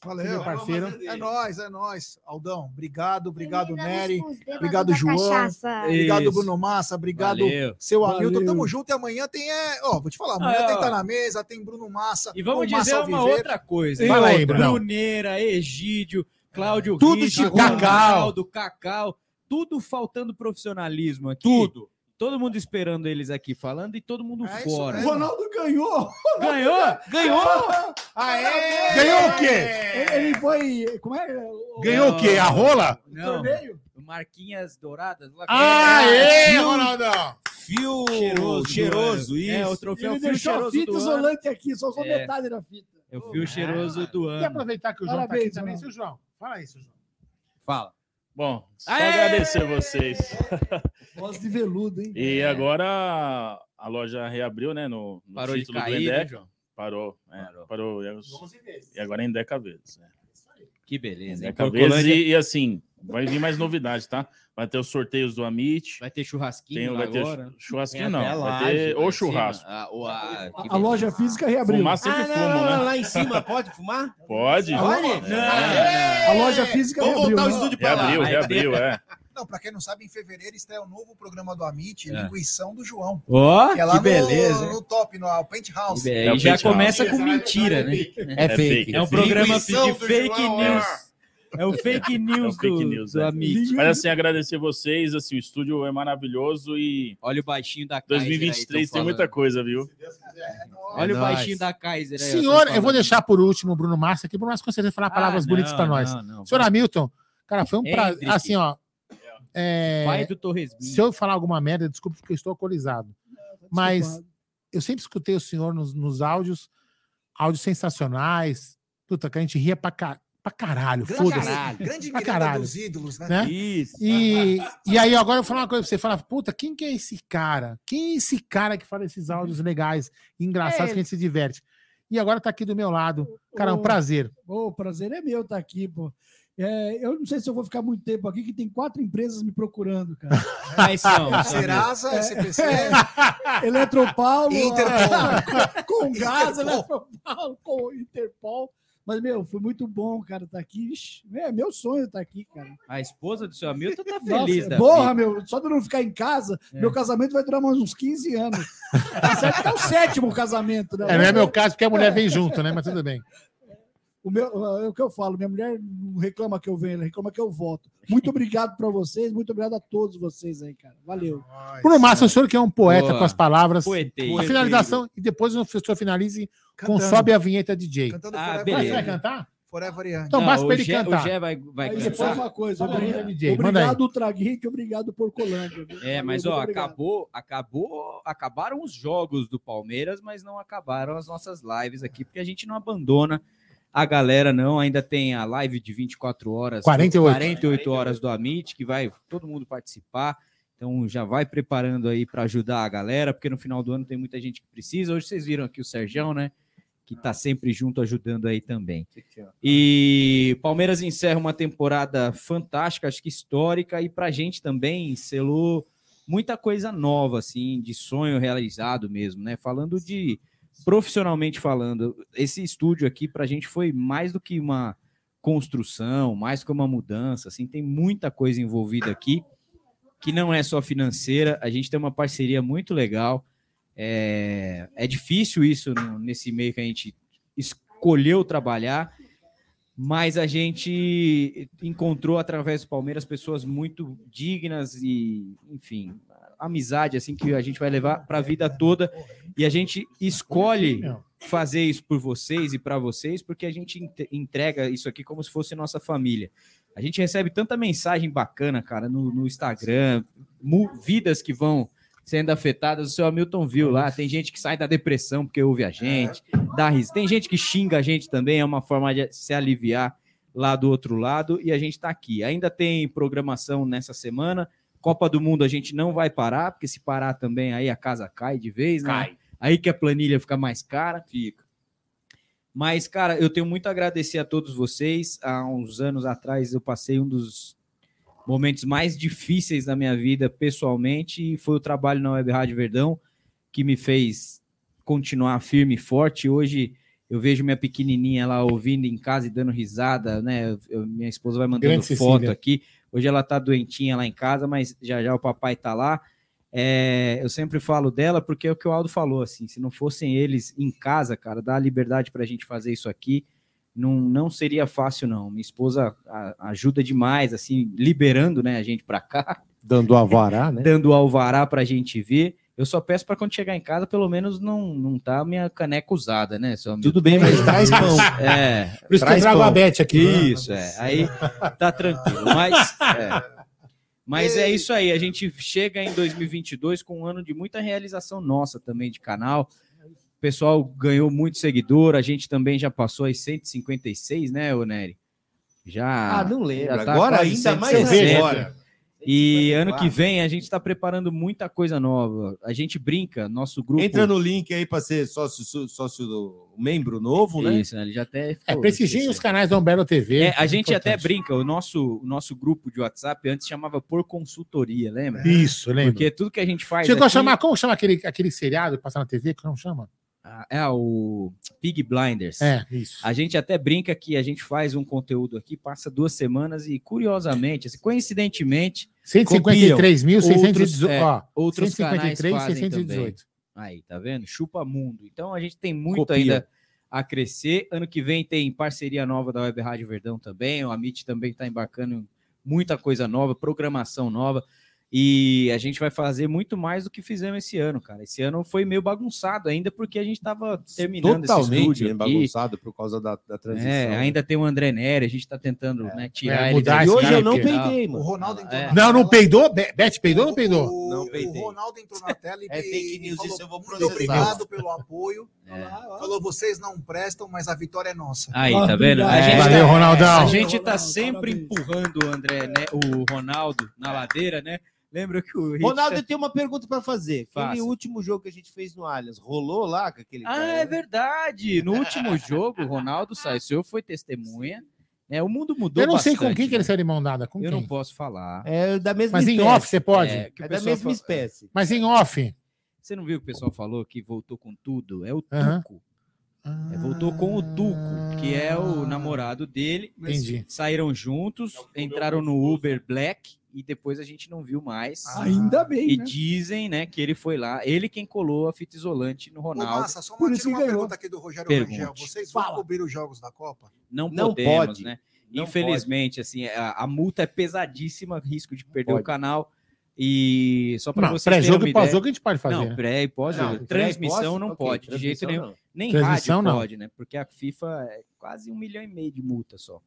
H: Valeu.
D: Meu parceiro.
H: É nóis, é nóis. Aldão, obrigado, obrigado, Nery. Obrigado, João.
Q: cachaça.
H: Obrigado,
F: Isso.
H: Bruno Massa. Obrigado,
F: Valeu.
H: seu
E: Valeu.
H: Hamilton. Tamo junto e amanhã tem. É... Ó, vou te falar, amanhã
F: Ah,
H: tem
F: ó.
H: Tá na Mesa, tem Bruno Massa.
F: E vamos dizer
H: Massa
F: uma outra coisa.
D: Fala aí. Brunão.
F: Bruneira, Egídio, Cláudio
A: Tudo
F: Richa,
A: de
D: Cacau.
F: Ronaldo, Cacau. Tudo faltando profissionalismo aqui.
A: Tudo.
F: Todo mundo esperando eles aqui falando e todo mundo
H: É isso
F: fora.
E: O Ronaldo ganhou.
F: Ganhou?
A: Ganhou! Aê!
D: Ganhou o quê?
E: Ele, foi. Como é?
D: Ganhou o quê? A rola?
F: Não.
E: torneio?
F: Marquinhas douradas. lá-
D: Aê,
F: Fio-
D: Ronaldão!
A: Fio
F: Cheiroso,
A: cheiroso,
F: do
A: isso.
F: É, o troféu
E: Ele
F: fio
E: deixou a fita
F: do
E: isolante aqui, só usou
F: É.
E: metade da fita.
F: É o fio cheiroso do
D: E
F: ano.
D: aproveitar que o João tá
E: Parabéns,
D: aqui também, seu João. Fala aí, seu João.
A: Fala.
P: Bom, só
F: Aê!
P: agradecer vocês.
E: Voz de veludo, hein?
P: E agora a loja reabriu, né? No, no
F: Parou de
P: título do
F: cair, né,
P: Endeca.
F: João?
P: Parou, é,
F: Parou.
P: parou. E, os- e agora é em Deca vezes. Né?
F: Que beleza, hein?
P: Vezes e, e assim, vai vir mais novidades, tá? Vai ter os sorteios do Amit.
F: Vai ter churrasquinho
P: Tem,
F: lá
P: vai ter
F: agora.
P: churrasquinho não,
F: até
P: vai
F: laje
P: ter
F: lá
P: ou
F: em
P: churrasco.
F: cima. Ah, o- que
E: A loja física reabriu.
P: Fumar sempre
Q: Ah, não,
P: fumo,
Q: não,
P: né?
Q: não, lá em cima pode fumar?
P: Pode.
Q: Pode?
E: A loja física
Q: Vamos
E: reabriu.
Q: voltar o
E: né?
Q: estúdio lá.
P: Reabriu,
Q: Vai
P: reabriu,
Q: ter-
P: é.
H: Não, pra quem não sabe, em fevereiro estreia o novo programa do Amit,
F: É.
H: Linguição do João.
F: Ó,
H: que é lá
F: que
H: no-
F: beleza, hein?
H: No, top, no Penthouse.
F: É, e já começa com mentira, né?
H: É fake,
F: É um
H: é fake.
F: programa de fake news.
H: É.
F: É o fake news,
P: É o fake
F: do,
P: news,
F: do
P: é.
F: Amit.
P: Mas assim, agradecer vocês, assim, o estúdio é maravilhoso e
F: Olha o baixinho da Kaiser aí,
P: 2023
F: tão
P: tem muita coisa, viu?
F: Olha o baixinho da Kaiser aí.
D: Senhor,
F: tão
D: eu vou deixar por último o Bruno Massa aqui, Bruno Massa com certeza falar palavras
F: Ah,
D: bonitas
F: não,
D: para nós.
F: não, não.
D: Senhor Hamilton, cara, foi um prazer. Assim, ó. é,
F: Pai do Torresmin.
D: Se eu falar alguma merda, desculpe porque eu estou alcoolizado. Mas eu sempre escutei o senhor nos, nos áudios, áudios sensacionais. Puta, que a gente ria pra, ca- pra caralho.
H: Grande,
D: Foda-se.
H: caralho. grande
D: Pra caralho.
H: dos ídolos, né?
D: né?
F: Isso.
D: E, e aí, agora eu vou falar uma coisa pra você: fala, puta, quem que é esse cara? Quem é esse cara que fala esses áudios legais, engraçados,
E: É
D: que a gente se diverte? E agora tá aqui do meu lado. Cara, é um prazer.
E: O prazer é meu estar aqui, pô. É, eu não sei se eu vou ficar muito tempo aqui, que tem quatro empresas me procurando, cara.
F: Quais são?
H: Serasa,
E: É,
H: SPC,
E: é, Eletropaulo,
H: Interpol.
E: com gás,
H: Interpol.
E: Eletropaulo, com Interpol. Mas, meu, foi muito bom, cara, estar aqui. Ixi, É meu sonho estar aqui, cara.
F: A esposa do seu Hamilton tá
E: Nossa,
F: feliz da
E: porra,
F: vida.
E: meu, só de eu não ficar em casa,
F: É.
E: meu casamento vai durar mais uns 15 anos. Tá certo que é o sétimo casamento, né?
D: É, não é meu caso, porque a mulher vem junto, né? Mas tudo bem.
E: O, meu, é o que eu falo, minha mulher não reclama que eu venho, ela reclama que eu volto. Muito obrigado para vocês, muito obrigado a todos vocês aí, cara. Valeu.
D: Bruno Massa, o senhor que é um poeta
E: Boa.
D: com as palavras.
E: Poeteiro.
D: A finalização, e depois o senhor finalize com
H: Cantando.
D: Sobe a Vinheta DJ.
H: Cantando
F: Ah,
H: Forever
D: Vai, cantar?
H: Forever Young.
D: Então basta pra ele
F: Gé-
D: cantar.
F: O Gé vai, vai
E: Aí depois uma coisa, obrigado,
D: vinheta, DJ,
E: obrigado Ultrageek, obrigado Porcolândia.
F: É, mas ó,
E: obrigado.
F: acabou, acabou, acabaram os jogos do Palmeiras, mas não acabaram as nossas lives aqui, porque a gente não abandona a galera, não. Ainda tem a live de 24 horas,
D: 48.
F: 48 horas do Amit, que vai todo mundo participar. Então já vai preparando aí para ajudar a galera, porque no final do ano tem muita gente que precisa. Hoje vocês viram aqui o Sergião, né? Que tá sempre junto ajudando aí também. E Palmeiras encerra uma temporada fantástica, acho que histórica, e pra gente também selou muita coisa nova, assim, de sonho realizado mesmo, né? Falando de profissionalmente falando, esse estúdio aqui pra gente foi mais do que uma construção, mais que uma mudança, assim, tem muita coisa envolvida aqui que não é só financeira, a gente tem uma parceria muito legal. É, é difícil isso no- nesse meio que a gente escolheu trabalhar, mas a gente encontrou através do Palmeiras pessoas muito dignas e, enfim, amizade assim que a gente vai levar para a vida toda e a gente escolhe fazer isso por vocês e para vocês porque a gente ent- entrega isso aqui como se fosse nossa família. A gente recebe tanta mensagem bacana, cara, no, no Instagram, vidas que vão sendo afetadas. O seu Hamilton viu lá, tem gente que sai da depressão porque ouve a gente, dá risada. Tem gente que xinga a gente também, é uma forma de se aliviar lá do outro lado e a gente está aqui. Ainda tem programação nessa semana. Copa do Mundo a gente não vai parar, porque se parar também aí a casa cai de vez, né?
Q: Cai.
F: Aí que a planilha fica mais cara. Fica. Mas, cara, eu tenho muito a agradecer a todos vocês. Há uns anos atrás eu passei um dos momentos mais difíceis da minha vida pessoalmente e foi o trabalho na Web Rádio Verdão que me fez continuar firme e forte. Hoje eu vejo minha pequenininha lá ouvindo em casa e dando risada, né? Eu- minha esposa vai mandando
D: Grande
F: foto
D: Cecília.
F: aqui. Hoje ela tá doentinha lá em casa, mas já já o papai tá lá. É, eu sempre falo dela porque é o que o Aldo falou, assim, se não fossem eles em casa, cara, dar a liberdade para a gente fazer isso aqui, não, não seria fácil, não. Minha esposa a- ajuda demais, assim, liberando né, a gente para cá,
R: Dando alvará, né?
F: dando o alvará para a gente ver. Eu só peço para quando chegar em casa, pelo menos não, não tá a minha caneca usada, né?
R: Tudo bem, mas traz pão.
F: É.
D: Por isso que eu trago
F: pão.
D: a Beth aqui.
F: Isso, é. Aí tá tranquilo. Mas, é. Mas é isso aí. A gente chega em 2022 com um ano de muita realização nossa também de canal. O pessoal ganhou muito seguidor. A gente também já passou as 156, né, ô Nery? Já.
Q: Ah, não lembro.
F: tá
Q: Agora ainda mais
F: 160.
Q: agora.
F: E ano
A: 54.
F: que vem a gente está preparando muita coisa nova. A gente brinca, nosso grupo.
A: Entra no link aí para ser sócio, sócio, do membro novo, né?
F: Isso, né? Ele já até.
D: É, prestigiem os canais da Umbelo TV.
F: É, a
D: é
F: gente até brinca, o nosso, o nosso grupo de WhatsApp antes chamava por consultoria, lembra?
D: Isso, lembro.
F: Porque tudo que a gente faz.
D: Chegou a
F: aqui-
D: chamar, como chama aquele, aquele seriado que passa na TV? Como chama?
F: Ah, É o Pig Blinders.
D: É, isso.
F: A gente até brinca que a gente faz um conteúdo aqui, passa duas semanas e, curiosamente, assim, coincidentemente.
D: 153.618,
F: copiam.
D: ó,
F: outros canais
D: 153.618.
F: fazem também. Aí, tá vendo? Chupa mundo. Então a gente tem muito
D: Copiam.
F: ainda a crescer. Ano que vem tem parceria nova da Web Rádio Verdão também. O Amit também está embarcando em muita coisa nova, programação nova. E a gente vai fazer muito mais do que fizemos esse ano, cara. Esse ano foi meio bagunçado ainda porque a gente estava terminando esse
A: Totalmente
F: estúdio
A: né,
F: aqui.
A: bagunçado por causa da, da transição.
F: É, ainda tem o André Nery, a gente está tentando né, tirar
D: É,
F: ele.
D: esse
F: e
D: cara,
F: tal.
D: porque-
A: peidei, mano.
H: O Ronaldo entrou
F: É.
H: na
D: Não, não peidou? Be- Beth peidou ou não peidou?
H: O,
A: Não
H: o
A: peidei.
H: Ronaldo entrou na tela e,
A: É fake
H: e
A: news,
H: falou,
A: isso eu vou processar.
H: obrigado pelo apoio.
F: É.
H: Falou, vocês não prestam, mas a vitória é nossa.
F: Aí, tá vendo? A
D: É,
F: gente
D: valeu,
F: tá,
D: Ronaldão.
F: A gente tá sempre empurrando o André, né, o Ronaldo na ladeira, né? Lembra que o
A: Ronaldo, eu tenho uma pergunta para fazer.
F: Faça.
A: Aquele último jogo que a gente fez no Allianz, rolou lá com aquele
F: Ah, é verdade. No último jogo, o Ronaldo saiu, o senhor foi testemunha. Né? O mundo mudou
D: Eu não sei com
F: bastante,
D: quem que ele
F: né?
D: saiu de mão dada. Com
F: Eu
D: quem?
F: não posso falar.
A: É da mesma
D: Mas em
A: espécie.
D: off você pode?
F: É, que o
A: É da
F: pessoal
A: mesma
F: fala-
A: espécie.
D: Mas em off.
F: Você não viu que o pessoal falou que voltou com tudo? É o. Tuco. É, voltou com o Tuco, que é o namorado dele.
D: Entendi.
F: Saíram juntos, entraram no Uber Black e depois a gente não viu mais.
E: Ainda bem,
F: E
E: né?
F: dizem, né, que ele foi lá, ele quem colou a fita isolante no
H: Ô,
F: Ronaldo.
H: Massa, só
E: Por
H: uma, uma pergunta aqui do Rogério
F: Pergunte.
H: Rangel. Vocês vão
E: Fala.
H: cobrir os jogos da Copa?
F: Não,
A: Não
F: podemos,
A: pode.
F: né?
A: Não
F: Infelizmente, assim, a, a multa é pesadíssima, risco de perder
A: Pode.
F: o canal. E só para vocês terem
D: pré-jogo e
F: ideia-
D: pós-jogo a gente pode fazer.
F: Não,
D: né?
F: pré e pós-jogo. Transmissão
A: pós,
F: não
A: ok,
F: pode, de jeito nenhum.
A: não.
F: Nem
D: Transmissão,
F: rádio
D: não.
F: pode, né? Porque a FIFA é quase um milhão e meio de multa só.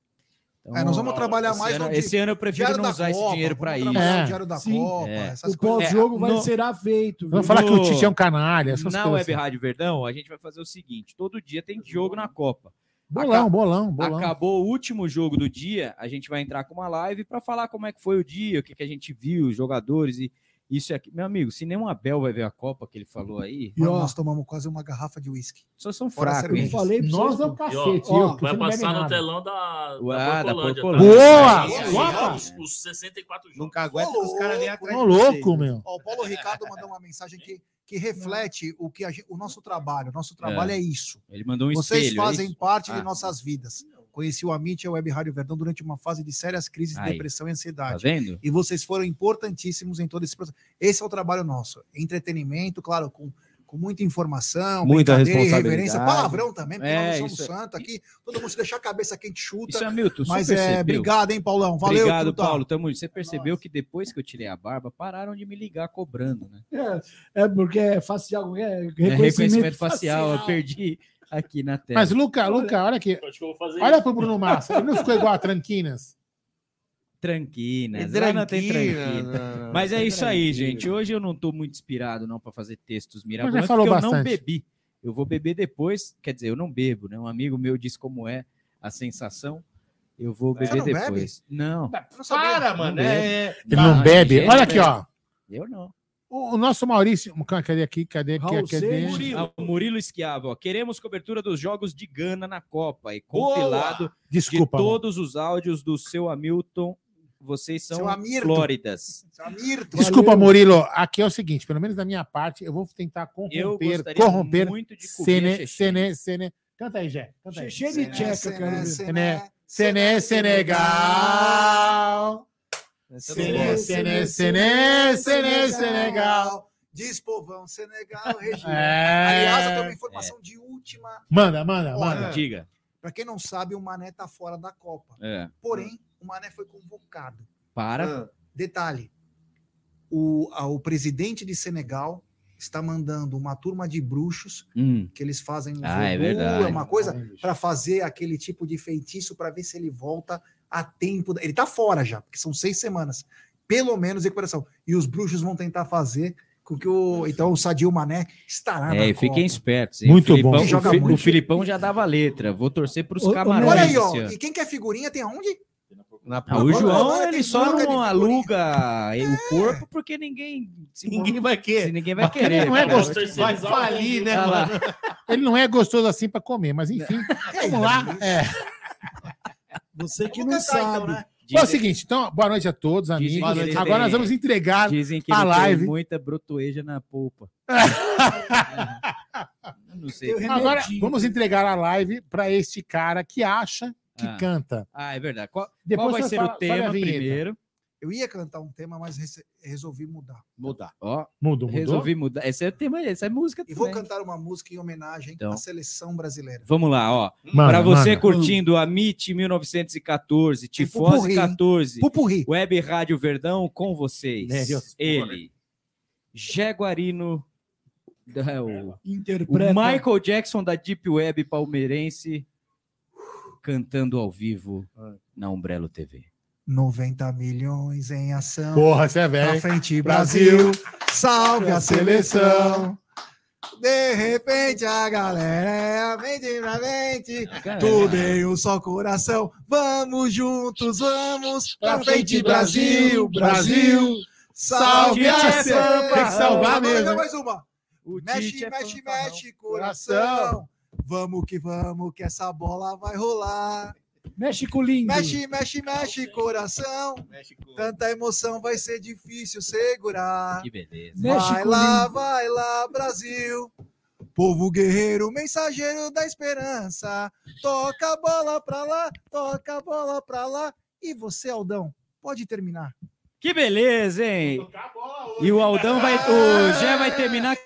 F: Então,
H: É, nós vamos trabalhar
F: esse
H: mais
F: ano,
H: no
F: esse ano eu prefiro
H: Diário
F: não usar esse
H: Copa,
F: dinheiro para isso.
D: É.
H: o Diário da
E: Sim.
H: Copa,
F: É.
H: essas
E: O pós-jogo
F: É,
E: vai
F: no-
E: ser feito.
D: Vamos falar que o Tite é um canalha, essas
F: Na
D: coisas.
F: Web
D: assim.
F: Rádio Verdão, a gente vai fazer o seguinte: todo dia tem jogo na Copa.
D: Bolão, bolão, bolão.
F: Acabou o último jogo do dia, a gente vai entrar com uma live para falar como é que foi o dia, o que, que a gente viu, os jogadores e isso e aqui. Meu amigo, se nem o Abel vai ver a Copa que ele falou aí,
E: E ó,
H: Nós tomamos quase uma garrafa de uísque.
F: só são fracos.
E: eu falei pra
D: Nós é o cacete.
E: Ó,
D: eu,
Q: Vai passar no telão da, da
F: da
Q: Porcolândia.
F: Porcolândia.
D: Boa! Boa!
Q: Os, os 64 jogos.
A: Nunca aguenta que os caras vêm atrás
D: Ô,
A: de
D: louco, meu.
H: Ó, o Paulo Ricardo mandou uma mensagem que, que reflete o que gente- o nosso trabalho. O nosso trabalho é, isso.
F: Ele mandou um
H: Vocês
F: espelho. é
H: fazem
F: isso?
H: parte de
F: Ah.
H: nossas vidas. Conheci o Amit e a Web Rádio Verdão durante uma fase de sérias crises de
F: Aí.
H: depressão e
F: Tá
H: ansiedade.
F: vendo?
H: E vocês foram importantíssimos em todo esse processo. Esse é o trabalho nosso. Entretenimento, claro, com, com muita informação,
A: Muita responsabilidade.
H: reverência. Palavrão também, porque
F: É,
H: nós não somos
F: é-
H: santos aqui. Todo mundo se deixar a cabeça quente chuta.
F: Isso é Milton,
H: Mas é,
F: percebeu?
H: obrigado, hein, Paulão? Valeu,
F: Obrigado,
H: Truta.
F: Paulo. Tamo, você percebeu que depois que eu tirei a barba, pararam de me ligar cobrando, né?
E: É, é porque é facial, é
F: É
E: reconhecimento,
F: reconhecimento facial, eu perdi aqui na tela.
D: Mas, Luca, Luca, olha aqui. Olha pro Bruno Massa. Ele não ficou igual a Tranquinas.
F: Tranquinas,
A: É
F: não tem tranquina.
A: não, não.
F: Mas é isso aí, gente. Hoje eu não tô muito inspirado não para fazer textos
D: já
F: mirabolantes,
D: falou
F: porque eu não
D: bastante.
F: bebi. Eu vou beber depois, quer dizer, eu não bebo, né? Um amigo meu disse como é a sensação. Eu vou
H: Você
F: beber
H: não bebe?
F: depois. Não.
H: Eu não.
A: Para, mano.
F: Não
A: É...
D: Ele não bebe. Olha aqui,
F: bebe.
D: ó.
F: Eu não.
D: O, o nosso Maurício. Cadê aqui? Cadê aqui?
E: Raul
D: Cadê?
E: Seixas.
F: Ah, o Murilo Esquiavo, ó. Queremos cobertura dos jogos de Gana na Copa e
A: Boa!
F: compilado
D: Desculpa.
F: de
D: mano.
F: todos os áudios do seu Hamilton. Vocês são. Flóridas.
D: Desculpa,
E: Valeu.
D: Murilo. Aqui é o seguinte, pelo menos da minha parte, eu vou tentar corromper, corromper.
F: muito de
D: Sene, sene, sene. Canta aí, Jé. Canta aí.
E: Cheio de tcheca, cara.
D: Sene, Sene, Senegal. Sene, Sene, Sene, Sene, Senegal.
H: Diz povão, Senegal, região.
D: É.
H: Aliás, eu tenho uma informação de última.
D: Manda, manda, manda.
F: Diga.
H: Para quem não sabe, o Mané tá fora da Copa.
F: É.
H: Porém, o Mané foi convocado.
F: Para.
A: Ah,
H: Detalhe: o, a- o presidente de Senegal está mandando uma turma de bruxos
F: Hum.
H: que eles fazem um
F: Ah, é verdade.
H: uma coisa para fazer aquele tipo de feitiço para ver se ele volta a tempo. da- Ele tá fora já, porque são seis semanas, pelo menos recuperação. E os bruxos vão tentar fazer com que o então o Sadio Mané estará na
F: É,
H: Copa.
F: fiquem espertos. hein?
D: Muito
F: o Filipão,
D: bom.
F: o,
H: Joga
F: Fi-
H: muito.
F: o Filipão já dava letra. Vou torcer para os camarões.
H: Olha aí, ó. E quem quer figurinha tem aonde?
A: Na
F: Ah, o João, ele só não aluga o corpo porque ninguém. se-
A: Ninguém vai querer.
F: Ninguém vai querer.
D: ele não é gostoso.
A: Vai falir, né?
D: Ele não é gostoso assim pra comer, mas enfim. Vamos lá. É.
E: Você que
H: Vamos
E: não
H: então,
E: sabe.
H: né?
D: Bom, é o seguinte, então, boa noite a todos,
F: Dizem
D: amigos. Agora
F: tem-
D: nós vamos entregar
F: Dizem que
D: a live.
F: tem muita brotoeja na polpa. Eu não sei.
D: Agora vamos entregar a live para este cara que acha que
F: Ah.
D: canta.
F: Ah, é verdade. Qual,
D: Depois
F: qual vai ser
D: fala-
F: o tema
D: vinheta.
F: primeiro?
H: Eu ia cantar um tema, mas resolvi mudar.
A: Mudar.
F: Ó,
D: Mudou, mudou.
F: resolvi mudar. Esse é o tema, essa é música
H: E vou
F: também.
H: cantar uma música em homenagem
F: Então.
H: à seleção brasileira.
F: Vamos lá, ó.
D: Manda,
F: Para você
D: manda.
F: curtindo a MIT 1914,
H: Tem
F: Tifose
H: pupurri, hein?
F: 14,
H: Pupurri.
F: Web Rádio Verdão com vocês. Ele, Jaguarino, da- o, o
E: Interpreta.
F: Michael Jackson da Deep Web palmeirense, cantando ao vivo na Umbrello TV.
H: 90 milhões em ação.
D: Porra, você é
H: Pra
D: velho.
H: frente,
D: Brasil.
H: Brasil. Salve a seleção. De repente a galera é a mente pra mente. Tudo em um só coração. Vamos juntos, vamos. Pra frente, Brasil, Brasil. Salve a seleção.
D: Tem que salvar mesmo,
H: mais uma.
F: O
H: Mexe,
F: é
H: mexe, mexe, coração. Vamos que vamos, que essa bola vai rolar.
E: México lindo.
H: Mexe, mexe, mexe, coração. México. Tanta emoção vai ser difícil segurar.
F: Que beleza.
H: Vai lá,
E: lindo.
H: vai lá, Brasil. Povo guerreiro, mensageiro da esperança. Toca a bola pra lá, toca a bola pra lá. E você, Aldão, pode terminar.
F: Que beleza, hein? E o Aldão vai. O Gé vai terminar.